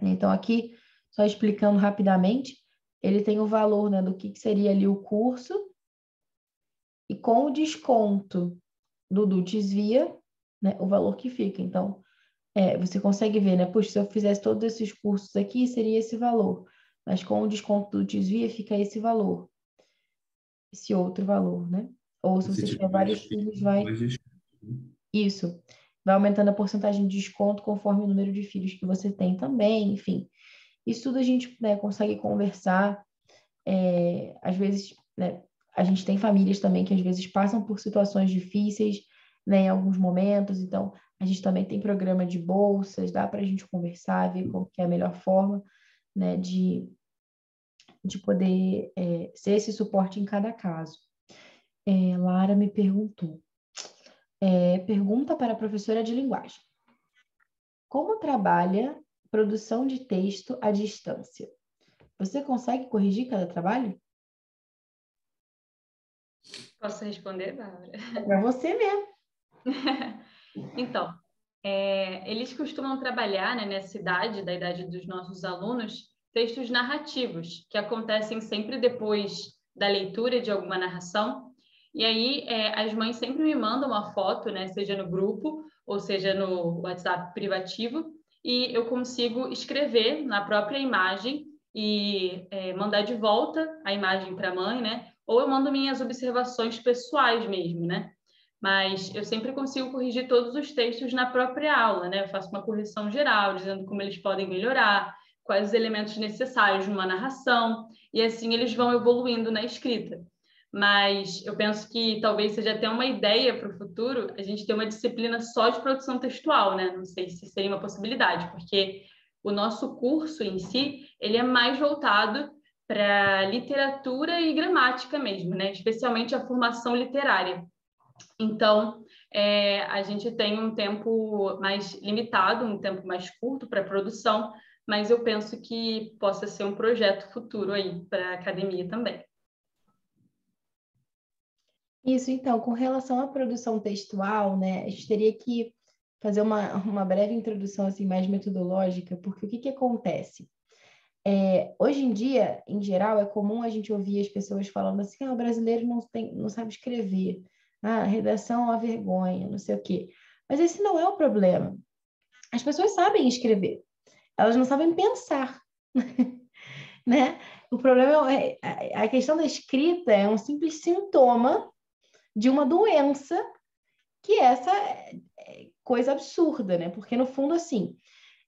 Então, aqui, só explicando rapidamente, ele tem o valor né, do que, que seria ali o curso, e com o desconto do Dutis Via, né, o valor que fica. Então, é, você consegue ver, né? Puxa, se eu fizesse todos esses cursos aqui, seria esse valor. Mas com o desconto do Desvia, fica esse valor. Esse outro valor, né? Ou se você tiver vários filhos, vai. Isso. Vai aumentando a porcentagem de desconto conforme o número de filhos que você tem também, enfim. Isso tudo a gente né, consegue conversar. É, às vezes, né, a gente tem famílias também que às vezes passam por situações difíceis, né, em alguns momentos. Então, a gente também tem programa de bolsas, dá para a gente conversar, ver qual é a melhor forma né, de, de poder é, ser esse suporte em cada caso. É, Lara me perguntou. É, pergunta para a professora de linguagem. Como trabalha produção de texto à distância? Você consegue corrigir cada trabalho? Posso responder, Bárbara? É para você mesmo. [LAUGHS] então, é, eles costumam trabalhar né, nessa idade, da idade dos nossos alunos, textos narrativos, que acontecem sempre depois da leitura de alguma narração. E aí, é, as mães sempre me mandam uma foto, né, seja no grupo ou seja no WhatsApp privativo, e eu consigo escrever na própria imagem e é, mandar de volta a imagem para a mãe, né? Ou eu mando minhas observações pessoais mesmo, né? mas eu sempre consigo corrigir todos os textos na própria aula, né? Eu faço uma correção geral, dizendo como eles podem melhorar, quais os elementos necessários numa narração, e assim eles vão evoluindo na escrita. Mas eu penso que talvez seja até uma ideia para o futuro a gente ter uma disciplina só de produção textual, né? Não sei se seria uma possibilidade, porque o nosso curso em si, ele é mais voltado para literatura e gramática mesmo, né? Especialmente a formação literária. Então, é, a gente tem um tempo mais limitado, um tempo mais curto para produção, mas eu penso que possa ser um projeto futuro aí para a academia também. Isso, então, com relação à produção textual, né, a gente teria que fazer uma, uma breve introdução assim mais metodológica, porque o que, que acontece? É, hoje em dia, em geral, é comum a gente ouvir as pessoas falando assim, ah, o brasileiro não, tem, não sabe escrever. Ah, redação é vergonha, não sei o quê. Mas esse não é o problema. As pessoas sabem escrever, elas não sabem pensar, [LAUGHS] né? O problema é a questão da escrita é um simples sintoma de uma doença que essa é, coisa absurda, né? Porque no fundo assim,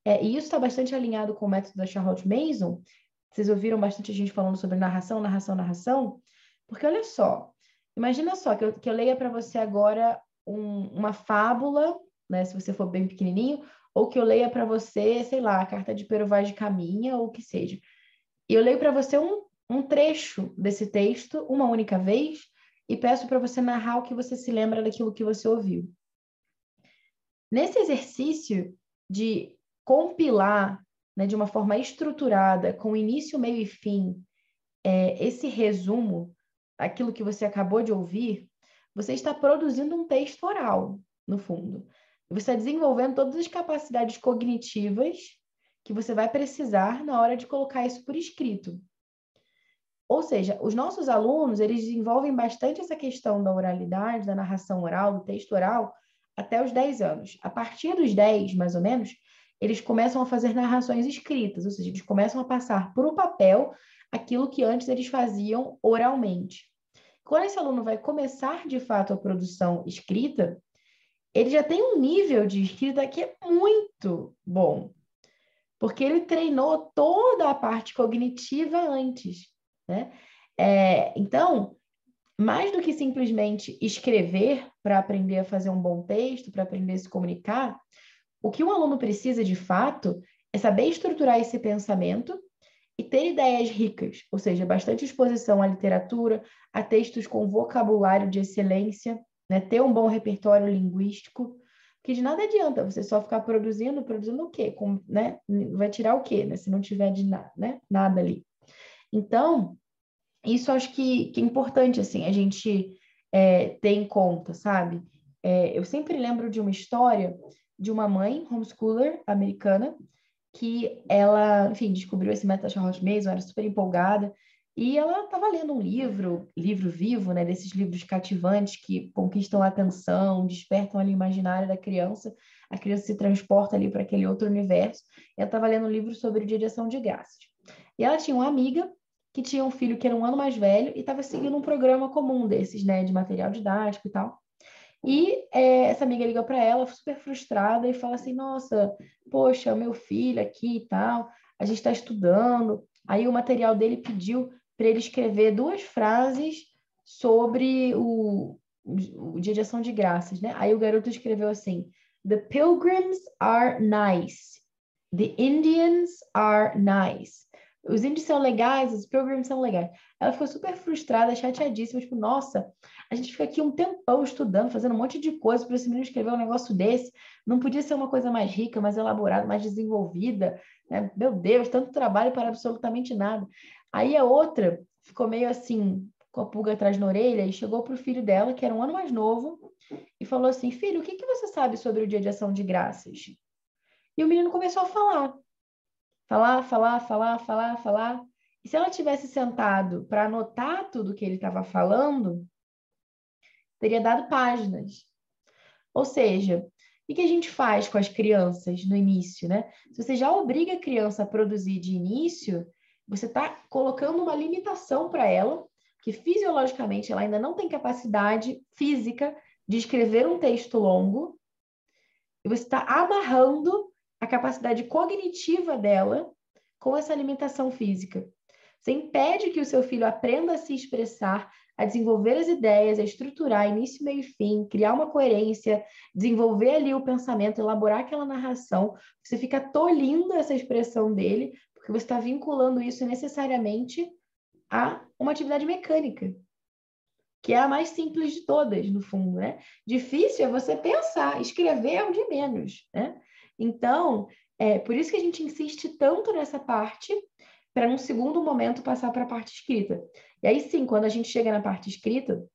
é, e isso está bastante alinhado com o método da Charlotte Mason. Vocês ouviram bastante gente falando sobre narração, narração, narração, porque olha só, Imagina só que eu, que eu leia para você agora um, uma fábula, né, se você for bem pequenininho, ou que eu leia para você, sei lá, a carta de Pero Vaz de Caminha, ou o que seja. E eu leio para você um, um trecho desse texto, uma única vez, e peço para você narrar o que você se lembra daquilo que você ouviu. Nesse exercício de compilar né, de uma forma estruturada, com início, meio e fim, é, esse resumo, aquilo que você acabou de ouvir, você está produzindo um texto oral, no fundo. Você está desenvolvendo todas as capacidades cognitivas que você vai precisar na hora de colocar isso por escrito. Ou seja, os nossos alunos, eles desenvolvem bastante essa questão da oralidade, da narração oral, do texto oral, até os 10 anos. A partir dos 10, mais ou menos, eles começam a fazer narrações escritas, ou seja, eles começam a passar para o papel aquilo que antes eles faziam oralmente. Quando esse aluno vai começar de fato a produção escrita, ele já tem um nível de escrita que é muito bom, porque ele treinou toda a parte cognitiva antes, né? É, então, mais do que simplesmente escrever para aprender a fazer um bom texto, para aprender a se comunicar, o que um aluno precisa de fato é saber estruturar esse pensamento e ter ideias ricas, ou seja, bastante exposição à literatura, a textos com vocabulário de excelência, né? ter um bom repertório linguístico, que de nada adianta você só ficar produzindo, produzindo o quê? Com, né? Vai tirar o quê, né? Se não tiver de nada, né? nada ali. Então, isso acho que, que é importante, assim, a gente é, ter em conta, sabe? É, eu sempre lembro de uma história de uma mãe homeschooler americana que ela, enfim, descobriu esse método Charlotte Mason, era super empolgada, E ela estava lendo um livro, livro vivo, né, desses livros cativantes que conquistam a atenção, despertam ali o imaginário da criança, a criança se transporta ali para aquele outro universo. Ela estava lendo um livro sobre dia de graças. E ela tinha uma amiga que tinha um filho que era um ano mais velho e estava seguindo um programa comum desses, né, de material didático e tal. E é, essa amiga liga para ela, super frustrada, e fala assim: Nossa, poxa, meu filho aqui e tal, a gente está estudando. Aí o material dele pediu para ele escrever duas frases sobre o, o Dia de Ação de Graças, né? Aí o garoto escreveu assim: The pilgrims are nice. The Indians are nice. Os índios são legais, os pilgrims são legais. Ela ficou super frustrada, chateadíssima, tipo, nossa, a gente fica aqui um tempão estudando, fazendo um monte de coisa para esse menino escrever um negócio desse. Não podia ser uma coisa mais rica, mais elaborada, mais desenvolvida. Né? Meu Deus, tanto trabalho para absolutamente nada. Aí a outra ficou meio assim, com a pulga atrás na orelha, e chegou para o filho dela, que era um ano mais novo, e falou assim: Filho, o que, que você sabe sobre o dia de ação de graças? E o menino começou a falar. Falar, falar, falar, falar, falar. E se ela tivesse sentado para anotar tudo que ele estava falando, teria dado páginas. Ou seja, o que a gente faz com as crianças no início, né? Se você já obriga a criança a produzir de início, você está colocando uma limitação para ela, que fisiologicamente ela ainda não tem capacidade física de escrever um texto longo, e você está amarrando a capacidade cognitiva dela com essa limitação física. Você impede que o seu filho aprenda a se expressar, a desenvolver as ideias, a estruturar início, meio e fim, criar uma coerência, desenvolver ali o pensamento, elaborar aquela narração. Você fica tolindo essa expressão dele, porque você está vinculando isso necessariamente a uma atividade mecânica, que é a mais simples de todas, no fundo, né? Difícil é você pensar, escrever é o de menos, né? Então, é por isso que a gente insiste tanto nessa parte, para num segundo momento passar para a parte escrita. E aí sim, quando a gente chega na parte escrita,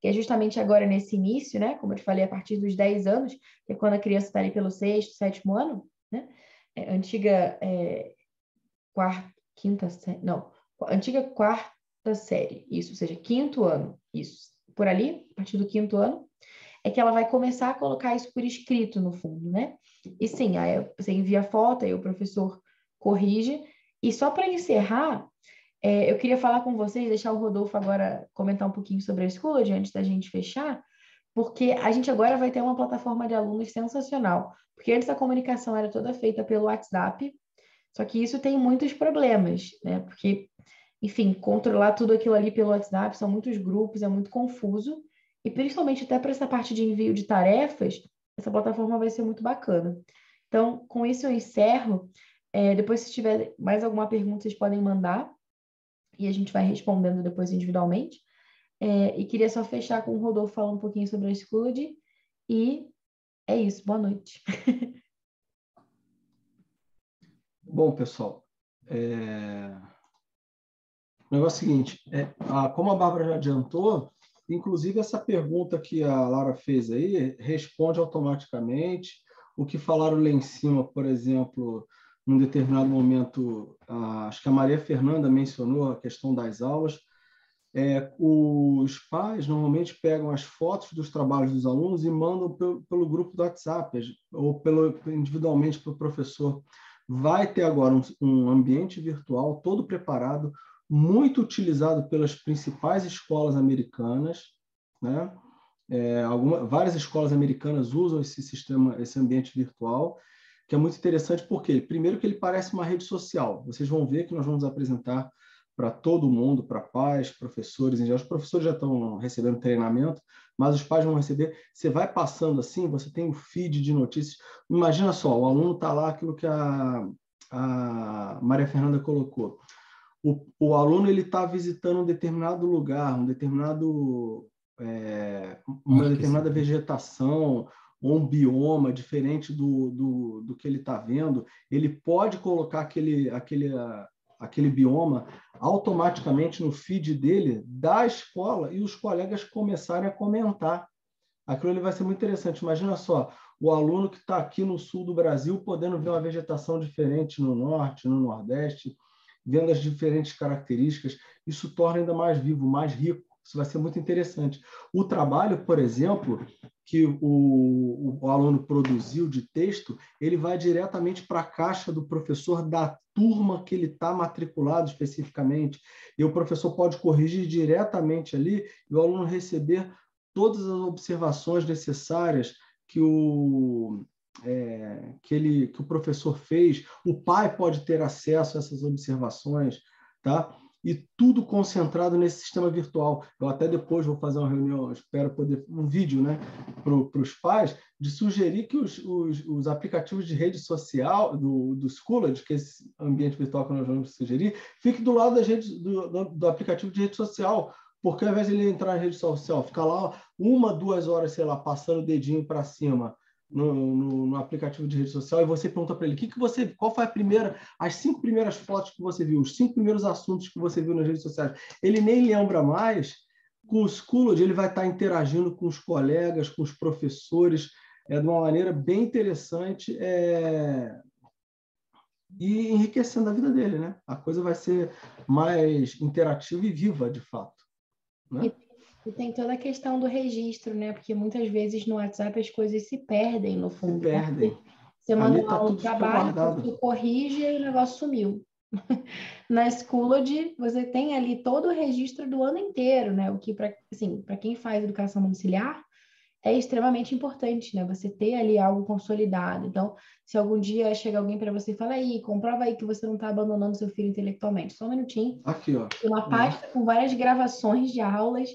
que é justamente agora nesse início, né? Como eu te falei, a partir dos 10 anos, que é quando a criança está ali pelo sexto, sétimo ano, né? É, antiga é, quarta, quinta série, não, antiga quarta série, isso, ou seja, quinto ano, isso. Por ali, a partir do quinto ano, é que ela vai começar a colocar isso por escrito no fundo, né? E sim, aí você envia a foto, aí o professor corrige, e só para encerrar, é, eu queria falar com vocês, deixar o Rodolfo agora comentar um pouquinho sobre a escola, antes da gente fechar, porque a gente agora vai ter uma plataforma de alunos sensacional. Porque antes a comunicação era toda feita pelo WhatsApp, só que isso tem muitos problemas, né? Porque, enfim, controlar tudo aquilo ali pelo WhatsApp são muitos grupos, é muito confuso. E principalmente até para essa parte de envio de tarefas, essa plataforma vai ser muito bacana. Então, com isso eu encerro. É, depois, se tiver mais alguma pergunta, vocês podem mandar e a gente vai respondendo depois individualmente. É, e queria só fechar com o Rodolfo falando um pouquinho sobre a Scud. E é isso, boa noite. [LAUGHS] Bom, pessoal, é... o negócio é o seguinte, é, a, como a Bárbara já adiantou, inclusive essa pergunta que a Lara fez aí responde automaticamente. O que falaram lá em cima, por exemplo, num determinado momento, acho que a Maria Fernanda mencionou a questão das aulas. É, os pais normalmente pegam as fotos dos trabalhos dos alunos e mandam pelo, pelo grupo do WhatsApp ou pelo, individualmente para o professor. Vai ter agora um, um ambiente virtual todo preparado, muito utilizado pelas principais escolas americanas, né? É, alguma, várias escolas americanas usam esse sistema, esse ambiente virtual, que é muito interessante porque, primeiro, que ele parece uma rede social. Vocês vão ver que nós vamos apresentar para todo mundo, para pais, professores, em geral. Os professores já estão recebendo treinamento, mas os pais vão receber. Você vai passando assim, você tem um feed de notícias. Imagina só, o aluno está lá, aquilo que a, a Maria Fernanda colocou. O, o aluno ele está visitando um determinado lugar, um determinado é, uma determinada vegetação, ou um bioma diferente do, do, do que ele está vendo, ele pode colocar aquele, aquele, aquele bioma automaticamente no feed dele da escola e os colegas começarem a comentar. Aquilo ele vai ser muito interessante. Imagina só, o aluno que está aqui no sul do Brasil podendo ver uma vegetação diferente no norte, no nordeste. Vendo as diferentes características, isso torna ainda mais vivo, mais rico. Isso vai ser muito interessante. O trabalho, por exemplo, que o, o, aluno produziu de texto, ele vai diretamente para a caixa do professor da turma que ele está matriculado especificamente. E o professor pode corrigir diretamente ali e o aluno receber todas as observações necessárias que o, é, que, ele, que o professor fez. O pai pode ter acesso a essas observações, tá? e tudo concentrado nesse sistema virtual. Eu até depois vou fazer uma reunião, espero poder, um vídeo né, para os pais, de sugerir que os, os, os, aplicativos de rede social do, do Schooled, que é esse ambiente virtual que nós vamos sugerir, fique do lado da rede, do, do, do aplicativo de rede social, porque ao invés de ele entrar na rede social, ficar lá uma, duas horas, sei lá, passando o dedinho para cima, no, no, no, aplicativo de rede social e você pergunta para ele que que você, qual foi a primeira, as cinco primeiras fotos que você viu, os cinco primeiros assuntos que você viu nas redes sociais. Ele nem lembra mais. Com o Schooled, ele vai estar interagindo com os colegas, com os professores, é, de uma maneira bem interessante é, e enriquecendo a vida dele, né? A coisa vai ser mais interativa e viva, de fato. Né? E e tem toda a questão do registro, né? Porque muitas vezes no WhatsApp as coisas se perdem no fundo. Se perdem. Você manda tá um trabalho, você corrige e o negócio sumiu. [LAUGHS] Na Schooled, você tem ali todo o registro do ano inteiro, né? O que, para assim, quem faz educação domiciliar, é extremamente importante, né? Você ter ali algo consolidado. Então, se algum dia chega alguém para você e fala aí, comprova aí que você não está abandonando seu filho intelectualmente. Só um minutinho. Aqui, ó. Uma pasta com várias gravações de aulas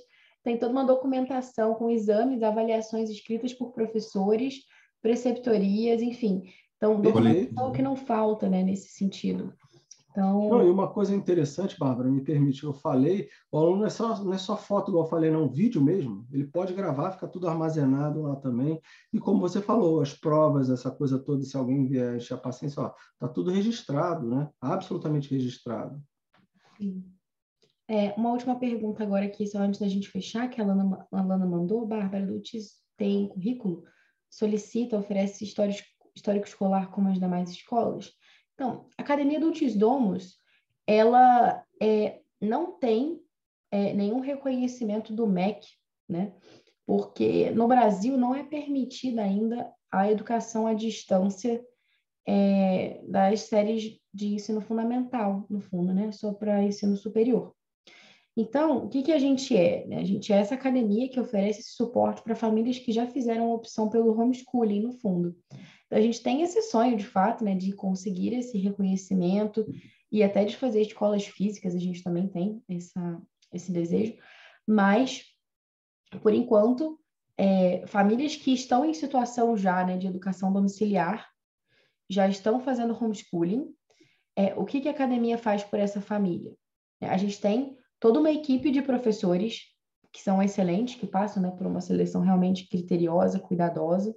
tem toda uma documentação com exames, avaliações escritas por professores, preceptorias, enfim. Então, documentação que não falta, né, nesse sentido. Então... Não, e uma coisa interessante, Bárbara, me permite, eu falei, o aluno não é, só, não é só foto, igual eu falei, não, vídeo mesmo. Ele pode gravar, fica tudo armazenado lá também. E como você falou, as provas, essa coisa toda, se alguém vier encher a paciência, ó, tá tudo registrado, né? Absolutamente registrado. Sim. É, uma última pergunta agora aqui, só antes da gente fechar, que a Lana, a Lana mandou. Bárbara Lutz tem currículo, solicita, oferece histórico, histórico escolar como as demais escolas. Então, a Academia Dulcis Domus, ela é, não tem é, nenhum reconhecimento do MEC, né? Porque no Brasil não é permitida ainda a educação à distância é, das séries de ensino fundamental, no fundo, né? Só para ensino superior. Então, o que, que a gente é? Né? A gente é essa academia que oferece esse suporte para famílias que já fizeram a opção pelo homeschooling, no fundo. Então, a gente tem esse sonho, de fato, né, de conseguir esse reconhecimento e até de fazer escolas físicas, a gente também tem essa, esse desejo, mas, por enquanto, é, famílias que estão em situação já né, de educação domiciliar, já estão fazendo homeschooling, é, o que, que a academia faz por essa família? A gente tem toda uma equipe de professores que são excelentes, que passam né, por uma seleção realmente criteriosa, cuidadosa.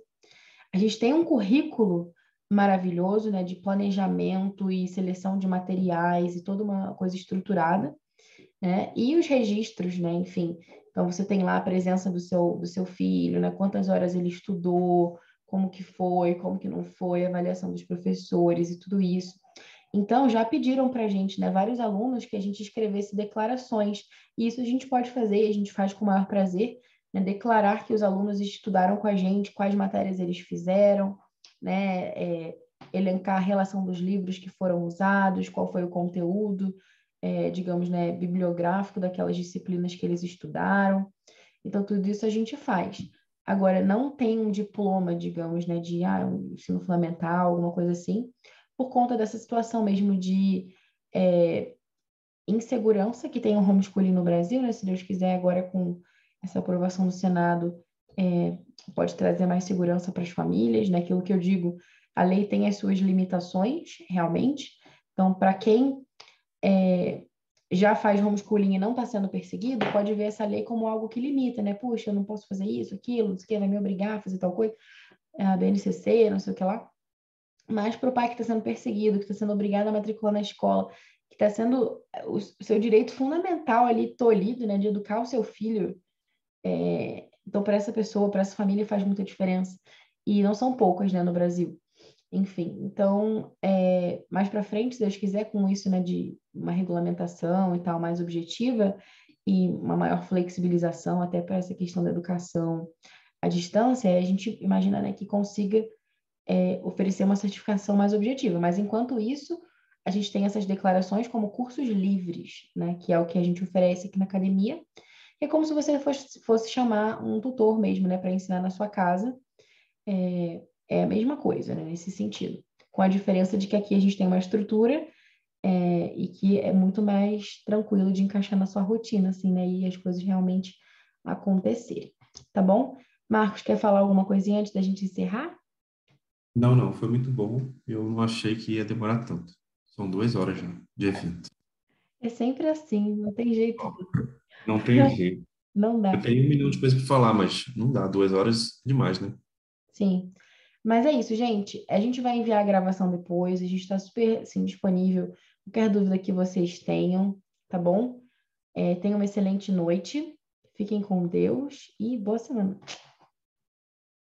A gente tem um currículo maravilhoso né, de planejamento e seleção de materiais e toda uma coisa estruturada. Né? E os registros, né? enfim. Então, você tem lá a presença do seu, do seu filho, né? quantas horas ele estudou, como que foi, como que não foi, avaliação dos professores e tudo isso. Então, já pediram para a gente, né, vários alunos, que a gente escrevesse declarações. E isso a gente pode fazer, e a gente faz com o maior prazer, né, declarar que os alunos estudaram com a gente, quais matérias eles fizeram, né, é, elencar a relação dos livros que foram usados, qual foi o conteúdo, é, digamos, né, bibliográfico daquelas disciplinas que eles estudaram. Então, tudo isso a gente faz. Agora, não tem um diploma, digamos, né, de ah, um ensino fundamental, alguma coisa assim, por conta dessa situação mesmo de é, insegurança que tem o homeschooling no Brasil, né? Se Deus quiser, agora com essa aprovação do Senado, é, pode trazer mais segurança para as famílias, né? Aquilo que eu digo, a lei tem as suas limitações, realmente. Então, para quem é, já faz homeschooling e não está sendo perseguido, pode ver essa lei como algo que limita, né? Puxa, eu não posso fazer isso, aquilo, não sei o que, vai me obrigar a fazer tal coisa, a BNCC, não sei o que lá mas para o pai que está sendo perseguido, que está sendo obrigado a matricular na escola, que está sendo o, seu direito fundamental ali tolhido, né, de educar o seu filho. É, então, para essa pessoa, para essa família, faz muita diferença. E não são poucas, né, no Brasil. enfim. Então, é, mais para frente, se Deus quiser, com isso, né, de uma regulamentação e tal mais objetiva e uma maior flexibilização até para essa questão da educação à distância, a gente imagina, né, que consiga é, oferecer uma certificação mais objetiva. Mas enquanto isso, a gente tem essas declarações como cursos livres, né, que é o que a gente oferece aqui na academia. É como se você fosse, fosse chamar um tutor mesmo, né, para ensinar na sua casa. É, é a mesma coisa, né, nesse sentido. Com a diferença de que aqui a gente tem uma estrutura é, e que é muito mais tranquilo de encaixar na sua rotina, assim, né, e as coisas realmente acontecerem. Tá bom? Marcos, quer falar alguma coisinha antes da gente encerrar? Não, não, foi muito bom. Eu não achei que ia demorar tanto. São duas horas já de evento. É sempre assim, não tem jeito. Não tem [LAUGHS] jeito. Não dá. Eu tenho um milhão de coisas para falar, mas não dá. Duas horas demais, né? Sim. Mas é isso, gente. A gente vai enviar a gravação depois. A gente está super assim, disponível. Qualquer dúvida que vocês tenham, tá bom? É, tenham uma excelente noite. Fiquem com Deus e boa semana.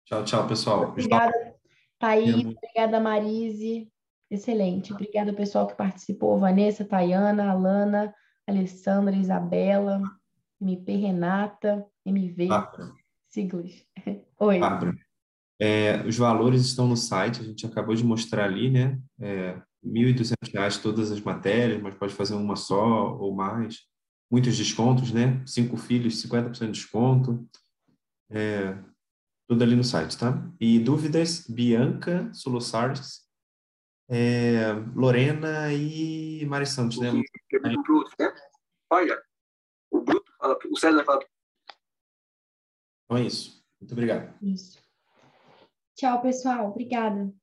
Tchau, tchau, pessoal. Obrigada, Thaís. Obrigada, Marise. Excelente. Obrigada, pessoal que participou. Vanessa, Tayana, Alana, Alessandra, Isabela, MP Renata, MV, Bárbara. siglas. [LAUGHS] Oi. Bárbara. É, os valores estão no site, a gente acabou de mostrar ali, né? É, R$ 1.200 todas as matérias, mas pode fazer uma só ou mais. Muitos descontos, né? Cinco filhos, 50% de desconto. É, tudo ali no site, tá? E dúvidas, Bianca Solosares, é, Lorena e Mari Santos, né? O Bruto, né? Olha, o Bruto fala, o César fala. Então é isso. Muito obrigado. Isso. Tchau, pessoal. Obrigada.